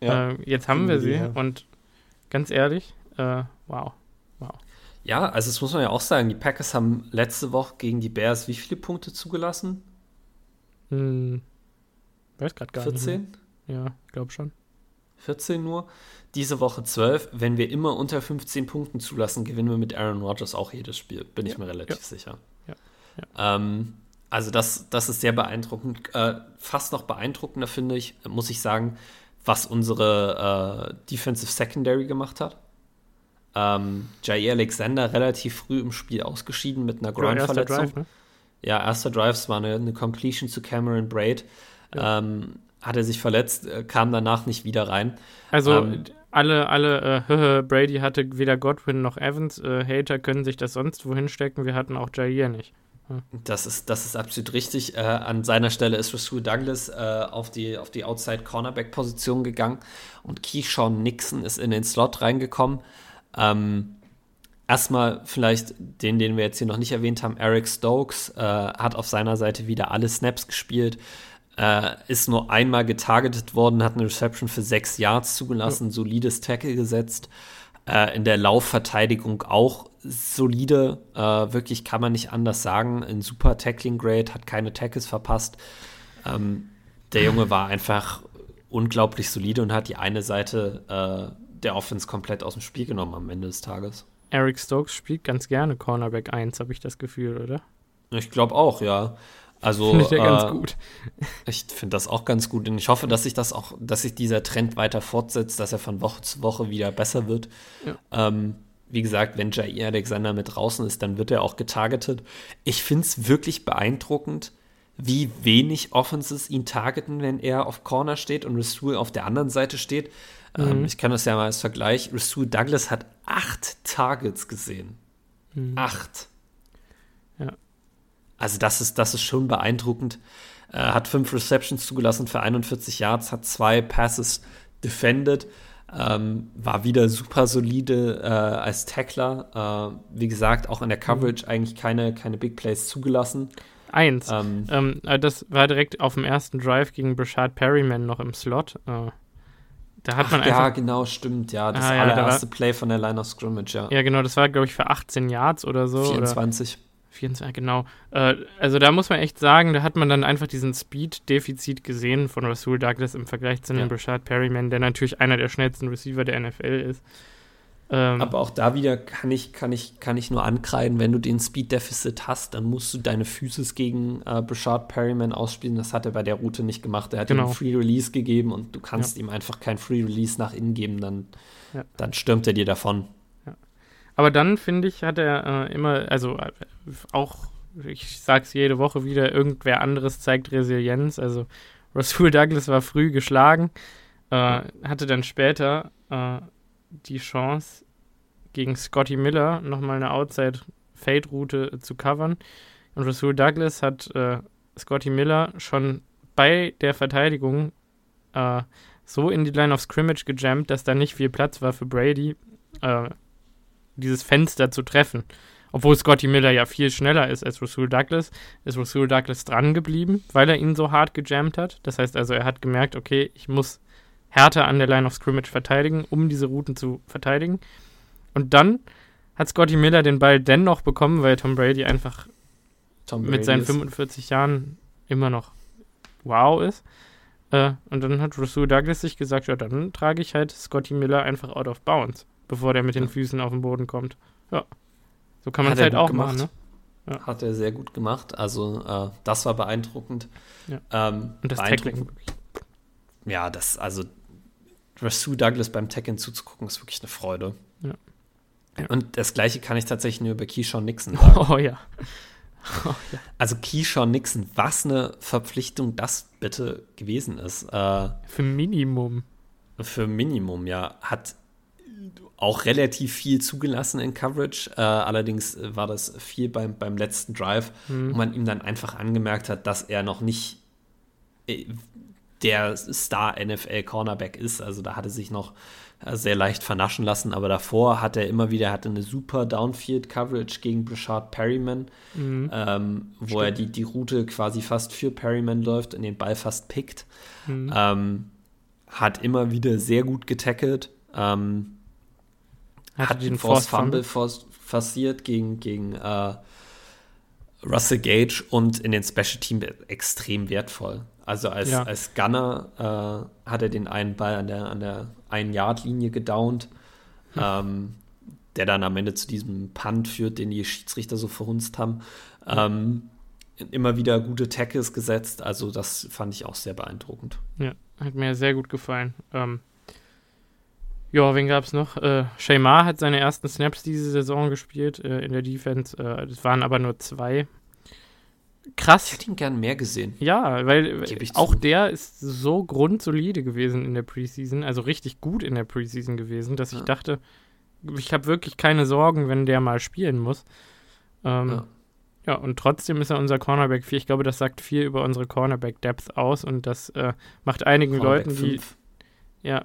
Ja. Äh, jetzt haben wir sie her. und ganz ehrlich, äh, wow, wow. Ja, also das muss man ja auch sagen, die Packers haben letzte Woche gegen die Bears wie viele Punkte zugelassen? Hm, weiß gerade gar 14? nicht. 14? Ja, ich glaube schon. 14 nur. Diese Woche 12. Wenn wir immer unter 15 Punkten zulassen, gewinnen wir mit Aaron Rodgers auch jedes Spiel. Bin ja, ich mir relativ ja. sicher. Ja. ja. Ähm, also das, das ist sehr beeindruckend. Äh, fast noch beeindruckender finde ich, muss ich sagen, was unsere äh, Defensive Secondary gemacht hat. Ähm, Jair Alexander relativ früh im Spiel ausgeschieden mit einer Groin-Verletzung. Ja, ne? ja, erster Drive war eine, eine, Completion zu Cameron Braid. Ja. Ähm, hat er sich verletzt, äh, kam danach nicht wieder rein. Also ähm, alle, alle, äh, Brady hatte weder Godwin noch Evans. Äh, Hater können sich das sonst wohin stecken. Wir hatten auch Jair nicht. Das ist, das ist absolut richtig. Äh, an seiner Stelle ist Rasul Douglas äh, auf die, auf die Outside-Cornerback-Position gegangen und Keyshawn Nixon ist in den Slot reingekommen. Ähm, erstmal vielleicht den, den wir jetzt hier noch nicht erwähnt haben, Eric Stokes äh, hat auf seiner Seite wieder alle Snaps gespielt, äh, ist nur einmal getargetet worden, hat eine Reception für sechs Yards zugelassen, ja. solides Tackle gesetzt. Äh, in der Laufverteidigung auch solide, äh, wirklich kann man nicht anders sagen. Ein super Tackling Grade, hat keine Tackles verpasst. Ähm, der Junge war einfach unglaublich solide und hat die eine Seite äh, der Offense komplett aus dem Spiel genommen am Ende des Tages. Eric Stokes spielt ganz gerne Cornerback 1, habe ich das Gefühl, oder? Ich glaube auch, ja. Also finde ich ja ganz äh, gut. Ich finde das auch ganz gut und ich hoffe, dass sich das auch, dass sich dieser Trend weiter fortsetzt, dass er von Woche zu Woche wieder besser wird. Ja. Ähm, wie gesagt, wenn Jair Alexander mit draußen ist, dann wird er auch getargetet. Ich finde es wirklich beeindruckend, wie wenig Offenses ihn targeten, wenn er auf Corner steht und Rasul auf der anderen Seite steht. Ähm, mhm. Ähm, ich kann das ja mal als Vergleich. Rasul Douglas hat acht Targets gesehen. Mhm. Acht. Ja. Also das ist, das ist schon beeindruckend. Äh, hat fünf Receptions zugelassen für 41 Yards, hat zwei Passes defended. Ähm, war wieder super solide äh, als Tackler. Äh, wie gesagt, auch in der Coverage mhm. eigentlich keine, keine Big Plays zugelassen. Eins. Ähm, ähm, äh, das war direkt auf dem ersten Drive gegen Brashard Perryman noch im Slot. Äh, da hat Ach, man einfach, Ja, genau, stimmt. Ja, das ah, allererste ja, da Play von der Line of Scrimmage, ja. Ja, genau, das war, glaube ich, für 18 Yards oder so. 24. Oder 24, genau. Äh, also da muss man echt sagen, da hat man dann einfach diesen Speed-Defizit gesehen von Rasul Douglas im Vergleich zu einem ja. Brashard Perryman, der natürlich einer der schnellsten Receiver der NFL ist. Ähm, Aber auch da wieder kann ich, kann, ich, kann ich nur ankreiden, wenn du den Speed-Deficit hast, dann musst du deine Physis gegen äh, Brashard Perryman ausspielen. Das hat er bei der Route nicht gemacht. Er hat genau. ihm Free Release gegeben und du kannst ja. ihm einfach kein Free Release nach innen geben, dann, ja. dann stürmt er dir davon. Aber dann, finde ich, hat er äh, immer, also äh, auch, ich sag's jede Woche wieder, irgendwer anderes zeigt Resilienz. Also Rasul Douglas war früh geschlagen, äh, hatte dann später äh, die Chance, gegen Scotty Miller nochmal eine Outside-Fade-Route zu covern. Und Rasul Douglas hat äh, Scotty Miller schon bei der Verteidigung äh, so in die Line of Scrimmage gejammt, dass da nicht viel Platz war für Brady. Dieses Fenster zu treffen. Obwohl Scotty Miller ja viel schneller ist als Rasul Douglas, ist Rasul Douglas dran geblieben, weil er ihn so hart gejammt hat. Das heißt also, er hat gemerkt, okay, ich muss härter an der Line of Scrimmage verteidigen, um diese Routen zu verteidigen. Und dann hat Scotty Miller den Ball dennoch bekommen, weil Tom Brady einfach Tom Brady mit seinen 45 Jahren immer noch wow ist. Äh, und dann hat Rasul Douglas sich gesagt, ja, dann trage ich halt Scotty Miller einfach out of bounds bevor der mit den Füßen auf den Boden kommt. Ja. So kann man es halt auch gemacht. machen, ne? Ja. Hat er sehr gut gemacht. Also, äh, das war beeindruckend. Ja. Ähm, Und das Tackling. Ja, das, also, Rasul Douglas beim Tackling zuzugucken, ist wirklich eine Freude. Ja. ja. Und das Gleiche kann ich tatsächlich nur über Keyshawn Nixon sagen. Oh ja. Oh, ja. Also Keyshawn Nixon, was eine Verpflichtung das bitte gewesen ist. Äh, für Minimum. Für Minimum, ja. Hat auch relativ viel zugelassen in Coverage. Äh, allerdings war das viel beim, beim letzten Drive, mhm. wo man ihm dann einfach angemerkt hat, dass er noch nicht äh, der Star-NFL-Cornerback ist. Also da hatte sich noch äh, sehr leicht vernaschen lassen, aber davor hat er immer wieder, hatte eine super Downfield-Coverage gegen Brashard Perryman, mhm. ähm, wo Stimmt. er die, die Route quasi fast für Perryman läuft und den Ball fast pickt. Mhm. Ähm, hat immer wieder sehr gut getackelt. Ähm, hat den Force Fumble forciert gegen, gegen äh, Russell Gage und in den Special Team extrem wertvoll. Also als, ja. als Gunner äh, hat er den einen Ball an der, an der Ein-Yard-Linie gedownt, hm. ähm, der dann am Ende zu diesem Punt führt, den die Schiedsrichter so verhunzt haben. Ähm, immer wieder gute Tackles gesetzt, also das fand ich auch sehr beeindruckend. Ja, hat mir sehr gut gefallen. Ähm, ja, wen gab es noch? Äh, Shaymar hat seine ersten Snaps diese Saison gespielt äh, in der Defense. Äh, das waren aber nur zwei. Krass. Ich hätte ihn gern mehr gesehen. Ja, weil auch zu. der ist so grundsolide gewesen in der Preseason, also richtig gut in der Preseason gewesen, dass ja. ich dachte, ich habe wirklich keine Sorgen, wenn der mal spielen muss. Ähm, ja. ja. und trotzdem ist er unser Cornerback 4. Ich glaube, das sagt viel über unsere Cornerback-Depth aus und das äh, macht einigen Leuten, die. 5. Ja,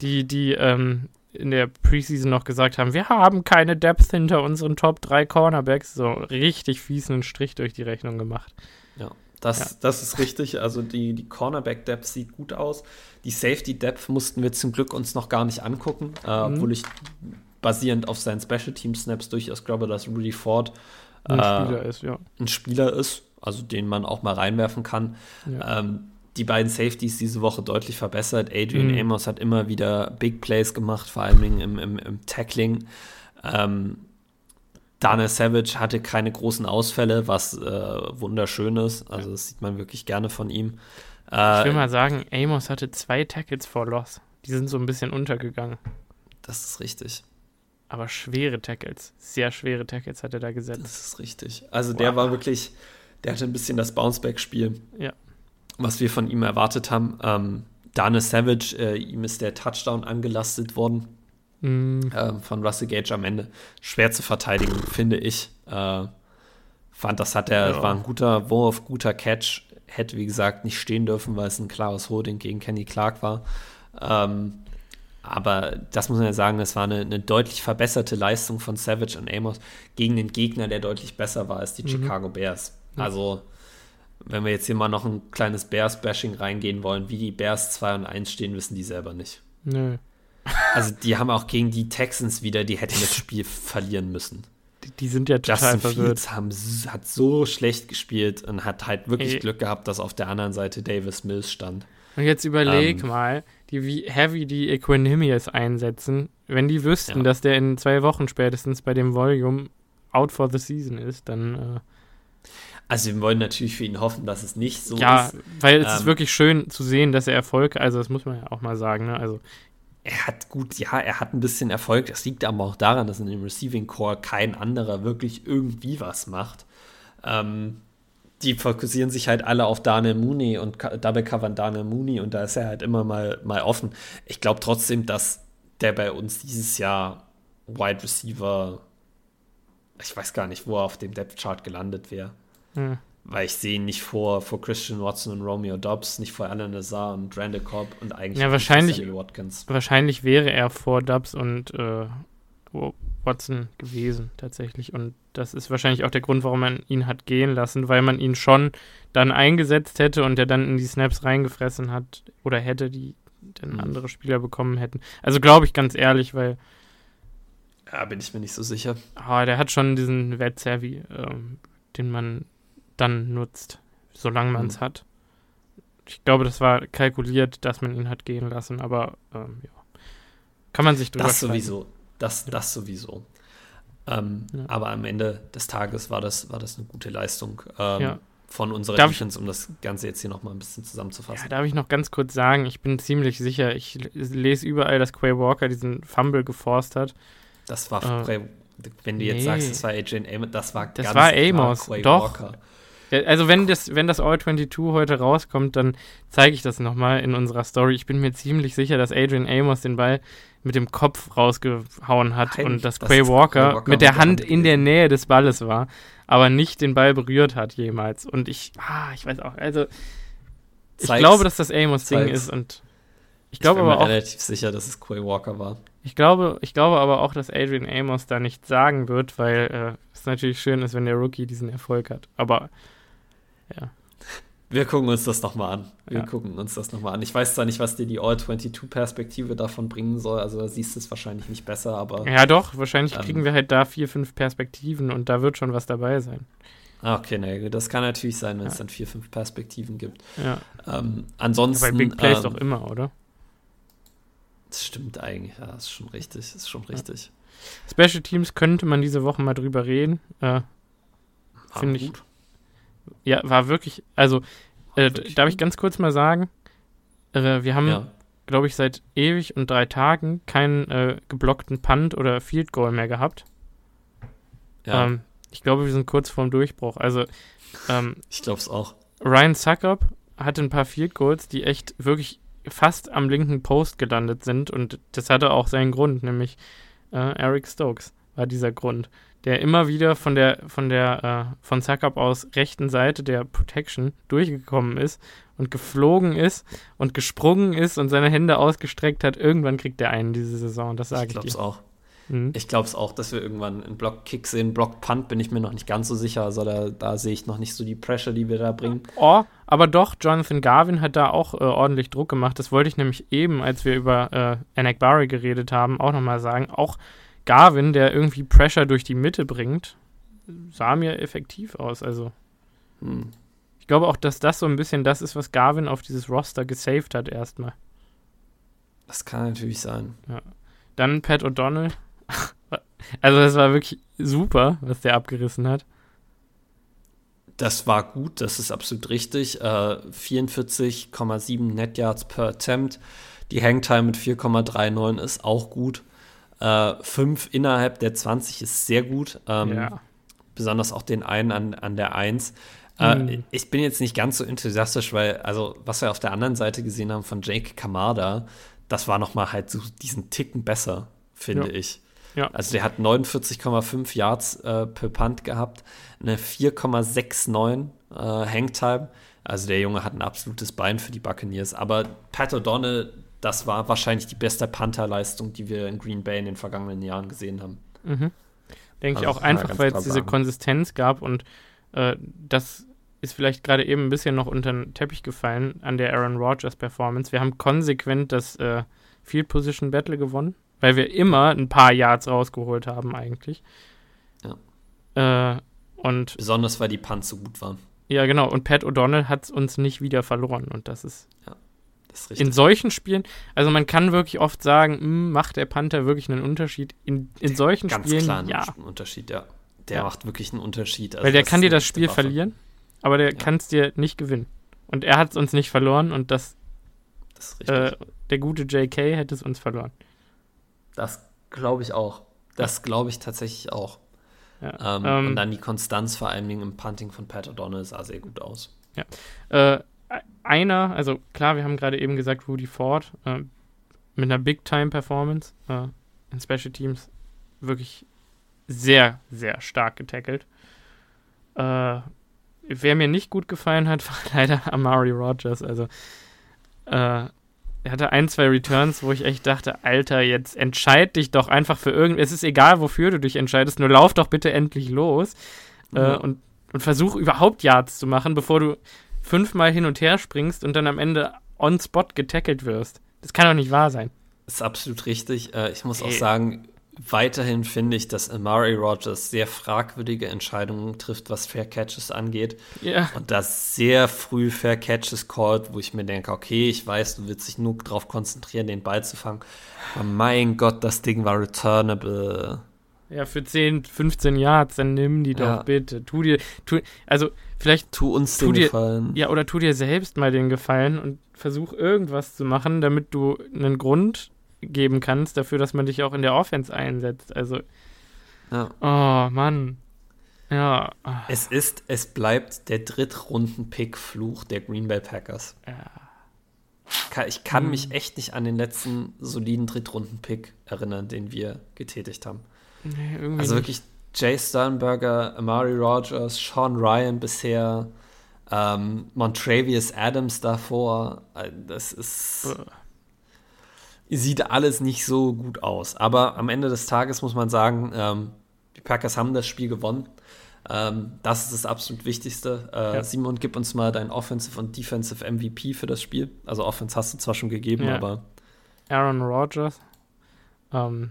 die, die ähm, in der Preseason noch gesagt haben, wir haben keine Depth hinter unseren Top 3 Cornerbacks, so richtig fiesen Strich durch die Rechnung gemacht. Ja, das, ja. das ist richtig. Also die, die Cornerback-Depth sieht gut aus. Die Safety-Depth mussten wir zum Glück uns noch gar nicht angucken, äh, mhm. obwohl ich basierend auf seinen Special Team Snaps durchaus glaube, dass Rudy Ford ein äh, Spieler ist, ja. Ein Spieler ist, also den man auch mal reinwerfen kann. Ja. Ähm, die beiden Safeties diese Woche deutlich verbessert. Adrian mhm. Amos hat immer wieder Big Plays gemacht, vor allem im, im, im Tackling. Ähm, Daniel Savage hatte keine großen Ausfälle, was äh, wunderschön ist. Also das sieht man wirklich gerne von ihm. Äh, ich will mal sagen, Amos hatte zwei Tackles for Loss. Die sind so ein bisschen untergegangen. Das ist richtig. Aber schwere Tackles, sehr schwere Tackles hat er da gesetzt. Das ist richtig. Also wow. der war wirklich, der hatte ein bisschen das Bounceback-Spiel. Ja. Was wir von ihm erwartet haben. Ähm, Daniel Savage, äh, ihm ist der Touchdown angelastet worden mhm. äh, von Russell Gage am Ende. Schwer zu verteidigen, finde ich. Äh, fand, das hat er, ja. war ein guter Wurf, guter Catch. Hätte, wie gesagt, nicht stehen dürfen, weil es ein klares Holding gegen Kenny Clark war. Ähm, aber das muss man ja sagen, das war eine, eine, deutlich verbesserte Leistung von Savage und Amos gegen den Gegner, der deutlich besser war als die mhm. Chicago Bears. Also, wenn wir jetzt hier mal noch ein kleines Bears-Bashing reingehen wollen, wie die Bears 2 und 1 stehen, wissen die selber nicht. Nö. Also die haben auch gegen die Texans wieder, die hätten das Spiel verlieren müssen. Die, die, sind ja total Justin verwirrt. Fields haben, hat so schlecht gespielt und hat halt wirklich Ey. Glück gehabt, dass auf der anderen Seite Davis Mills stand. Und jetzt überleg ähm, mal, die, wie heavy die Equanimous einsetzen, wenn die wüssten, ja. dass der in zwei Wochen spätestens bei dem Volume out for the season ist, dann. Also wir wollen natürlich für ihn hoffen, dass es nicht so ja, ist. Ja, weil es ähm, ist wirklich schön zu sehen, dass er Erfolg, also das muss man ja auch mal sagen, ne? Also er hat gut, ja, er hat ein bisschen Erfolg. Das liegt aber auch daran, dass in dem Receiving Core kein anderer wirklich irgendwie was macht. Ähm, die fokussieren sich halt alle auf Daniel Mooney und Double covern Daniel Mooney und da ist er halt immer mal, mal offen. Ich glaube trotzdem, dass der bei uns dieses Jahr Wide Receiver, ich weiß gar nicht, wo er auf dem Depth Chart gelandet wäre. Hm weil ich sehe ihn nicht vor, vor Christian Watson und Romeo Dobbs, nicht vor Alan Nazar und Randall Cobb und eigentlich ja, wahrscheinlich, Watkins. Wahrscheinlich wäre er vor Dobbs und äh, Watson gewesen, tatsächlich. Und das ist wahrscheinlich auch der Grund, warum man ihn hat gehen lassen, weil man ihn schon dann eingesetzt hätte und der dann in die Snaps reingefressen hat oder hätte, die dann mhm. andere Spieler bekommen hätten. Also glaube ich ganz ehrlich, weil. Ja, bin ich mir nicht so sicher. Ah, der hat schon diesen Wet-Savvy, ähm, den man dann nutzt, solange man es mhm. hat. Ich glaube, das war kalkuliert, dass man ihn hat gehen lassen, aber ähm, ja. Kann man sich drüber Das sowieso. Das, das sowieso. Ähm, ja. Aber am Ende des Tages war das, war das eine gute Leistung ähm, ja. von unserer darf Defense, um das Ganze jetzt hier nochmal ein bisschen zusammenzufassen. Ja, darf ich noch ganz kurz sagen, ich bin ziemlich sicher, ich lese überall, dass Quay Walker diesen Fumble geforst hat. Das war, äh, wenn du jetzt nee. sagst, das war AJ Amos, das war das ganz war Amos, Quay doch. Walker. Also wenn das, wenn das All-22 heute rauskommt, dann zeige ich das nochmal in unserer Story. Ich bin mir ziemlich sicher, dass Adrian Amos den Ball mit dem Kopf rausgehauen hat Nein, und dass das Quay Walker, Walker, mit der Hand in der Nähe des Balles war, aber nicht den Ball berührt hat jemals. Und ich, ah, ich weiß auch, also ich Zeig's. glaube, dass das Amos-Ding ist und ich glaube aber auch. Ich bin relativ sicher, dass es Quay Walker war. Ich glaube, ich glaube aber auch, dass Adrian Amos da nichts sagen wird, weil äh, es natürlich schön ist, wenn der Rookie diesen Erfolg hat. Aber ja. Wir gucken uns das nochmal an. Wir ja. gucken uns das nochmal an. Ich weiß zwar nicht, was dir die All-22-Perspektive davon bringen soll, also da siehst du es wahrscheinlich nicht besser, aber. Ja, doch, wahrscheinlich ähm, kriegen wir halt da vier, fünf Perspektiven und da wird schon was dabei sein. Ah, okay, ne, das kann natürlich sein, wenn ja. es dann vier, fünf Perspektiven gibt. Ja. Ähm, ansonsten. Ja, bei Big Plays ähm, doch immer, oder? Das stimmt eigentlich, ja, ist schon richtig, ist schon richtig. Special Teams könnte man diese Woche mal drüber reden. Äh, Finde ich. Ja, war wirklich, also, äh, wirklich darf ich ganz kurz mal sagen, äh, wir haben, ja. glaube ich, seit ewig und drei Tagen keinen äh, geblockten Punt oder Field Goal mehr gehabt. Ja. Ähm, ich glaube, wir sind kurz vorm Durchbruch. Also, ähm, ich glaube es auch. Ryan Suckup hatte ein paar Field Goals, die echt wirklich fast am linken Post gelandet sind und das hatte auch seinen Grund, nämlich äh, Eric Stokes war dieser Grund der immer wieder von der von der äh, von Suckup aus rechten Seite der Protection durchgekommen ist und geflogen ist und gesprungen ist und seine Hände ausgestreckt hat. Irgendwann kriegt er einen diese Saison, das sage ich, ich dir. Ich glaube es auch. Mhm. Ich glaube es auch, dass wir irgendwann einen Block-Kick sehen. Block-Punt bin ich mir noch nicht ganz so sicher. Also da, da sehe ich noch nicht so die Pressure, die wir da bringen. Oh, aber doch, Jonathan Garvin hat da auch äh, ordentlich Druck gemacht. Das wollte ich nämlich eben, als wir über äh, Anak Barry geredet haben, auch nochmal sagen. Auch Garvin, der irgendwie Pressure durch die Mitte bringt, sah mir effektiv aus. Also, hm. ich glaube auch, dass das so ein bisschen das ist, was Garvin auf dieses Roster gesaved hat erstmal. Das kann natürlich sein. Ja. Dann Pat O'Donnell. also das war wirklich super, was der abgerissen hat. Das war gut, das ist absolut richtig. Äh, 44,7 Net Yards per Attempt. Die Hangtime mit 4,39 ist auch gut. Äh, fünf innerhalb der 20 ist sehr gut. Ähm, ja. Besonders auch den einen an, an der 1. Äh, mhm. Ich bin jetzt nicht ganz so enthusiastisch, weil, also, was wir auf der anderen Seite gesehen haben von Jake Kamada, das war noch mal halt so diesen Ticken besser, finde ja. ich. Ja. Also der hat 49,5 Yards äh, per Punt gehabt, eine 4,69 äh, Hangtime. Also der Junge hat ein absolutes Bein für die Buccaneers. Aber Pat O'Donnell, das war wahrscheinlich die beste Panther-Leistung, die wir in Green Bay in den vergangenen Jahren gesehen haben. Mhm. Denke also, ich auch einfach, weil es diese Konsistenz gab und äh, das ist vielleicht gerade eben ein bisschen noch unter den Teppich gefallen an der Aaron Rodgers Performance. Wir haben konsequent das äh, Field Position Battle gewonnen, weil wir immer ein paar Yards rausgeholt haben eigentlich. Ja. Äh, und Besonders weil die Punts so gut waren. Ja, genau. Und Pat O'Donnell hat es uns nicht wieder verloren. Und das ist, ja, das ist in solchen Spielen, also man kann wirklich oft sagen, hm, macht der Panther wirklich einen Unterschied? In, in solchen Ganz Spielen, klar ja. Einen Unterschied, ja. Der ja. macht wirklich einen Unterschied. Also Weil der kann dir das Spiel verlieren aber der ja. kann es dir nicht gewinnen. Und er hat es uns nicht verloren und das, das äh, der gute JK hätte es uns verloren. Das glaube ich auch. Das glaube ich tatsächlich auch. Ja. Ähm, ähm, und dann die Konstanz vor allem im Punting von Pat O'Donnell sah sehr gut aus. Ja. Äh, einer, also klar, wir haben gerade eben gesagt, Rudy Ford äh, mit einer Big-Time-Performance äh, in Special Teams wirklich sehr, sehr stark getackelt. Äh, wer mir nicht gut gefallen hat, war leider Amari Rogers. Also, äh, er hatte ein, zwei Returns, wo ich echt dachte, Alter, jetzt entscheid dich doch einfach für irgend. Es ist egal, wofür du dich entscheidest, nur lauf doch bitte endlich los äh, mhm. und, und versuch überhaupt Yards zu machen, bevor du fünfmal hin und her springst und dann am Ende on spot getackelt wirst. Das kann doch nicht wahr sein. Das ist absolut richtig. Äh, ich muss Ey. auch sagen, Weiterhin finde ich, dass Amari Rogers sehr fragwürdige Entscheidungen trifft, was Fair Catches angeht. Yeah. Und das sehr früh Fair Catches callt, wo ich mir denke, okay, ich weiß, du willst dich nur darauf konzentrieren, den Ball zu fangen. Aber mein Gott, das Ding war returnable. Ja, für 10, 15 Yards, dann nimm die doch ja. bitte. Tu dir, tu, also vielleicht tu uns tu den dir, Gefallen. Ja, oder tu dir selbst mal den Gefallen und versuch irgendwas zu machen, damit du einen Grund geben kannst dafür, dass man dich auch in der Offense einsetzt. Also, ja. oh Mann. Ja. Es ist, es bleibt der Drittrunden-Pick-Fluch der Green Bay Packers. Ja. Ich kann hm. mich echt nicht an den letzten soliden Drittrunden-Pick erinnern, den wir getätigt haben. Nee, also wirklich Jay Sternberger, Amari Rogers, Sean Ryan bisher, ähm, Montravius Adams davor. Äh, das ist. Uh sieht alles nicht so gut aus. Aber am Ende des Tages muss man sagen, ähm, die Packers haben das Spiel gewonnen. Ähm, das ist das absolut Wichtigste. Äh, ja. Simon, gib uns mal dein Offensive und Defensive MVP für das Spiel. Also Offense hast du zwar schon gegeben, ja. aber. Aaron Rodgers. Ähm,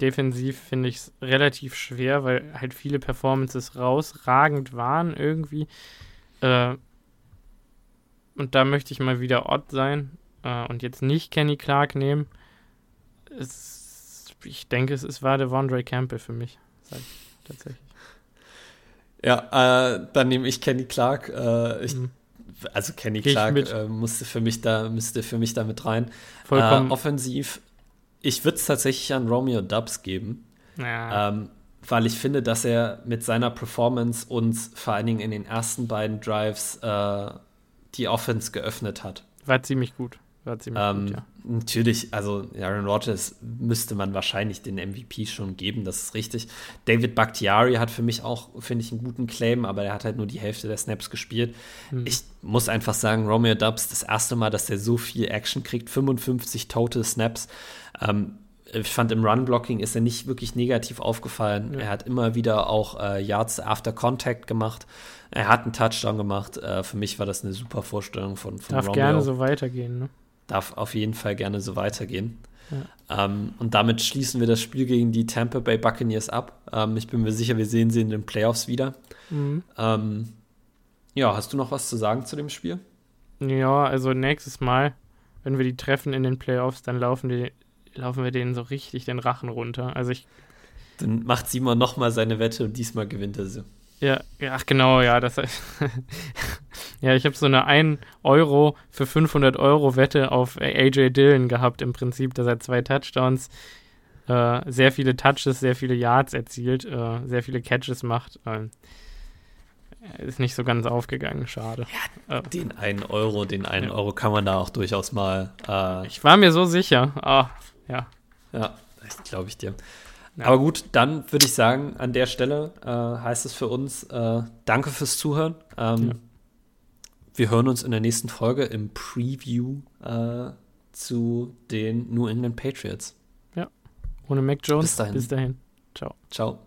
defensiv finde ich es relativ schwer, weil halt viele Performances rausragend waren irgendwie. Äh, und da möchte ich mal wieder Odd sein äh, und jetzt nicht Kenny Clark nehmen, es, ich denke, es, es war der Vondre Campbell für mich, tatsächlich. Ja, äh, dann nehme ich Kenny Clark. Äh, ich, mhm. Also Kenny Clark äh, musste für mich da müsste für mich da mit rein. Vollkommen. Äh, offensiv, ich würde es tatsächlich an Romeo Dubs geben. Ja. Ähm, weil ich finde, dass er mit seiner Performance uns vor allen Dingen in den ersten beiden Drives äh, die Offense geöffnet hat. War ziemlich gut. War ziemlich ähm, gut, ja. Natürlich, also Aaron Rodgers müsste man wahrscheinlich den MVP schon geben, das ist richtig. David Bakhtiari hat für mich auch, finde ich, einen guten Claim, aber er hat halt nur die Hälfte der Snaps gespielt. Mhm. Ich muss einfach sagen, Romeo Dubs, das erste Mal, dass er so viel Action kriegt, 55 Total Snaps. Ähm, ich fand im Run-Blocking ist er nicht wirklich negativ aufgefallen. Ja. Er hat immer wieder auch äh, Yards after Contact gemacht. Er hat einen Touchdown gemacht. Äh, für mich war das eine super Vorstellung von, von Darf Romeo. gerne so weitergehen, ne? Darf auf jeden Fall gerne so weitergehen. Ja. Ähm, und damit schließen wir das Spiel gegen die Tampa Bay Buccaneers ab. Ähm, ich bin mir sicher, wir sehen sie in den Playoffs wieder. Mhm. Ähm, Ja, hast du noch was zu sagen zu dem Spiel? Ja, also nächstes Mal, wenn wir die treffen in den Playoffs, dann laufen, die, laufen wir denen so richtig den Rachen runter. Also ich. Dann macht Simon nochmal seine Wette und diesmal gewinnt er sie. Ja, ach genau, ja, das Ja, ich habe so eine 1 Euro für 500 Euro Wette auf AJ Dillon gehabt im Prinzip, dass er zwei Touchdowns, äh, sehr viele Touches, sehr viele Yards erzielt, äh, sehr viele Catches macht. Äh, ist nicht so ganz aufgegangen, schade. Ja, äh, den 1 Euro, den 1 ja. Euro kann man da auch durchaus mal. Äh, ich war mir so sicher. Ah, ja. Ja, das glaube ich dir. Ja. Aber gut, dann würde ich sagen, an der Stelle äh, heißt es für uns, äh, danke fürs Zuhören. Ähm, ja. Wir hören uns in der nächsten Folge im Preview äh, zu den New England Patriots. Ja, ohne Mac Jones. Bis dahin. Bis dahin. Ciao. Ciao.